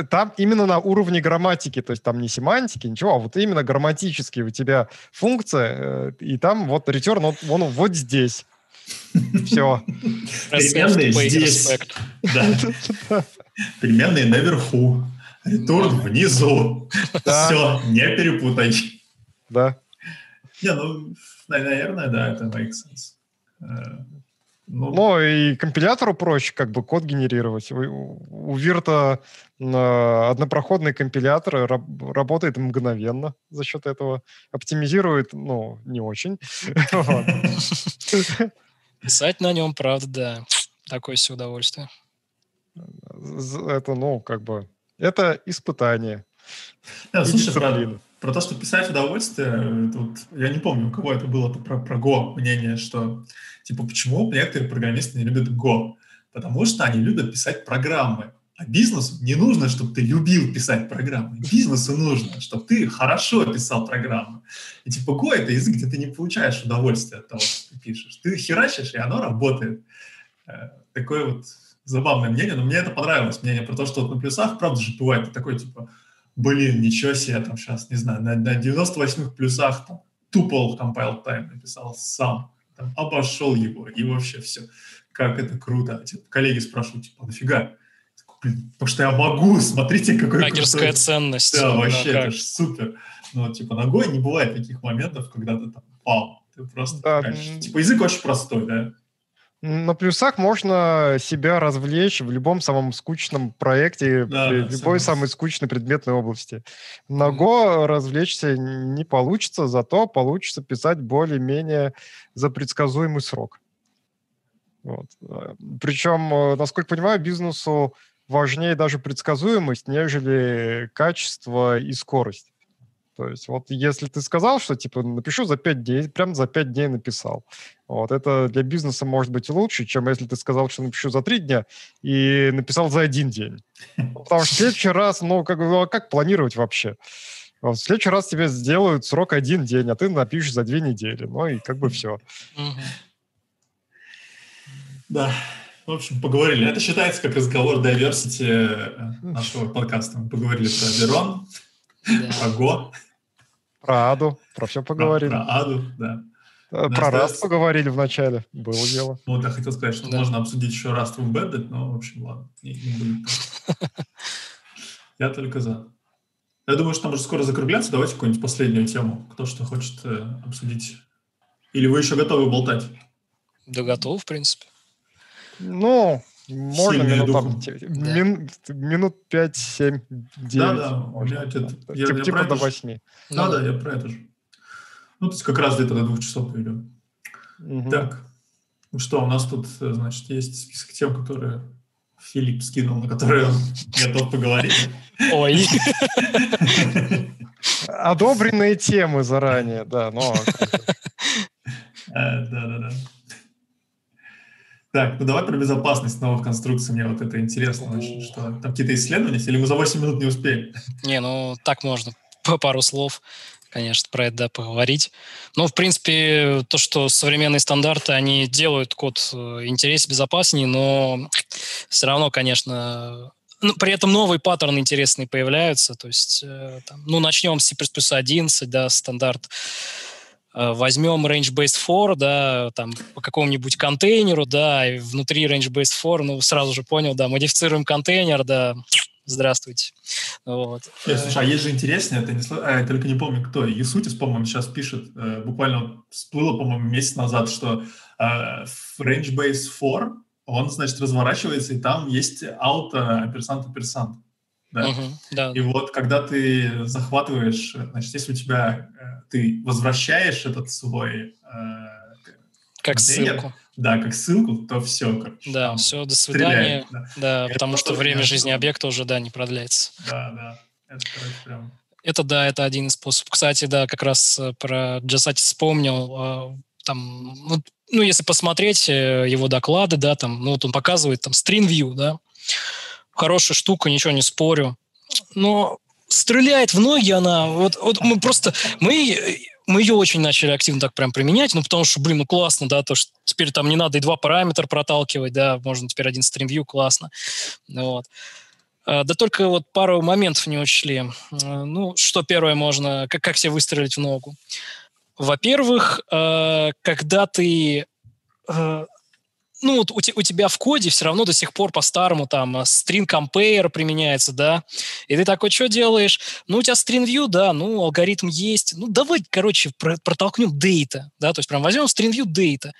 Там именно на уровне грамматики, то есть там не семантики, ничего, а вот именно грамматически у тебя функция, э, и там вот return, он, он вот здесь. Все. Переменные здесь. Да. Переменные наверху. Return внизу. Все, не перепутай. Да. Не, ну, наверное, да, это makes sense. Э, ну, Но и компилятору проще как бы код генерировать. У Вирта однопроходный компилятор работает мгновенно за счет этого. Оптимизирует, ну, не очень. Писать на нем, правда, да. Такое все удовольствие. Это, ну, как бы, это испытание. Да, слушай, про, то, что писать удовольствие, тут, я не помню, у кого это было про, про Go мнение, что Типа, почему некоторые программисты не любят Go? Потому что они любят писать программы. А бизнесу не нужно, чтобы ты любил писать программы. Бизнесу нужно, чтобы ты хорошо писал программы. И типа Go — это язык, где ты не получаешь удовольствия от того, что ты пишешь. Ты херачишь, и оно работает. Э, такое вот забавное мнение, но мне это понравилось, мнение про то, что вот на плюсах, правда же, бывает такой, типа, блин, ничего себе, там сейчас, не знаю, на, на 98-х плюсах там, тупол compile time написал сам там, обошел его, и вообще все. Как это круто. Типа, коллеги спрашивают, типа, нафига? Блин, потому что я могу, смотрите, какой Хакерская крутой. ценность. Да, вообще, да, это же супер. Но, типа, ногой не бывает таких моментов, когда ты там, вау, ты просто, да. Конечно, типа, язык очень простой, да? На плюсах можно себя развлечь в любом самом скучном проекте, да, в любой согласен. самой скучной предметной области. На Go развлечься не получится, зато получится писать более-менее за предсказуемый срок. Вот. Э, Причем, э, насколько понимаю, бизнесу важнее даже предсказуемость, нежели качество и скорость. То есть вот если ты сказал, что типа напишу за 5 дней, прям за 5 дней написал. Вот это для бизнеса может быть лучше, чем если ты сказал, что напишу за 3 дня и написал за один день. Потому что в следующий раз, ну как, ну, а как планировать вообще? В следующий раз тебе сделают срок один день, а ты напишешь за две недели. Ну и как бы все. Да, в общем, поговорили. Это считается как разговор diversity э, нашего подкаста. Мы поговорили про Верон, про Го. Про Аду, про все поговорили. Про, про Аду, да. Э, про остается... Rust поговорили в начале, было дело. Ну, вот я хотел сказать, что да. можно обсудить еще Rust в Embedded, но, в общем, ладно, не, не. Я только за. Я думаю, что там уже скоро закругляться. Давайте какую-нибудь последнюю тему. Кто что хочет э, обсудить. Или вы еще готовы болтать? Да готов, в принципе. Ну, можно минут, там, да. мин, минут 5, 7, 9. Да, да, можно. Это, я, типа, я типа до 8. Да, да, я про это же. Ну, то есть как раз где-то до двух часов идем. Угу. Так, ну что, у нас тут, э, значит, есть список тем, которые Филипп скинул, на которые он готов поговорить. Ой. Одобренные темы заранее, да, но... Да-да-да. Так, ну давай про безопасность новых конструкций. Мне вот это интересно очень, что там какие-то исследования, или мы за 8 минут не успеем? Не, ну так можно, по пару слов конечно, про это да, поговорить. Но, в принципе, то, что современные стандарты, они делают код э, интереснее, безопаснее, но все равно, конечно, ну, при этом новые паттерны интересные появляются. То есть, э, там, ну, начнем с C++ 11, да, стандарт возьмем range-based for, да, там, по какому-нибудь контейнеру, да, и внутри range-based for, ну, сразу же понял, да, модифицируем контейнер, да, здравствуйте. Вот. Э, слушай, а есть же интереснее, это не, а, я только не помню, кто, Юсутис, по-моему, сейчас пишет, э, буквально всплыло, по-моему, месяц назад, что э, range-based for, он, значит, разворачивается, и там есть ауто-персант-персант. Да? Угу, да. И вот когда ты захватываешь, значит, если у тебя э, ты возвращаешь этот свой э, как контейнер, ссылку. Да, как ссылку, то все, короче. Да, все, до свидания. Стреляет, да, да потому что время жизни объекта уже, да, не продляется. Да, да. Это, короче, прям... Это, да, это один из способов. Кстати, да, как раз э, про Джасати вспомнил. Э, там, ну, ну, если посмотреть его доклады, да, там, ну, вот он показывает там string view, да, хорошая штука, ничего не спорю. Но стреляет в ноги она. Вот, вот мы просто... Мы, мы ее очень начали активно так прям применять, ну, потому что, блин, ну, классно, да, то, что теперь там не надо и два параметра проталкивать, да, можно теперь один стримвью, классно. Вот. А, да только вот пару моментов не учли. А, ну, что первое можно, как, как себе выстрелить в ногу? Во-первых, а, когда ты ну, вот у, у тебя в коде все равно до сих пор по-старому там э, string compare применяется, да, и ты такой, что делаешь? Ну, у тебя string view, да, ну, алгоритм есть, ну, давай, короче, протолкнем data, да, то есть прям возьмем string view data,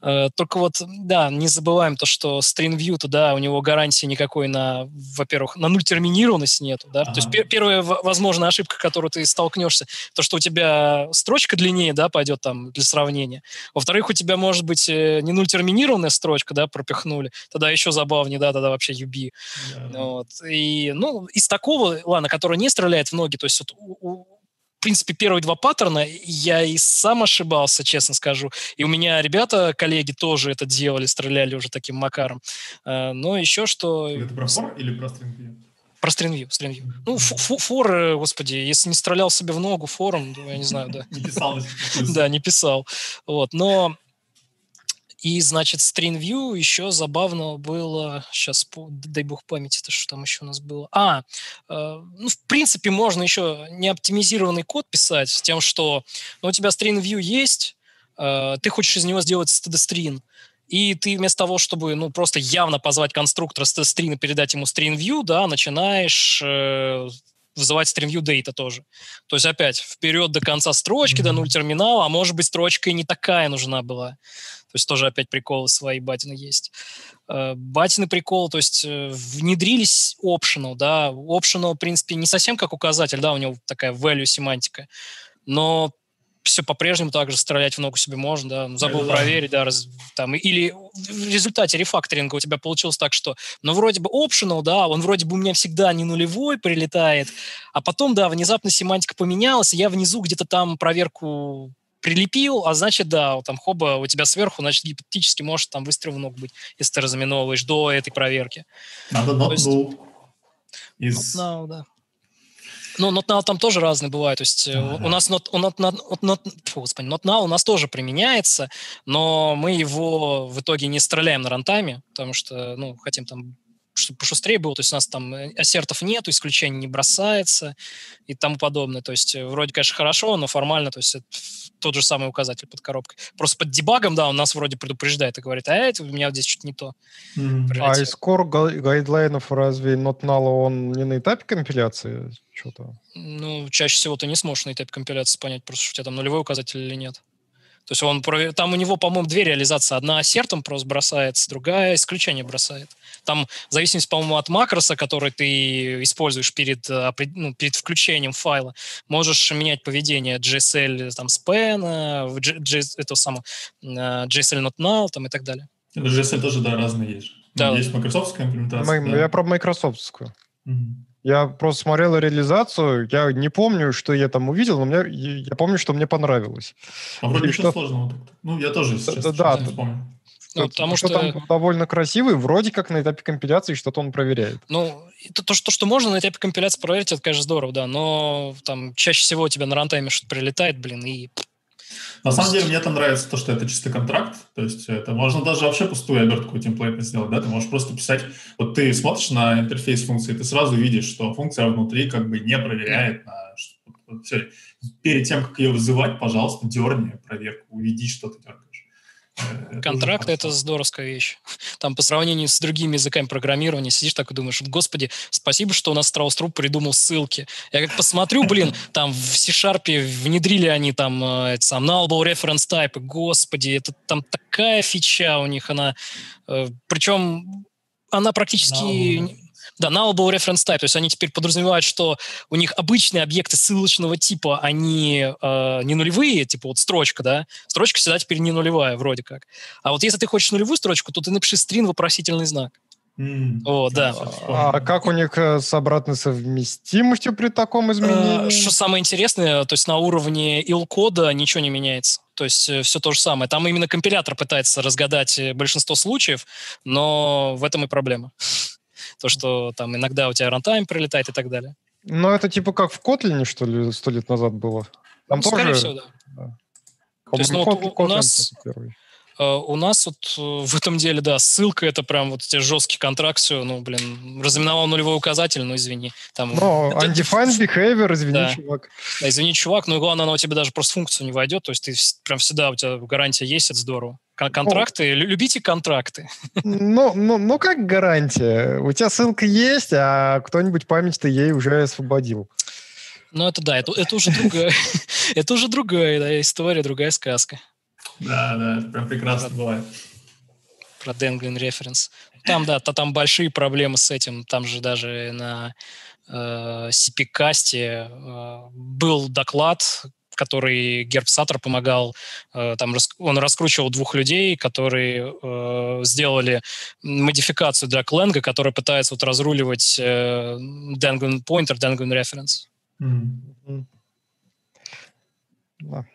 только вот, да, не забываем то, что StringView, то, да, у него гарантии никакой на, во-первых, на нуль терминированность нету, да, ага. то есть пер- первая возможная ошибка, которую ты столкнешься, то, что у тебя строчка длиннее, да, пойдет там для сравнения. Во-вторых, у тебя может быть э, не нуль терминированная строчка, да, пропихнули, тогда еще забавнее, да, тогда вообще UB. Да. Вот. И, ну, из такого, ладно, который не стреляет в ноги, то есть вот у, принципе, первые два паттерна я и сам ошибался, честно скажу. И у меня ребята, коллеги, тоже это делали, стреляли уже таким макаром. Э, но еще что... Это про фор или про стрингвью? Про стрингвью, стрингвью. Ну, фор, э, господи, если не стрелял себе в ногу фором, я не знаю, да. Не писал. Да, не писал. Вот, но и, значит, StreamView еще забавно было, сейчас, дай бог памяти, это что там еще у нас было. А, э, ну, в принципе, можно еще неоптимизированный код писать с тем, что ну, у тебя StreamView есть, э, ты хочешь из него сделать std-string, и ты вместо того, чтобы ну, просто явно позвать конструктор std-string и передать ему StreamView, да, начинаешь э, вызывать StreamView data тоже. То есть опять вперед до конца строчки, mm-hmm. до нуль терминала, а может быть строчка и не такая нужна была. То есть тоже опять приколы свои батины есть. Э, батины приколы, то есть э, внедрились optional, да, optional, в принципе, не совсем как указатель, да, у него такая value семантика, но все по-прежнему также стрелять в ногу себе можно, да, ну, забыл Это проверить, да, раз, там, или в результате рефакторинга у тебя получилось так, что, ну, вроде бы optional, да, он вроде бы у меня всегда не нулевой прилетает, а потом, да, внезапно семантика поменялась, и я внизу где-то там проверку прилепил, а значит, да, там хоба у тебя сверху, значит, гипотетически может там выстрел в ногу быть, если ты разыменовываешь до этой проверки. Надо not есть... Из... Not now, да. Ну, NotNow там тоже разные бывают. То есть а, у нас not, not, not, not, фу, господи, NotNow у нас тоже применяется, но мы его в итоге не стреляем на рантайме, потому что, ну, хотим там чтобы пошустрее было, то есть у нас там э, ассертов нету, исключений не бросается и тому подобное. То есть э, вроде, конечно, хорошо, но формально, то есть это тот же самый указатель под коробкой. Просто под дебагом, да, он нас вроде предупреждает и говорит, а это у меня здесь что-то не то. Mm-hmm. А из core гайдлайнов разве not null, он не на этапе компиляции? Что-то? Ну, чаще всего ты не сможешь на этапе компиляции понять, просто что у тебя там нулевой указатель или нет. То есть он, там у него, по-моему, две реализации. Одна ассертом просто бросается, другая исключение бросает. Там в зависимости, по-моему, от макроса, который ты используешь перед, э, ну, перед включением файла, можешь менять поведение GSL там, span, это само, GSL not null там, и так далее. GSL тоже, да, разные есть. Да. Есть Microsoft имплементация. Мы, да. Я про Microsoft. Угу. Я просто смотрел реализацию, я не помню, что я там увидел, но мне, я помню, что мне понравилось. А вроде ничего что... сложного. Ну, я тоже, если честно, да, не помню. Ну, потому что, что там довольно красивый, вроде как на этапе компиляции что-то он проверяет. Ну, то, то, что, что можно на этапе компиляции проверить, это, конечно, здорово, да, но там чаще всего у тебя на рантайме что-то прилетает, блин, и на самом деле, мне там нравится то, что это чистый контракт, то есть это можно даже вообще пустую обертку темплейтно сделать, да, ты можешь просто писать, вот ты смотришь на интерфейс функции, ты сразу видишь, что функция внутри как бы не проверяет, на, все. перед тем, как ее вызывать, пожалуйста, дерни проверку, уведи, что ты дергаешь. Э, Контракт — это здоровская вещь. Там по сравнению с другими языками программирования сидишь так и думаешь, господи, спасибо, что у нас Страус Труп придумал ссылки. Я как посмотрю, блин, там в C-Sharp внедрили они там э, сам nullable reference type, господи, это там такая фича у них, она... Э, причем она практически... Да, nullable reference type, то есть они теперь подразумевают, что у них обычные объекты ссылочного типа, они э, не нулевые, типа вот строчка, да, строчка всегда теперь не нулевая вроде как. А вот если ты хочешь нулевую строчку, то ты напиши стрин вопросительный знак. Mm. О, да. А как у них э, с обратной совместимостью при таком изменении? Что самое интересное, то есть на уровне ил-кода ничего не меняется. То есть э, все то же самое. Там именно компилятор пытается разгадать э, большинство случаев, но в этом и проблема то, что там иногда у тебя рантайм прилетает и так далее. Ну, это типа как в Kotlin, что ли, сто лет назад было? Там ну, тоже... Скорее всего, да. да. То есть, ну, вот у, нас... Uh, у нас вот uh, в этом деле, да, ссылка это прям вот тебе жесткий контракт, все, ну, блин, разименовал нулевой указатель, ну, извини. Там, ну, это, undefined behavior, извини, да. чувак. Да, извини, чувак, но главное, оно у тебя даже просто функцию не войдет, то есть ты прям всегда, у тебя гарантия есть, это здорово. Контракты? Ну, Любите контракты? Ну, ну, ну, как гарантия? У тебя ссылка есть, а кто-нибудь память-то ей уже освободил. Ну, это да, это, это уже другая, это уже другая да, история, другая сказка. Да, да, это прям прекрасно про, бывает. Про Dangling референс. Там, да, то, там большие проблемы с этим. Там же даже на э, CP-касте э, был доклад, который Герб Саттер помогал, э, там он раскручивал двух людей, которые э, сделали модификацию для Clang, которая пытается вот разруливать э, Dangling Pointer, Dangling Reference. Mm-hmm. Да.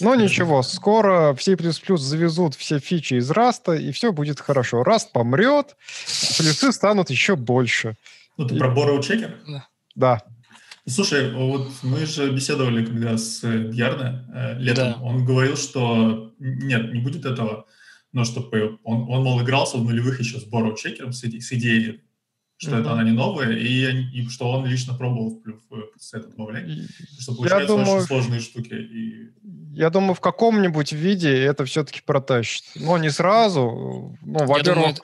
Ну ничего, скоро в C++ завезут все фичи из Раста, и все будет хорошо. Раст помрет, плюсы станут еще больше. Ну, ты и... про Borrow Checker? Да. Да. Слушай, вот мы же беседовали когда с Бьярне э, летом. Да. Он говорил, что нет, не будет этого, но чтобы он, он мол, игрался в нулевых еще с Borrow Checker, с, с идеей, что mm-hmm. это она не новая, и, и что он лично пробовал в, в, в это добавлять, что получается думаю, очень сложные штуки. И... Я думаю, в каком-нибудь виде это все-таки протащит. Но не сразу. Ну, во-первых,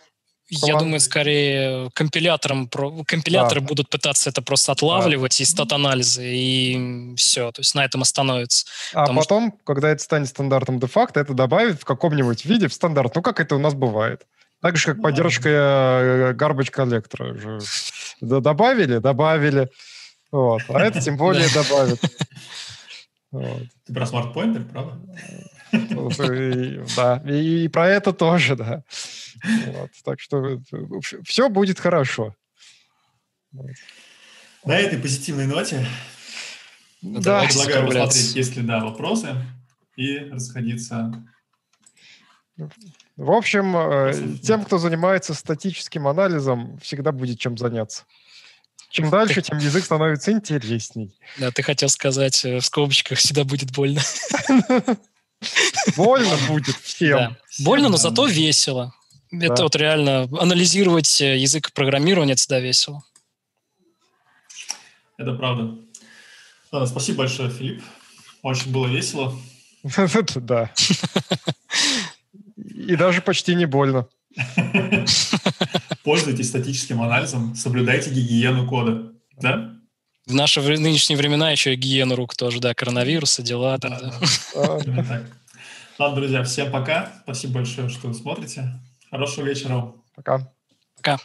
я думаю, скорее компилятором, компиляторы да. будут пытаться это просто отлавливать да. из стат-анализа, и все, то есть на этом остановится. А потом, что... когда это станет стандартом де-факто, это добавит в каком-нибудь виде в стандарт. Ну, как это у нас бывает. Так же, как поддержка э, garbage коллектора. Добавили? Добавили. Вот. А это тем более добавит. Ты про смарт-поинтер, правда? Да, и про это тоже, да. Вот, так что все будет хорошо. Вот. На этой позитивной ноте да, я предлагаю посмотреть, есть ли да, вопросы, и расходиться. В общем, э, тем, кто занимается статическим анализом, всегда будет чем заняться. Чем дальше, тем язык становится интересней. Да, ты хотел сказать, э, в скобочках всегда будет больно. Больно будет всем. Да. Больно, но зато весело. Это да. вот реально анализировать э, язык программирования это всегда весело. Это правда. Ладно, спасибо большое, Филипп. Очень было весело. Да. И даже почти не больно. Пользуйтесь статическим анализом, соблюдайте гигиену кода. Да? В наши нынешние времена еще и гигиену рук тоже, да, коронавирусы, дела. Да. Да. Ладно, друзья, всем пока. Спасибо большое, что смотрите. Хорошего вечера. Пока. Пока.